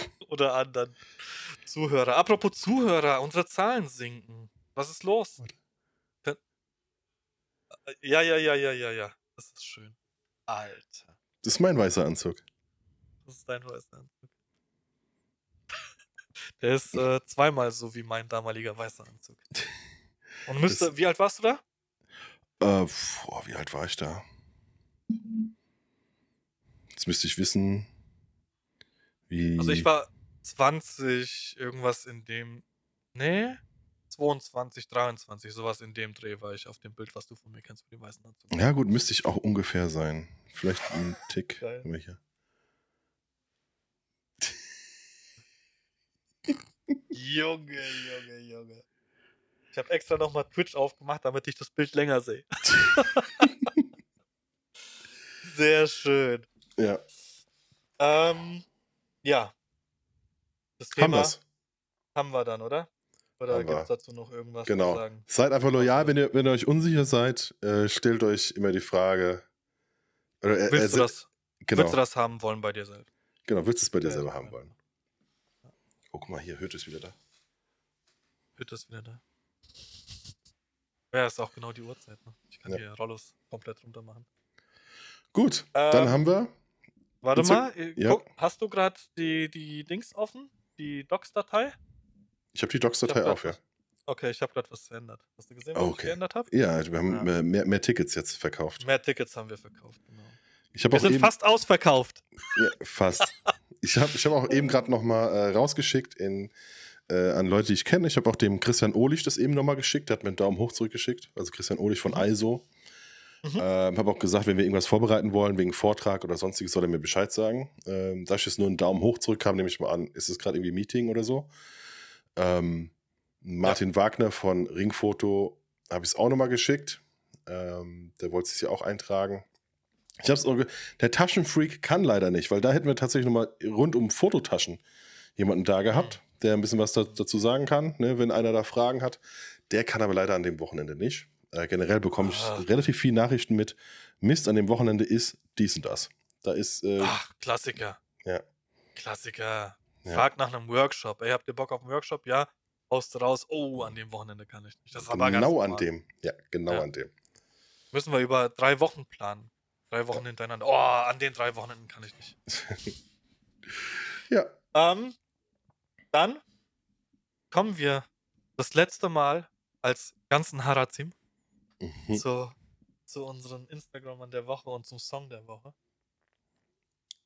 oder anderen Zuhörer. Apropos Zuhörer, unsere Zahlen sinken. Was ist los? Ja, ja, ja, ja, ja, ja. Das ist schön. Alter. Das ist mein weißer Anzug. Das ist dein weißer Anzug. Der ist äh, zweimal so wie mein damaliger weißer Anzug. Und müsste, das, wie alt warst du da? Äh, boah, wie alt war ich da? Jetzt müsste ich wissen, wie. Also ich war 20, irgendwas in dem. Nee? 22, 23, sowas in dem Dreh war ich auf dem Bild, was du von mir kennst mit dem weißen Anzug. Ja, gut, müsste ich auch ungefähr sein. Vielleicht ein Tick. Welcher? Junge, Junge, Junge. Ich habe extra nochmal Twitch aufgemacht, damit ich das Bild länger sehe. Sehr schön. Ja. Ähm, ja. Das Thema. Haben haben wir dann, oder? Oder gibt es dazu noch irgendwas genau. zu sagen? Seid einfach loyal, wenn ihr, wenn ihr euch unsicher seid, äh, stellt euch immer die Frage. Oder, äh, willst, äh, du das, genau. willst du das haben wollen bei dir selbst? Genau, willst du es bei dir ja, selber ja. haben wollen? Oh, guck mal, hier, Hütte ist wieder da. Hütte ist wieder da. Ja, ist auch genau die Uhrzeit. Ne? Ich kann ja. hier Rollos komplett runter machen. Gut, ähm, dann haben wir. Warte mal, äh, ja. guck, hast du gerade die, die Dings offen? Die Docs-Datei? Ich habe die Docs-Datei auf, ja. Okay, ich habe gerade was verändert. Hast du gesehen, was okay. ich geändert habe? Ja, wir haben ja. Mehr, mehr, Tickets jetzt verkauft. Mehr Tickets haben wir verkauft, genau. Ich wir sind fast ausverkauft. Ja, fast. ich habe ich hab auch eben gerade noch mal äh, rausgeschickt in, äh, an Leute, die ich kenne. Ich habe auch dem Christian Ohlich das eben noch mal geschickt. Der hat mir einen Daumen hoch zurückgeschickt. Also Christian Ohlich von mhm. ISO. Mhm. Ähm, habe auch gesagt, wenn wir irgendwas vorbereiten wollen, wegen Vortrag oder sonstiges, soll er mir Bescheid sagen. Ähm, da ich jetzt nur einen Daumen hoch zurückkam, nehme ich mal an, ist es gerade irgendwie Meeting oder so. Ähm, Martin ja. Wagner von Ringfoto habe ich es auch nochmal geschickt. Ähm, der wollte es ja auch eintragen. Ich hab's auch der Taschenfreak kann leider nicht, weil da hätten wir tatsächlich nochmal rund um Fototaschen jemanden da gehabt, der ein bisschen was da, dazu sagen kann, ne, wenn einer da Fragen hat. Der kann aber leider an dem Wochenende nicht. Äh, generell bekomme ich ah. relativ viele Nachrichten mit. Mist, an dem Wochenende ist dies und das. Da ist. Äh, Ach, Klassiker. Ja. Klassiker. Ja. Frag nach einem Workshop. Ey, habt ihr Bock auf einen Workshop? Ja. Haust raus. Oh, an dem Wochenende kann ich nicht. Das ist aber genau an dem. Ja, genau ja. an dem. Müssen wir über drei Wochen planen. Drei Wochen hintereinander. Oh, an den drei Wochenenden kann ich nicht. ja. Ähm, dann kommen wir das letzte Mal als ganzen Harazim mhm. zu, zu unseren Instagramern der Woche und zum Song der Woche.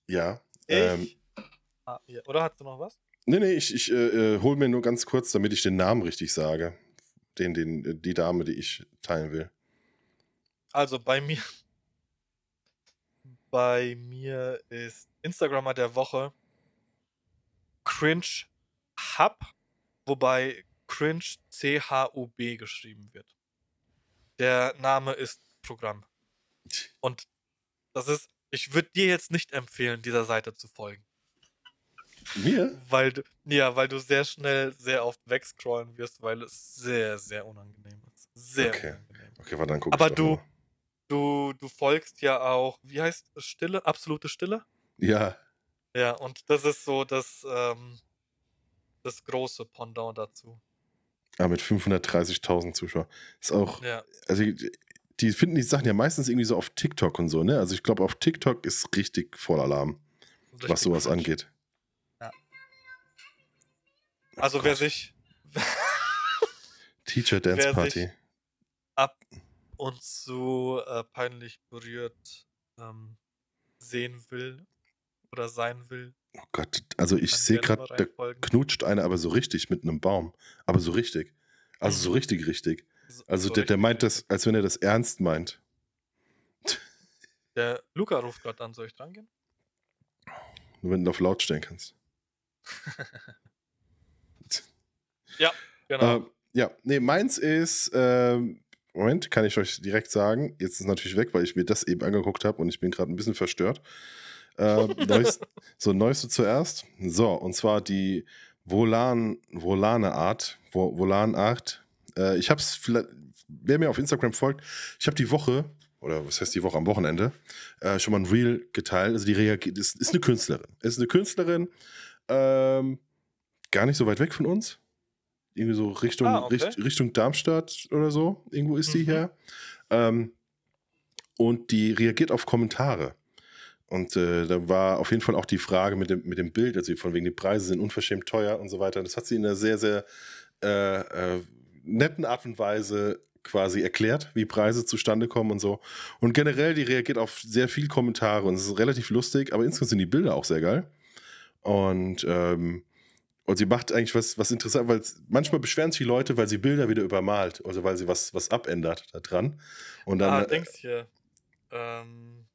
Ja. Ich, ähm, ah, ja. Oder hast du noch was? Nee, nee, ich, ich äh, äh hole mir nur ganz kurz, damit ich den Namen richtig sage. Den, den, die Dame, die ich teilen will. Also bei mir, bei mir ist Instagrammer der Woche Cringe Hub, wobei Cringe C-H-U-B geschrieben wird. Der Name ist Programm. Und das ist, ich würde dir jetzt nicht empfehlen, dieser Seite zu folgen. Mir? Weil du, ja, weil du sehr schnell sehr oft wegscrollen wirst, weil es sehr, sehr unangenehm ist. Sehr okay. unangenehm. Okay, warte, dann guck Aber du, mal. Du, du folgst ja auch, wie heißt es, Stille? Absolute Stille? Ja. Ja, und das ist so das, ähm, das große Pendant dazu. Ah, mit 530.000 Zuschauern. Ist auch, ja. also die finden die Sachen ja meistens irgendwie so auf TikTok und so, ne? Also ich glaube, auf TikTok ist richtig voll Alarm, richtig was sowas Quatsch. angeht. Ja. Also oh wer sich Teacher Dance Party ab und so äh, peinlich berührt ähm, sehen will oder sein will. Oh Gott, also ich sehe gerade, da knutscht einer aber so richtig mit einem Baum. Aber so richtig. Also so richtig, richtig. Also so der, der meint das, als wenn er das ernst meint. Der Luca ruft gerade an, soll ich dran gehen? Nur wenn du auf laut stellen kannst. ja, genau. Ähm, ja, nee, meins ist, ähm, Moment, kann ich euch direkt sagen. Jetzt ist es natürlich weg, weil ich mir das eben angeguckt habe und ich bin gerade ein bisschen verstört. Äh, neuest, so, neueste zuerst. So, und zwar die Volan, Volane Art. Volan Art. Äh, ich habe es vielleicht, wer mir auf Instagram folgt, ich habe die Woche, oder was heißt die Woche am Wochenende, äh, schon mal ein Reel geteilt. Also die reagiert, ist, ist eine Künstlerin. Ist eine Künstlerin, ähm, gar nicht so weit weg von uns irgendwie so Richtung, ah, okay. Richt, Richtung Darmstadt oder so. Irgendwo ist mhm. die her. Ähm, und die reagiert auf Kommentare. Und äh, da war auf jeden Fall auch die Frage mit dem, mit dem Bild, also von wegen die Preise sind unverschämt teuer und so weiter. Das hat sie in einer sehr, sehr äh, äh, netten Art und Weise quasi erklärt, wie Preise zustande kommen und so. Und generell, die reagiert auf sehr viele Kommentare und es ist relativ lustig, aber insgesamt sind die Bilder auch sehr geil. Und ähm, und sie macht eigentlich was, was interessant, weil manchmal beschweren sich die Leute, weil sie Bilder wieder übermalt, also weil sie was, was abändert da dran. Und dann, ah, äh, denkst hier. Ähm,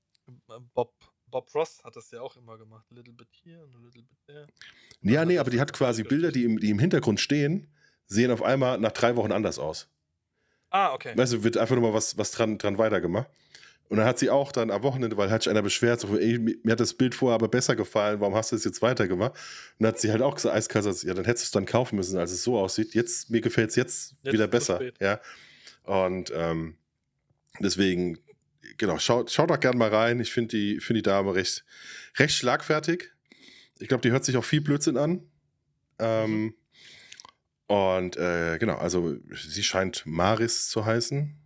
Bob, Bob Ross hat das ja auch immer gemacht. A little bit here and a little bit there. Ja, nee, aber die hat quasi Bilder, die im, die im Hintergrund stehen, sehen auf einmal nach drei Wochen anders aus. Ah, okay. Weißt du, wird einfach nur mal was, was dran, dran weitergemacht. Und dann hat sie auch dann am Wochenende, weil hat sich einer beschwert, so, ey, mir hat das Bild vorher aber besser gefallen, warum hast du es jetzt weitergemacht? Und dann hat sie halt auch gesagt, eiskalt, ja, dann hättest du es dann kaufen müssen, als es so aussieht. Jetzt, mir gefällt es jetzt, jetzt, wieder besser. Ja. Und ähm, deswegen, genau, schaut, schaut doch gerne mal rein. Ich finde die, find die Dame recht, recht schlagfertig. Ich glaube, die hört sich auch viel Blödsinn an. Ähm, mhm. und äh, genau, also sie scheint Maris zu heißen.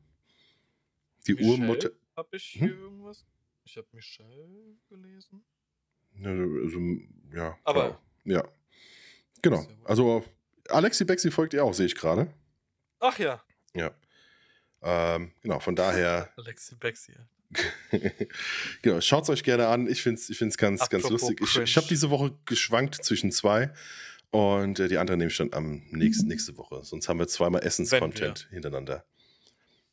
Die Michelle, Urmutter. Habe ich hm? hier hm? irgendwas? Ich habe Michelle gelesen. Ja, also, ja. Aber. Ja. Genau. Also, Alexi Bexi folgt ihr auch, sehe ich gerade. Ach ja. Ja. Ähm, genau, von daher. Alexi Bexi. genau, schaut es euch gerne an. Ich finde es ich find's ganz, Apropos ganz lustig. Ich, ich habe diese Woche geschwankt zwischen zwei und äh, die andere nehme ich dann am nächsten, nächste Woche. Sonst haben wir zweimal Essens-Content hintereinander.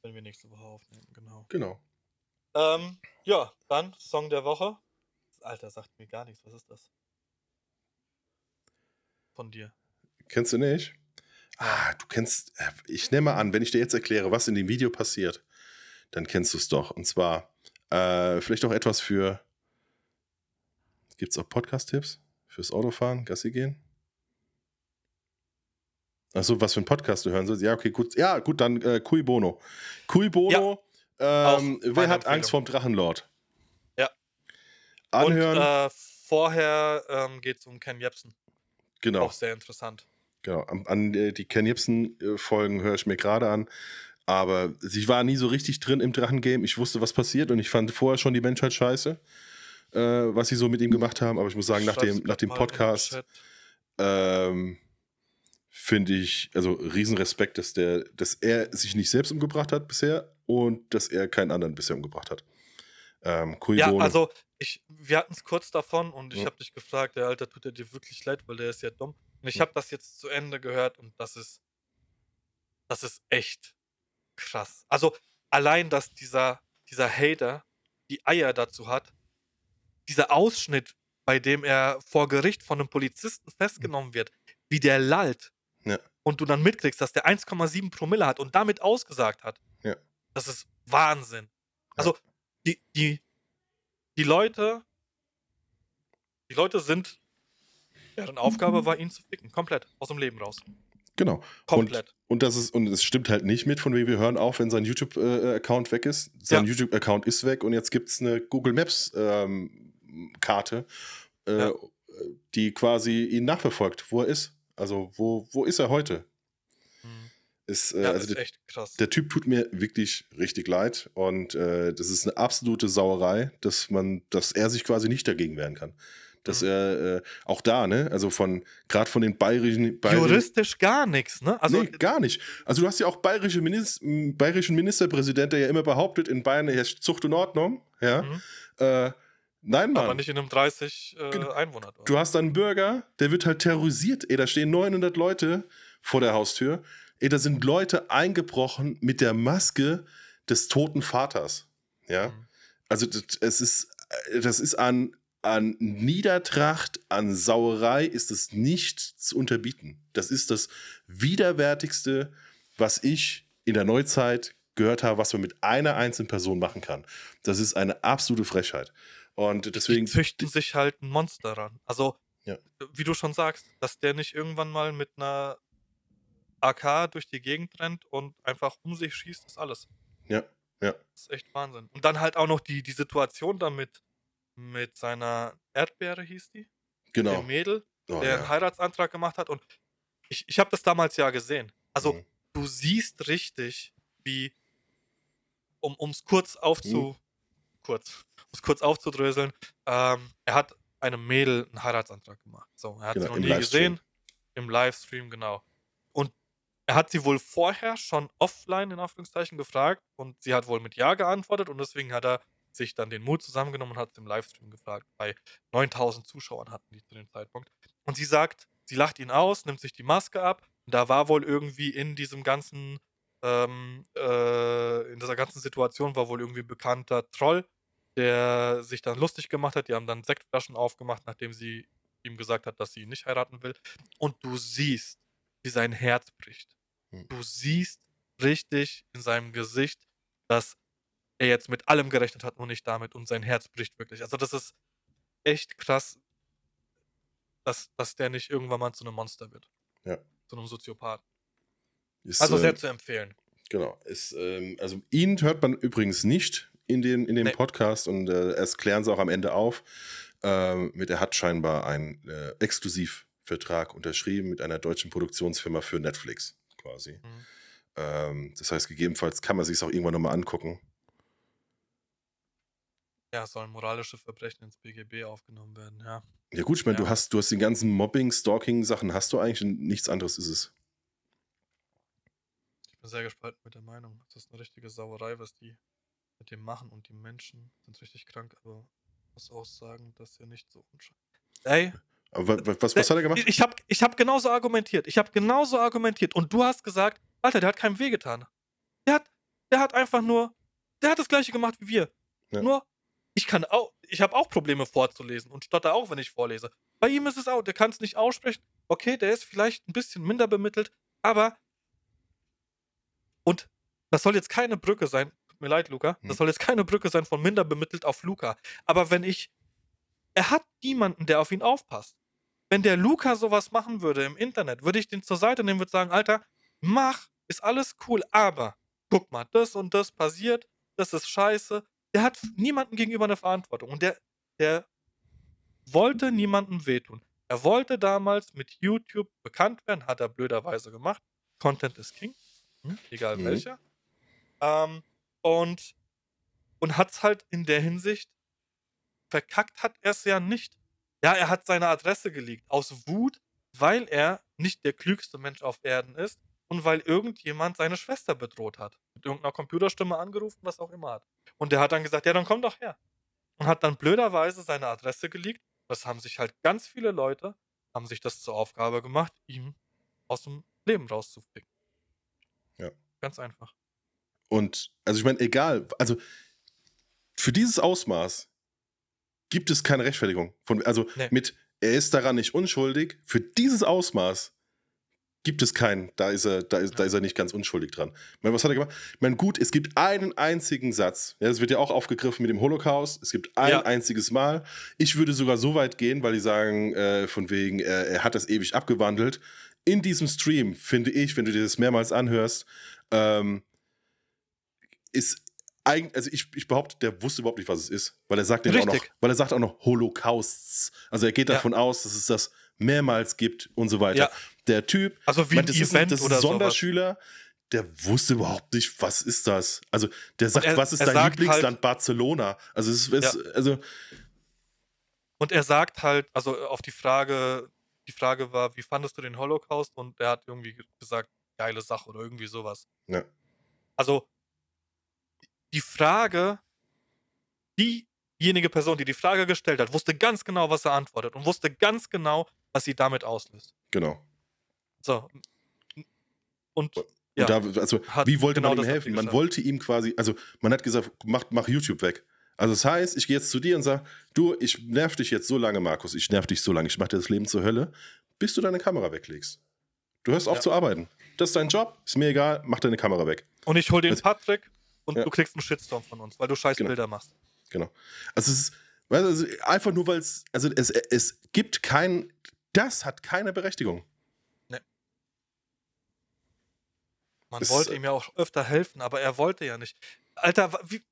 Wenn wir nächste Woche aufnehmen, genau. Genau. Ähm, ja, dann Song der Woche. Alter, sagt mir gar nichts. Was ist das? Von dir. Kennst du nicht? Ah, du kennst. Äh, ich nehme an, wenn ich dir jetzt erkläre, was in dem Video passiert, dann kennst du es doch. Und zwar äh, vielleicht auch etwas für. Gibt es auch Podcast-Tipps fürs Autofahren, Gassi gehen? Achso, was für ein Podcast du hören sollst. Ja, okay, gut. Ja, gut, dann äh, Cui Bono. Cui Bono, ja, ähm, wer hat Angst vorm Drachenlord? Ja. Anhören. Und äh, vorher ähm, geht es um Ken Jebsen. Genau. Auch sehr interessant. Genau. An, an äh, die Ken Jebsen-Folgen höre ich mir gerade an. Aber ich war nie so richtig drin im Drachengame. Ich wusste, was passiert und ich fand vorher schon die Menschheit scheiße, äh, was sie so mit ihm gemacht haben. Aber ich muss sagen, nach dem, nach dem Podcast. Ähm, finde ich, also Riesenrespekt, dass der, dass er sich nicht selbst umgebracht hat bisher und dass er keinen anderen bisher umgebracht hat. Ähm, ja, also ich, wir hatten es kurz davon und ich ja. habe dich gefragt, der Alter, tut er dir wirklich leid, weil der ist ja dumm. Und ich habe das jetzt zu Ende gehört und das ist, das ist echt krass. Also allein, dass dieser, dieser Hater die Eier dazu hat, dieser Ausschnitt, bei dem er vor Gericht von einem Polizisten festgenommen wird, wie der lallt, ja. Und du dann mitkriegst, dass der 1,7 Promille hat und damit ausgesagt hat. Ja. Das ist Wahnsinn. Also, die, die, die Leute, die Leute sind, deren Aufgabe war, ihn zu ficken. Komplett. Aus dem Leben raus. Genau. Komplett. Und, und das ist, und es stimmt halt nicht mit, von wem wir hören auf, wenn sein YouTube-Account äh, weg ist. Sein ja. YouTube-Account ist weg und jetzt gibt es eine Google Maps-Karte, ähm, äh, ja. die quasi ihn nachverfolgt, wo er ist. Also, wo, wo ist er heute? Mhm. Ist, äh, ja, also ist der, echt krass. Der Typ tut mir wirklich richtig leid und äh, das ist eine absolute Sauerei, dass man, dass er sich quasi nicht dagegen wehren kann. Dass mhm. er äh, auch da, ne, also von gerade von den bayerischen, bayerischen Juristisch gar nichts, ne? Also nee, gar nicht. Also du hast ja auch bayerische Minister, bayerischen Ministerpräsident, der ja immer behauptet, in Bayern herrscht Zucht und Ordnung, ja. Mhm. Äh, Nein, Mann. Aber nicht in einem 30 äh, Einwohner. Du hast einen Bürger, der wird halt terrorisiert. Ey, da stehen 900 Leute vor der Haustür. Ey, da sind Leute eingebrochen mit der Maske des toten Vaters. Ja. Mhm. Also, das, es ist, äh, das ist an, an Niedertracht, an Sauerei ist es nicht zu unterbieten. Das ist das Widerwärtigste, was ich in der Neuzeit gehört habe, was man mit einer einzelnen Person machen kann. Das ist eine absolute Frechheit. Und deswegen. Die züchten sich halt ein Monster ran. Also, ja. wie du schon sagst, dass der nicht irgendwann mal mit einer AK durch die Gegend rennt und einfach um sich schießt, ist alles. Ja, ja. Das ist echt Wahnsinn. Und dann halt auch noch die, die Situation damit mit seiner Erdbeere hieß die. Genau. Der Mädel, oh, der ja. einen Heiratsantrag gemacht hat. Und ich, ich habe das damals ja gesehen. Also, mhm. du siehst richtig, wie, um es kurz aufzu, mhm kurz, um es kurz aufzudröseln, ähm, er hat einem Mädel einen Heiratsantrag gemacht. So, er hat genau, sie noch nie gesehen. Im Livestream, genau. Und er hat sie wohl vorher schon offline in Anführungszeichen gefragt und sie hat wohl mit Ja geantwortet und deswegen hat er sich dann den Mut zusammengenommen und hat es im Livestream gefragt. Bei 9000 Zuschauern hatten die zu dem Zeitpunkt. Und sie sagt, sie lacht ihn aus, nimmt sich die Maske ab. Und da war wohl irgendwie in diesem ganzen ähm, äh, in dieser ganzen Situation war wohl irgendwie ein bekannter Troll, der sich dann lustig gemacht hat. Die haben dann Sektflaschen aufgemacht, nachdem sie ihm gesagt hat, dass sie ihn nicht heiraten will. Und du siehst, wie sein Herz bricht. Hm. Du siehst richtig in seinem Gesicht, dass er jetzt mit allem gerechnet hat und nicht damit und sein Herz bricht wirklich. Also das ist echt krass, dass, dass der nicht irgendwann mal zu einem Monster wird. Ja. Zu einem Soziopath. Ist, Also sehr äh, zu empfehlen. Genau. Ist, ähm, also ihn hört man übrigens nicht in, den, in dem Nee. Podcast und äh, es klären sie auch am Ende auf. Ähm, mit, er hat scheinbar einen äh, Exklusivvertrag unterschrieben mit einer deutschen Produktionsfirma für Netflix quasi. Mhm. Ähm, das heißt, gegebenenfalls kann man sich auch irgendwann nochmal angucken. Ja, sollen moralische Verbrechen ins BGB aufgenommen werden, ja. Ja gut, ich meine, du Ja. hast, du hast die ganzen Mobbing, Stalking-Sachen, hast du eigentlich und nichts anderes ist es. Ich bin sehr gespalten mit der Meinung. Das ist eine richtige Sauerei, was die mit dem machen und die Menschen sind richtig krank, aber ich muss auch sagen, dass er nicht so unschuldig Ey, Aber wa- wa- was, was hat er gemacht? ich, ich habe ich hab genauso argumentiert. Ich habe genauso argumentiert. Und du hast gesagt, Alter, der hat keinem wehgetan. Der hat, der hat einfach nur, der hat das gleiche gemacht wie wir. Ja. Nur, ich kann auch, ich habe auch Probleme vorzulesen und stotter auch, wenn ich vorlese. Bei ihm ist es auch, der kann es nicht aussprechen. Okay, der ist vielleicht ein bisschen minder bemittelt, aber und das soll jetzt keine Brücke sein. Tut mir leid, Luca. Hm. Das soll jetzt keine Brücke sein von minder bemittelt auf Luca. Aber wenn ich, er hat niemanden, der auf ihn aufpasst. Wenn der Luca sowas machen würde im Internet, würde ich den zur Seite nehmen, würde sagen, Alter, mach, ist alles cool, aber guck mal, das und das passiert, das ist scheiße. Der hat niemanden gegenüber eine Verantwortung und der, der wollte niemandem wehtun. Er wollte damals mit YouTube bekannt werden, hat er blöderweise gemacht. Content is King, hm? egal Mhm. welcher. Ähm, und und hat es halt in der Hinsicht verkackt hat er es ja nicht. Ja, er hat seine Adresse geleakt aus Wut, weil er nicht der klügste Mensch auf Erden ist und weil irgendjemand seine Schwester bedroht hat. Mit irgendeiner Computerstimme angerufen, was auch immer hat. Und der hat dann gesagt, ja, dann komm doch her. Und hat dann blöderweise seine Adresse geleakt. Das haben sich halt ganz viele Leute, haben sich das zur Aufgabe gemacht, ihm aus dem Leben rauszuficken. Ja. Ganz einfach. Und also ich meine, egal, also für dieses Ausmaß gibt es keine Rechtfertigung. Von, also Nee. mit, er ist daran nicht unschuldig, für dieses Ausmaß gibt es keinen, da ist er, da ist, da ist er nicht ganz unschuldig dran. Ich meine, was hat er gemacht? Ich meine, gut, es gibt einen einzigen Satz, ja, das wird ja auch aufgegriffen mit dem Holocaust, es gibt ein Ja. einziges Mal. Ich würde sogar so weit gehen, weil die sagen, äh, von wegen, äh, er hat das ewig abgewandelt. In diesem Stream, finde ich, wenn du dir das mehrmals anhörst, ähm, ist eigentlich, also ich, ich behaupte, der wusste überhaupt nicht, was es ist, weil er sagt auch noch, weil er sagt auch noch Holocausts. Also er geht Ja. davon aus, dass es das mehrmals gibt und so weiter. Ja. Der Typ, Also wie ein das ist Event das ist oder ein sowas. Sonderschüler, der wusste überhaupt nicht, was ist das? Also der sagt, er- was ist dein sagt Lieblingsland? halt- Barcelona. Also es ist, es, also Und er sagt halt, also auf die Frage, die Frage war, wie fandest du den Holocaust? Und er hat irgendwie gesagt, geile Sache oder irgendwie sowas. Ja. Also die Frage, diejenige Person, die die Frage gestellt hat, wusste ganz genau, was er antwortet und wusste ganz genau, was sie damit auslöst. genau. So. Und ja, Und da, also, wie wollte genau man ihm helfen? Man wollte ihm quasi, also man hat gesagt, mach, mach YouTube weg. Also das heißt, ich gehe jetzt zu dir und sage, du, ich nerv dich jetzt so lange, Markus, ich nerv dich so lange, ich mache dir das Leben zur Hölle, bis du deine Kamera weglegst. Du hörst auf Ja. zu arbeiten. Das ist dein Job, ist mir egal, mach deine Kamera weg. und ich hol den Also- Patrick und Ja. du kriegst einen Shitstorm von uns, weil du scheiß Genau. Bilder machst. Genau. Also es ist, weißt du, also einfach nur, weil es, also es, es gibt kein, das hat keine Berechtigung. Man Es- wollte ihm ja auch öfter helfen, aber er wollte ja nicht. Alter, wie,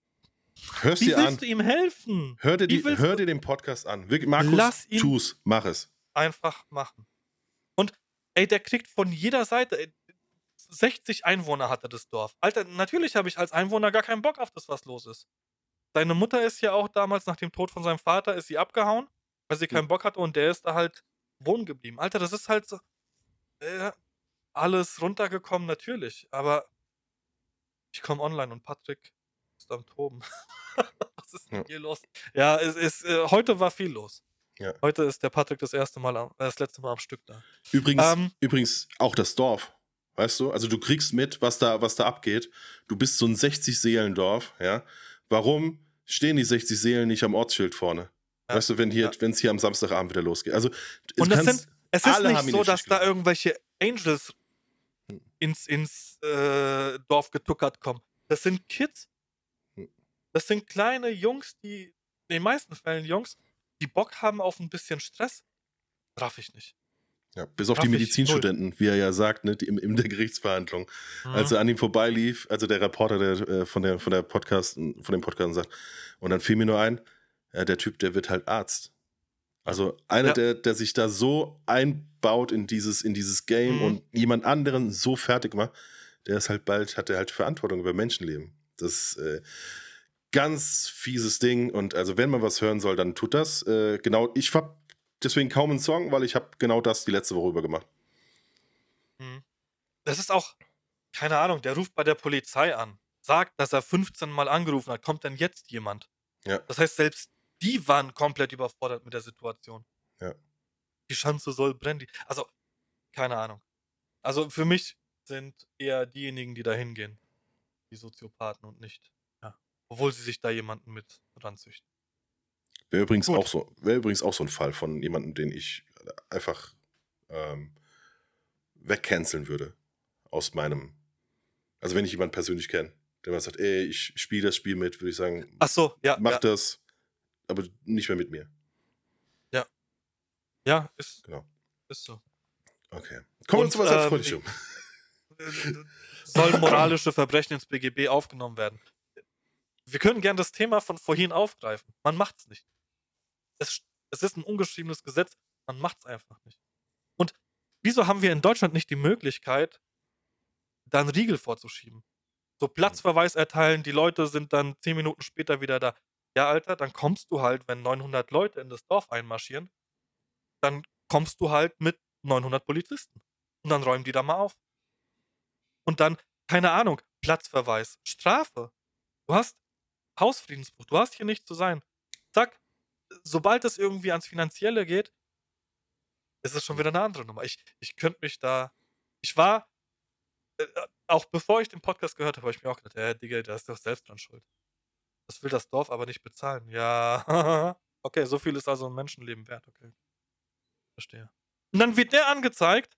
Hörst wie willst an, du ihm helfen? hör dir, die, hör dir den Podcast an. Markus, Lass ihn- tu's, mach es. Einfach machen. Und ey, der kriegt von jeder Seite. Ey, 60 Einwohner hatte das Dorf. Alter, natürlich habe ich als Einwohner gar keinen Bock auf das, was los ist. Seine Mutter ist ja auch damals nach dem Tod von seinem Vater, ist sie abgehauen, weil sie keinen Bock hatte und der ist da halt wohnen geblieben. Alter, das ist halt so. Äh, alles runtergekommen, natürlich. Aber ich komme online und Patrick ist am Toben. Was ist denn Ja. hier los? Ja, es ist, äh, heute war viel los. Ja. Heute ist der Patrick das erste Mal, am, äh, das letzte Mal am Stück da. Übrigens, Ähm, übrigens auch das Dorf. Weißt du? Also du kriegst mit, was da, was da abgeht. Du bist so ein 60-Seelendorf, ja. Warum stehen die 60 Seelen nicht am Ortsschild vorne? Ja, Weißt du, wenn hier, ja. wenn es hier am Samstagabend wieder losgeht. Also es Und das sind, es ist nicht so, dass da irgendwelche Angels ins, ins äh, Dorf getuckert kommen. Das sind Kids. Hm. Das sind kleine Jungs, die, in den meisten Fällen Jungs, die Bock haben auf ein bisschen Stress. Raff ich nicht. Ja, bis auf Raff die Medizinstudenten, wie er ja sagt, ne, die, im, in der Gerichtsverhandlung. Mhm. Als er an ihm vorbeilief, also der Reporter der, äh, von, der, von, der Podcast, von dem Podcast sagt, und dann fiel mir nur ein, ja, der Typ, der wird halt Arzt. Also einer, Ja. der, der sich da so einbaut in dieses, in dieses Game Mhm. und jemand anderen so fertig macht, der ist halt bald, hat er halt Verantwortung über Menschenleben. Das ist äh, ganz fieses Ding und also wenn man was hören soll, dann tut das. Äh, genau, ich hab deswegen kaum einen Song, weil ich habe genau das die letzte Woche über gemacht. Mhm. Das ist auch, keine Ahnung, der ruft bei der Polizei an, sagt, dass er 15 Mal angerufen hat. Kommt denn jetzt jemand? Ja. Das heißt, selbst die waren komplett überfordert mit der Situation. Ja. Die Schanze soll brennen. Also, keine Ahnung. Also für mich sind eher diejenigen, die da hingehen, die Soziopathen und nicht. Ja. Obwohl sie sich da jemanden mit ranzüchten. Wäre übrigens, Gut. auch so, wär übrigens auch so ein Fall von jemandem, den ich einfach ähm, wegcanceln würde aus meinem. Also wenn ich jemanden persönlich kenne, der mal sagt, ey, ich spiele das Spiel mit, würde ich sagen, Ach so, ja. mach ja, das, aber nicht mehr mit mir. ja ist, Genau. ist so. Okay. Kommen wir zu was ähm, Erfreulichem. sollen moralische Verbrechen ins BGB aufgenommen werden. Wir können gern das Thema von vorhin aufgreifen. Man macht's nicht. Es, es ist ein ungeschriebenes Gesetz. Man macht's einfach nicht. Und wieso haben wir in Deutschland nicht die Möglichkeit, da einen Riegel vorzuschieben? So Platzverweis erteilen, die Leute sind dann zehn Minuten später wieder da. Ja, Alter, dann kommst du halt, wenn 900 Leute in das Dorf einmarschieren, dann kommst du halt mit 900 Polizisten. Und dann räumen die da mal auf. Und dann, keine Ahnung, Platzverweis, Strafe. Du hast Hausfriedensbruch, du hast hier nicht zu sein. Zack, sobald es irgendwie ans Finanzielle geht, ist es schon wieder eine andere Nummer. Ich, ich könnte mich da. Ich war, äh, auch bevor ich den Podcast gehört habe, habe ich mir auch gedacht, ja, Digga, da ist doch selbst dran schuld. Das will das Dorf aber nicht bezahlen. Ja, okay, so viel ist also ein Menschenleben wert, okay. Verstehe. Und dann wird der angezeigt,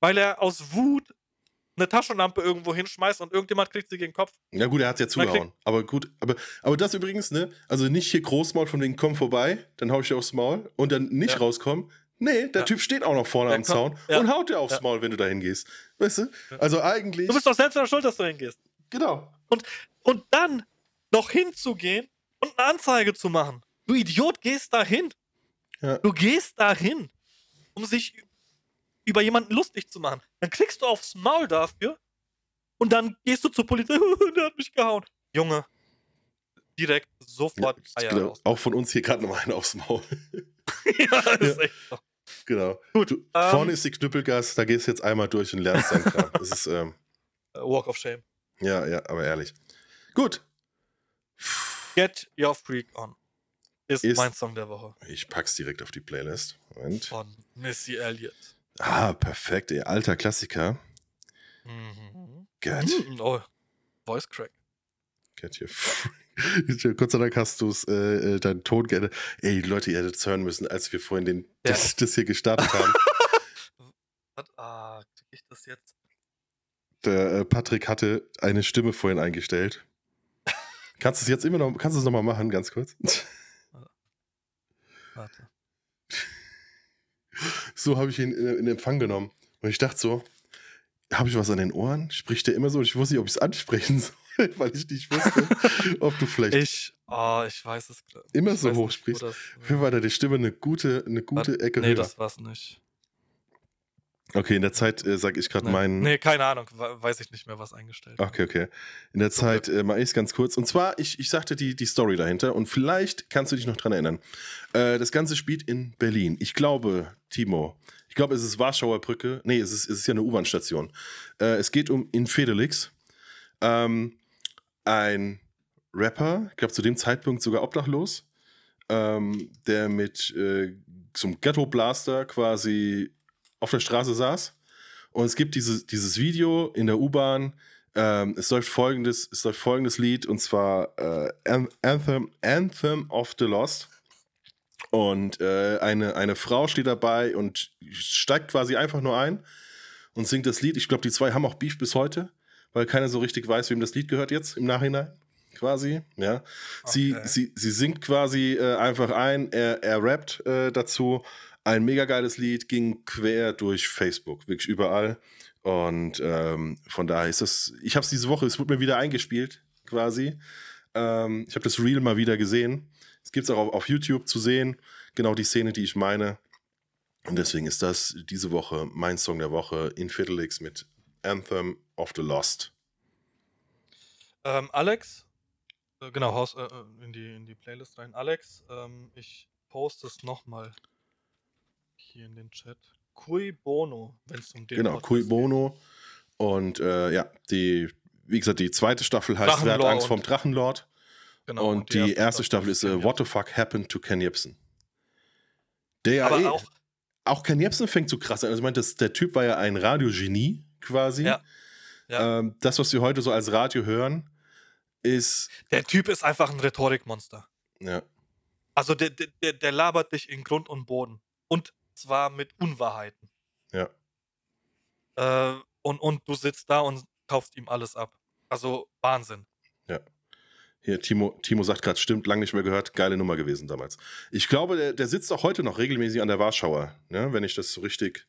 weil er aus Wut eine Taschenlampe irgendwo hinschmeißt und irgendjemand kriegt sie gegen den Kopf. Ja gut, er hat ja zugehauen. Aber gut, aber, aber das übrigens, ne? Also nicht hier Großmaul von wegen, komm vorbei, dann hau ich dir aufs Maul und dann nicht Ja. rauskommen. Nee, der Ja. Typ steht auch noch vorne Der am kommt- Zaun ja. und haut dir aufs Ja. Maul, wenn du da hingehst. Weißt du? Also eigentlich. Du bist doch selbst an der Schuld, dass du hingehst. genau. Und dann noch hinzugehen und eine Anzeige zu machen. Du Idiot, gehst da hin. Ja. Du gehst da hin, um sich über jemanden lustig zu machen. Dann kriegst du aufs Maul dafür und dann gehst du zur Polizei. Der hat mich gehauen. Junge, direkt sofort Ja, Eier genau. Auch von uns hier gerade nochmal einen aufs Maul. ja, das ist echt so. genau. Gut, Du, ähm, vorne ist die Knüppelgas, da gehst du jetzt einmal durch und lernst Kram. Das ist, ähm, Äh, Walk of Shame. ja, ja, aber ehrlich. Gut. Get Your Freak On. Ist, Ist- mein Song der Woche. Ich pack's direkt auf die Playlist. Moment. Von Missy Elliott. Ah, perfekt, ey. Alter Klassiker. Mhm. Get, Mhm. Oh, Voice Crack. get your free. Gott sei Dank hast du es, äh, äh, deinen Ton geändert. Ey, Leute, ihr hättet es hören müssen, als wir vorhin den, Ja. das, das hier gestartet haben. Was? Ah, krieg ich das jetzt? Der äh, Patrick hatte eine Stimme vorhin eingestellt. Kannst du es jetzt immer noch, kannst du es nochmal machen, ganz kurz? Warte. So habe ich ihn in, in Empfang genommen. Und ich dachte so, habe ich was an den Ohren? Spricht der immer so? Und ich wusste nicht, ob ich es ansprechen soll, weil ich nicht wusste, ob du vielleicht Ich, oh, ich weiß es. Immer ich so hoch sprichst. das- Für war die Stimme eine gute, eine gute Warte, Ecke Nee, höher. das war's nicht. Okay, in der Zeit äh, sage ich gerade Nee. meinen. nee, keine Ahnung. we- Weiß ich nicht mehr, was eingestellt ist. Okay, okay. In der Zeit äh, mache ich es ganz kurz. Und zwar, ich, ich sagte die, die Story dahinter und vielleicht kannst du dich noch dran erinnern. Äh, das Ganze spielt in Berlin. Ich glaube, Timo, ich glaube, es ist Warschauer Brücke. Nee, es ist, es ist ja eine U-Bahn-Station. Äh, es geht um Infidelix. Ähm, ein Rapper, ich glaube zu dem Zeitpunkt sogar obdachlos, ähm, der mit äh, so einem Ghetto-Blaster quasi auf der Straße saß. Und es gibt dieses, dieses Video in der U-Bahn. Ähm, es, läuft folgendes, es läuft folgendes Lied und zwar äh, An- Anthem, Anthem of the Lost. Und äh, eine, eine Frau steht dabei und steigt quasi einfach nur ein und singt das Lied. Ich glaube, die zwei haben auch Beef bis heute, weil keiner so richtig weiß, wem das Lied gehört jetzt im Nachhinein. quasi. Ja. Sie, okay. sie, sie singt quasi äh, einfach ein, er, er rappt äh, dazu. Ein mega geiles Lied, ging quer durch Facebook, wirklich überall. Und ähm, von daher ist das, ich habe es diese Woche, es wurde mir wieder eingespielt, quasi. Ähm, ich habe das Reel mal wieder gesehen. Es gibt es auch auf, auf YouTube zu sehen, genau die Szene, die ich meine. Und deswegen ist das diese Woche mein Song der Woche, Infidelix mit Anthem of the Lost. Ähm, Alex, äh, genau, haus, äh, äh, in, die, in die Playlist rein. Alex, ähm, ich poste es nochmal hier in den Chat. Cui Bono, wenn es um den Genau, Podcast Cui Bono. Und äh, ja, die, wie gesagt, die zweite Staffel heißt Wer hat Angst vom Drachenlord. Genau, und, und die, die, erste, Staffel, ist uh, What the fuck happened to Ken Jebsen. Der ja eh, auch, auch Ken Jebsen fängt so krass an. Also ich meine, der Typ war ja ein Radiogenie quasi. Ja. ja. Ähm, das, was wir heute so als Radio hören, ist. Der Typ ist einfach ein Rhetorikmonster. Ja. Also der, der, der labert dich in Grund und Boden. Und zwar mit Unwahrheiten. Ja. Äh, und, und du sitzt da und kaufst ihm alles ab. Also Wahnsinn. Ja. Hier, Timo, Timo sagt gerade, stimmt, lange nicht mehr gehört, geile Nummer gewesen damals. Ich glaube, der, der sitzt auch heute noch regelmäßig an der Warschauer, ne, wenn ich das so richtig,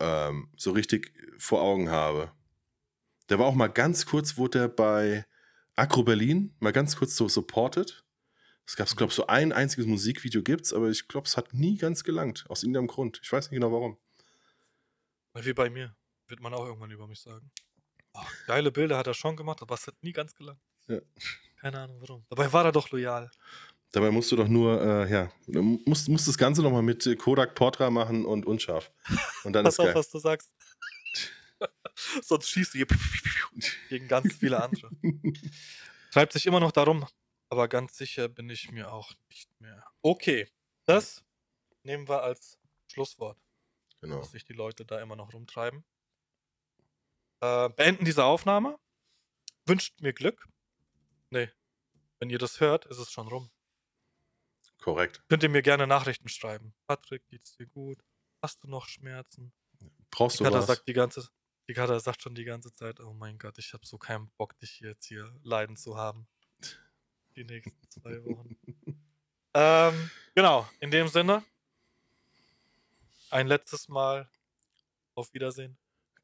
ähm, so richtig vor Augen habe. Der war auch mal ganz kurz, wurde er bei Agro Berlin mal ganz kurz so supported. Es gab, glaube ich, so ein einziges Musikvideo gibt's, aber ich glaube, es hat nie ganz gelangt. Aus irgendeinem Grund. Ich weiß nicht genau warum. Wie bei mir. Wird man auch irgendwann über mich sagen. Oh, geile Bilder hat er schon gemacht, aber es hat nie ganz gelangt. Ja. Keine Ahnung warum. Dabei war er doch loyal. Dabei musst du doch nur, äh, ja, musst, musst das Ganze nochmal mit Kodak Portra machen und unscharf. Und dann Pass ist auf, geil. was du sagst. Sonst schießt du hier gegen ganz viele andere. Treibt sich immer noch darum, aber ganz sicher bin ich mir auch nicht mehr. Okay, das nehmen wir als Schlusswort. Genau. Dass sich die Leute da immer noch rumtreiben. Äh, beenden diese Aufnahme. Wünscht mir Glück. Nee. Wenn ihr das hört, ist es schon rum. Korrekt. Könnt ihr mir gerne Nachrichten schreiben. Patrick, geht's dir gut? Hast du noch Schmerzen? Brauchst die du Kata was? Sagt die ganze, die Kata sagt schon die ganze Zeit, oh mein Gott, ich habe so keinen Bock, dich jetzt hier leiden zu haben. Die nächsten zwei Wochen. ähm, genau, in dem Sinne. Ein letztes Mal. Auf Wiedersehen.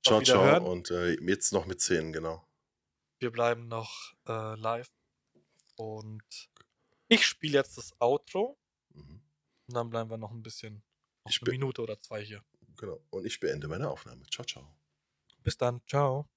Ciao, auf ciao. Und äh, jetzt noch mit 10, genau. Wir bleiben noch äh, live. Und ich spiele jetzt das Outro. Mhm. Und dann bleiben wir noch ein bisschen, noch eine Minute oder zwei hier. Genau. Und ich beende meine Aufnahme. Ciao, ciao. Bis dann. Ciao.